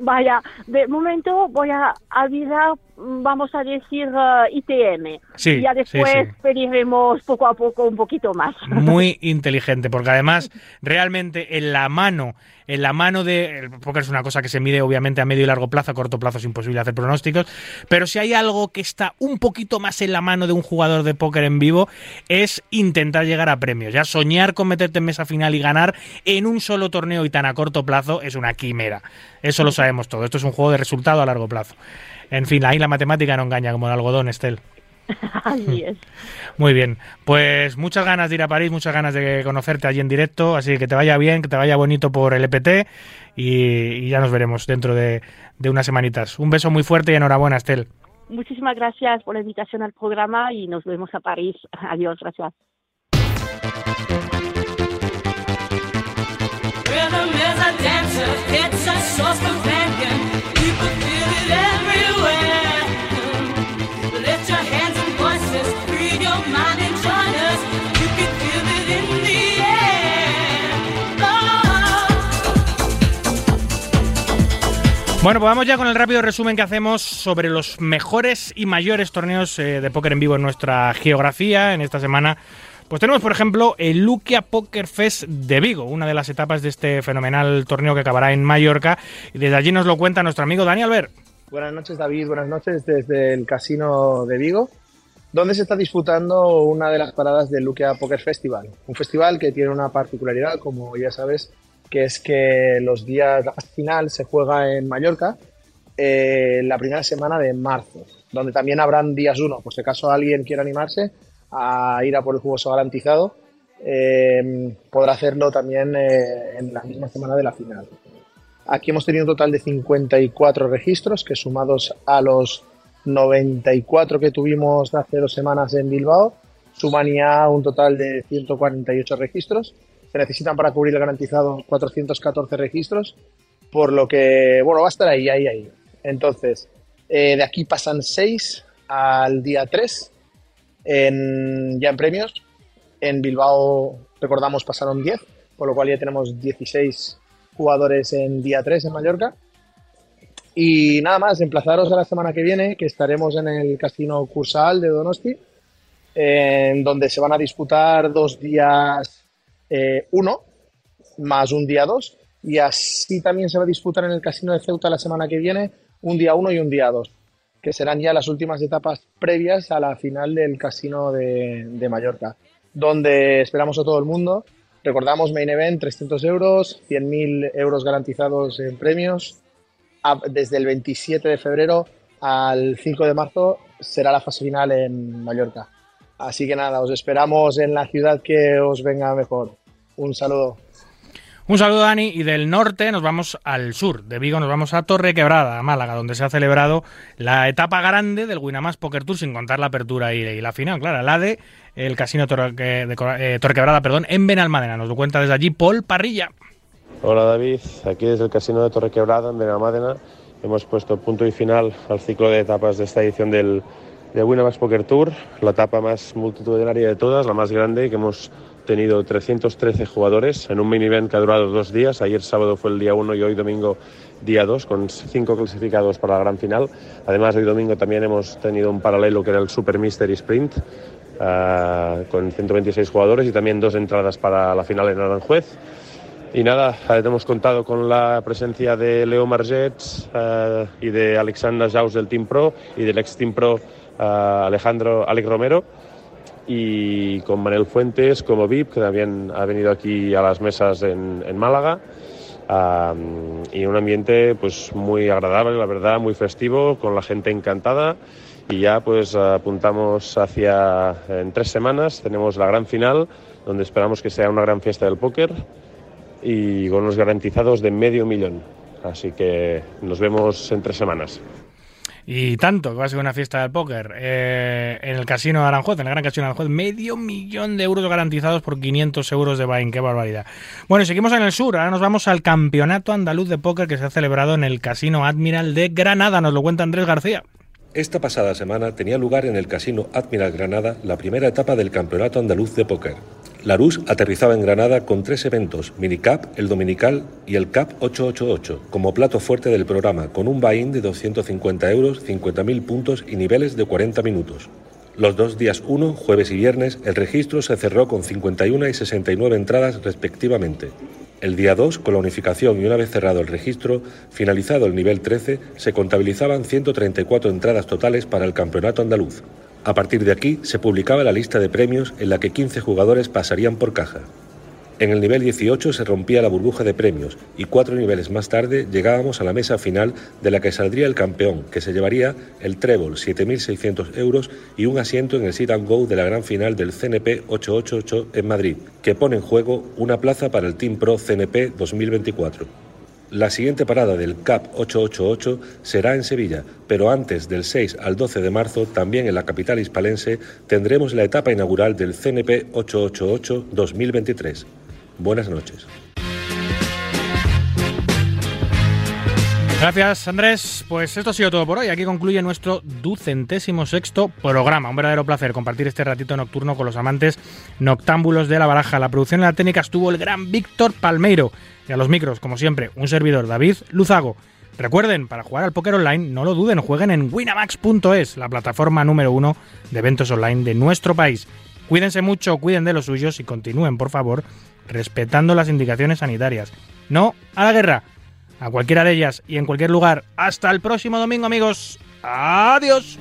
Vaya, de momento voy a avisar, vamos a decir, eh, ITM. Sí, y ya sí, después sí. pediremos poco a poco un poquito más. *laughs* Muy inteligente, porque además realmente en la mano, en la mano de el póker es una cosa que se mide obviamente a medio y largo plazo, a corto plazo es imposible hacer pronósticos, pero si hay algo que está un poquito más en la mano de un jugador de póker en vivo es intentar llegar a premios. Ya soñar con meterte en mesa final y ganar en un solo torneo y tan a corto plazo es una quimera. Eso lo sabemos todo. Esto es un juego de resultado a largo plazo. En fin, ahí la matemática no engaña como el algodón, Estel. *laughs* Así es. Muy bien, pues muchas ganas de ir a París, muchas ganas de conocerte allí en directo, así que te vaya bien, que te vaya bonito por el EPT y, y ya nos veremos dentro de, de unas semanitas. Un beso muy fuerte y enhorabuena, Estel. Muchísimas gracias por la invitación al programa y nos vemos a París. *laughs* Adiós, gracias. Bueno, pues vamos ya con el rápido resumen que hacemos sobre los mejores y mayores torneos eh, de póker en vivo en nuestra geografía. En esta semana, pues tenemos, por ejemplo, el Luquia Poker Fest de Vigo, una de las etapas de este fenomenal torneo que acabará en Mallorca. Y desde allí nos lo cuenta nuestro amigo Dani Albert. Buenas noches, David. Buenas noches desde el Casino de Vigo, donde se está disputando una de las paradas del Luquea Poker Festival. Un festival que tiene una particularidad, como ya sabes, que es que los días, la final se juega en Mallorca eh, la primera semana de marzo, donde también habrán días uno, por si acaso alguien quiere animarse a ir a por el jugoso garantizado, eh, podrá hacerlo también eh, en la misma semana de la final. Aquí hemos tenido un total de 54 registros, que sumados a los 94 que tuvimos hace dos semanas en Bilbao, suman ya un total de 148 registros. Se necesitan para cubrir el garantizado 414 registros, por lo que, bueno, va a estar ahí, ahí, ahí. Entonces, eh, de aquí pasan 6 al día 3 en, ya en premios. En Bilbao, recordamos, pasaron 10, por lo cual ya tenemos 16 jugadores en día 3 en Mallorca. Y nada más, emplazaros a la semana que viene, que estaremos en el Casino Cursal de Donosti, en donde se van a disputar dos días eh, uno, más un día dos, y así también se va a disputar en el Casino de Ceuta la semana que viene un día uno y un día dos, que serán ya las últimas etapas previas a la final del Casino de, de Mallorca, donde esperamos a todo el mundo. Recordamos Main Event 300 euros, 100.000 euros garantizados en premios. Desde el 27 de febrero al 5 de marzo será la fase final en Mallorca. Así que nada, os esperamos en la ciudad que os venga mejor. Un saludo. Un saludo, Dani, y del norte nos vamos al sur. De Vigo nos vamos a Torre Quebrada, a Málaga, donde se ha celebrado la etapa grande del Winamax Poker Tour, sin contar la apertura y, la final, claro, la de el Casino Torre, de eh, Torre Quebrada, perdón, en Benalmádena. Nos lo cuenta desde allí Paul Parrilla. Hola David, aquí desde el Casino de Torre Quebrada en Benalmádena hemos puesto punto y final al ciclo de etapas de esta edición del, del Winamax Poker Tour, la etapa más multitudinaria de todas, la más grande, que hemos tenido 313 jugadores en un mini event que ha durado dos días. Ayer sábado fue el día 1 y hoy domingo día 2, con cinco clasificados para la gran final. Además, hoy domingo también hemos tenido un paralelo que era el Super Mystery Sprint, uh, con 126 jugadores y también dos entradas para la final en Aranjuez. Y nada, hemos contado con la presencia de Leo Margets uh, y de Alexandra Jaus del Team Pro y del ex Team Pro uh, Alejandro Alex Romero y con Manel Fuentes como VIP, que también ha venido aquí a las mesas en, en Málaga. Um, y un ambiente pues muy agradable, la verdad, muy festivo, con la gente encantada. Y ya pues apuntamos hacia en tres semanas, tenemos la gran final, donde esperamos que sea una gran fiesta del póker y con unos garantizados de medio millón. Así que nos vemos en tres semanas. Y tanto, que va a ser una fiesta del póker. Eh, en el casino de Aranjuez, en el Gran Casino de Aranjuez, medio millón de euros garantizados por 500 euros de buy ¡Qué barbaridad! Bueno, y seguimos en el sur. Ahora nos vamos al Campeonato Andaluz de Póker que se ha celebrado en el Casino Admiral de Granada. Nos lo cuenta Andrés García. Esta pasada semana tenía lugar en el Casino Admiral Granada la primera etapa del Campeonato Andaluz de Póker. Larus aterrizaba en Granada con tres eventos, Minicap, el Dominical y el Cap 888, como plato fuerte del programa, con un buy-in de 250 euros, 50.000 puntos y niveles de 40 minutos. Los dos días 1, jueves y viernes, el registro se cerró con 51 y 69 entradas respectivamente. El día 2, con la unificación y una vez cerrado el registro, finalizado el nivel 13, se contabilizaban 134 entradas totales para el campeonato andaluz. A partir de aquí se publicaba la lista de premios en la que 15 jugadores pasarían por caja. En el nivel 18 se rompía la burbuja de premios y cuatro niveles más tarde llegábamos a la mesa final de la que saldría el campeón, que se llevaría el trébol 7.600 euros y un asiento en el sit and go de la gran final del CNP 888 en Madrid, que pone en juego una plaza para el Team Pro CNP 2024. La siguiente parada del CAP 888 será en Sevilla, pero antes del 6 al 12 de marzo, también en la capital hispalense, tendremos la etapa inaugural del CNP 888 2023. Buenas noches. Gracias, Andrés. Pues esto ha sido todo por hoy. Aquí concluye nuestro ducentésimo sexto programa. Un verdadero placer compartir este ratito nocturno con los amantes noctámbulos de la baraja. La producción y la técnica estuvo el gran Víctor Palmeiro. Y a los micros, como siempre, un servidor, David Luzago. Recuerden, para jugar al póker online, no lo duden, jueguen en winamax.es, la plataforma número uno de eventos online de nuestro país. Cuídense mucho, cuiden de los suyos y continúen, por favor, respetando las indicaciones sanitarias. No a la guerra, a cualquiera de ellas y en cualquier lugar. Hasta el próximo domingo, amigos. Adiós.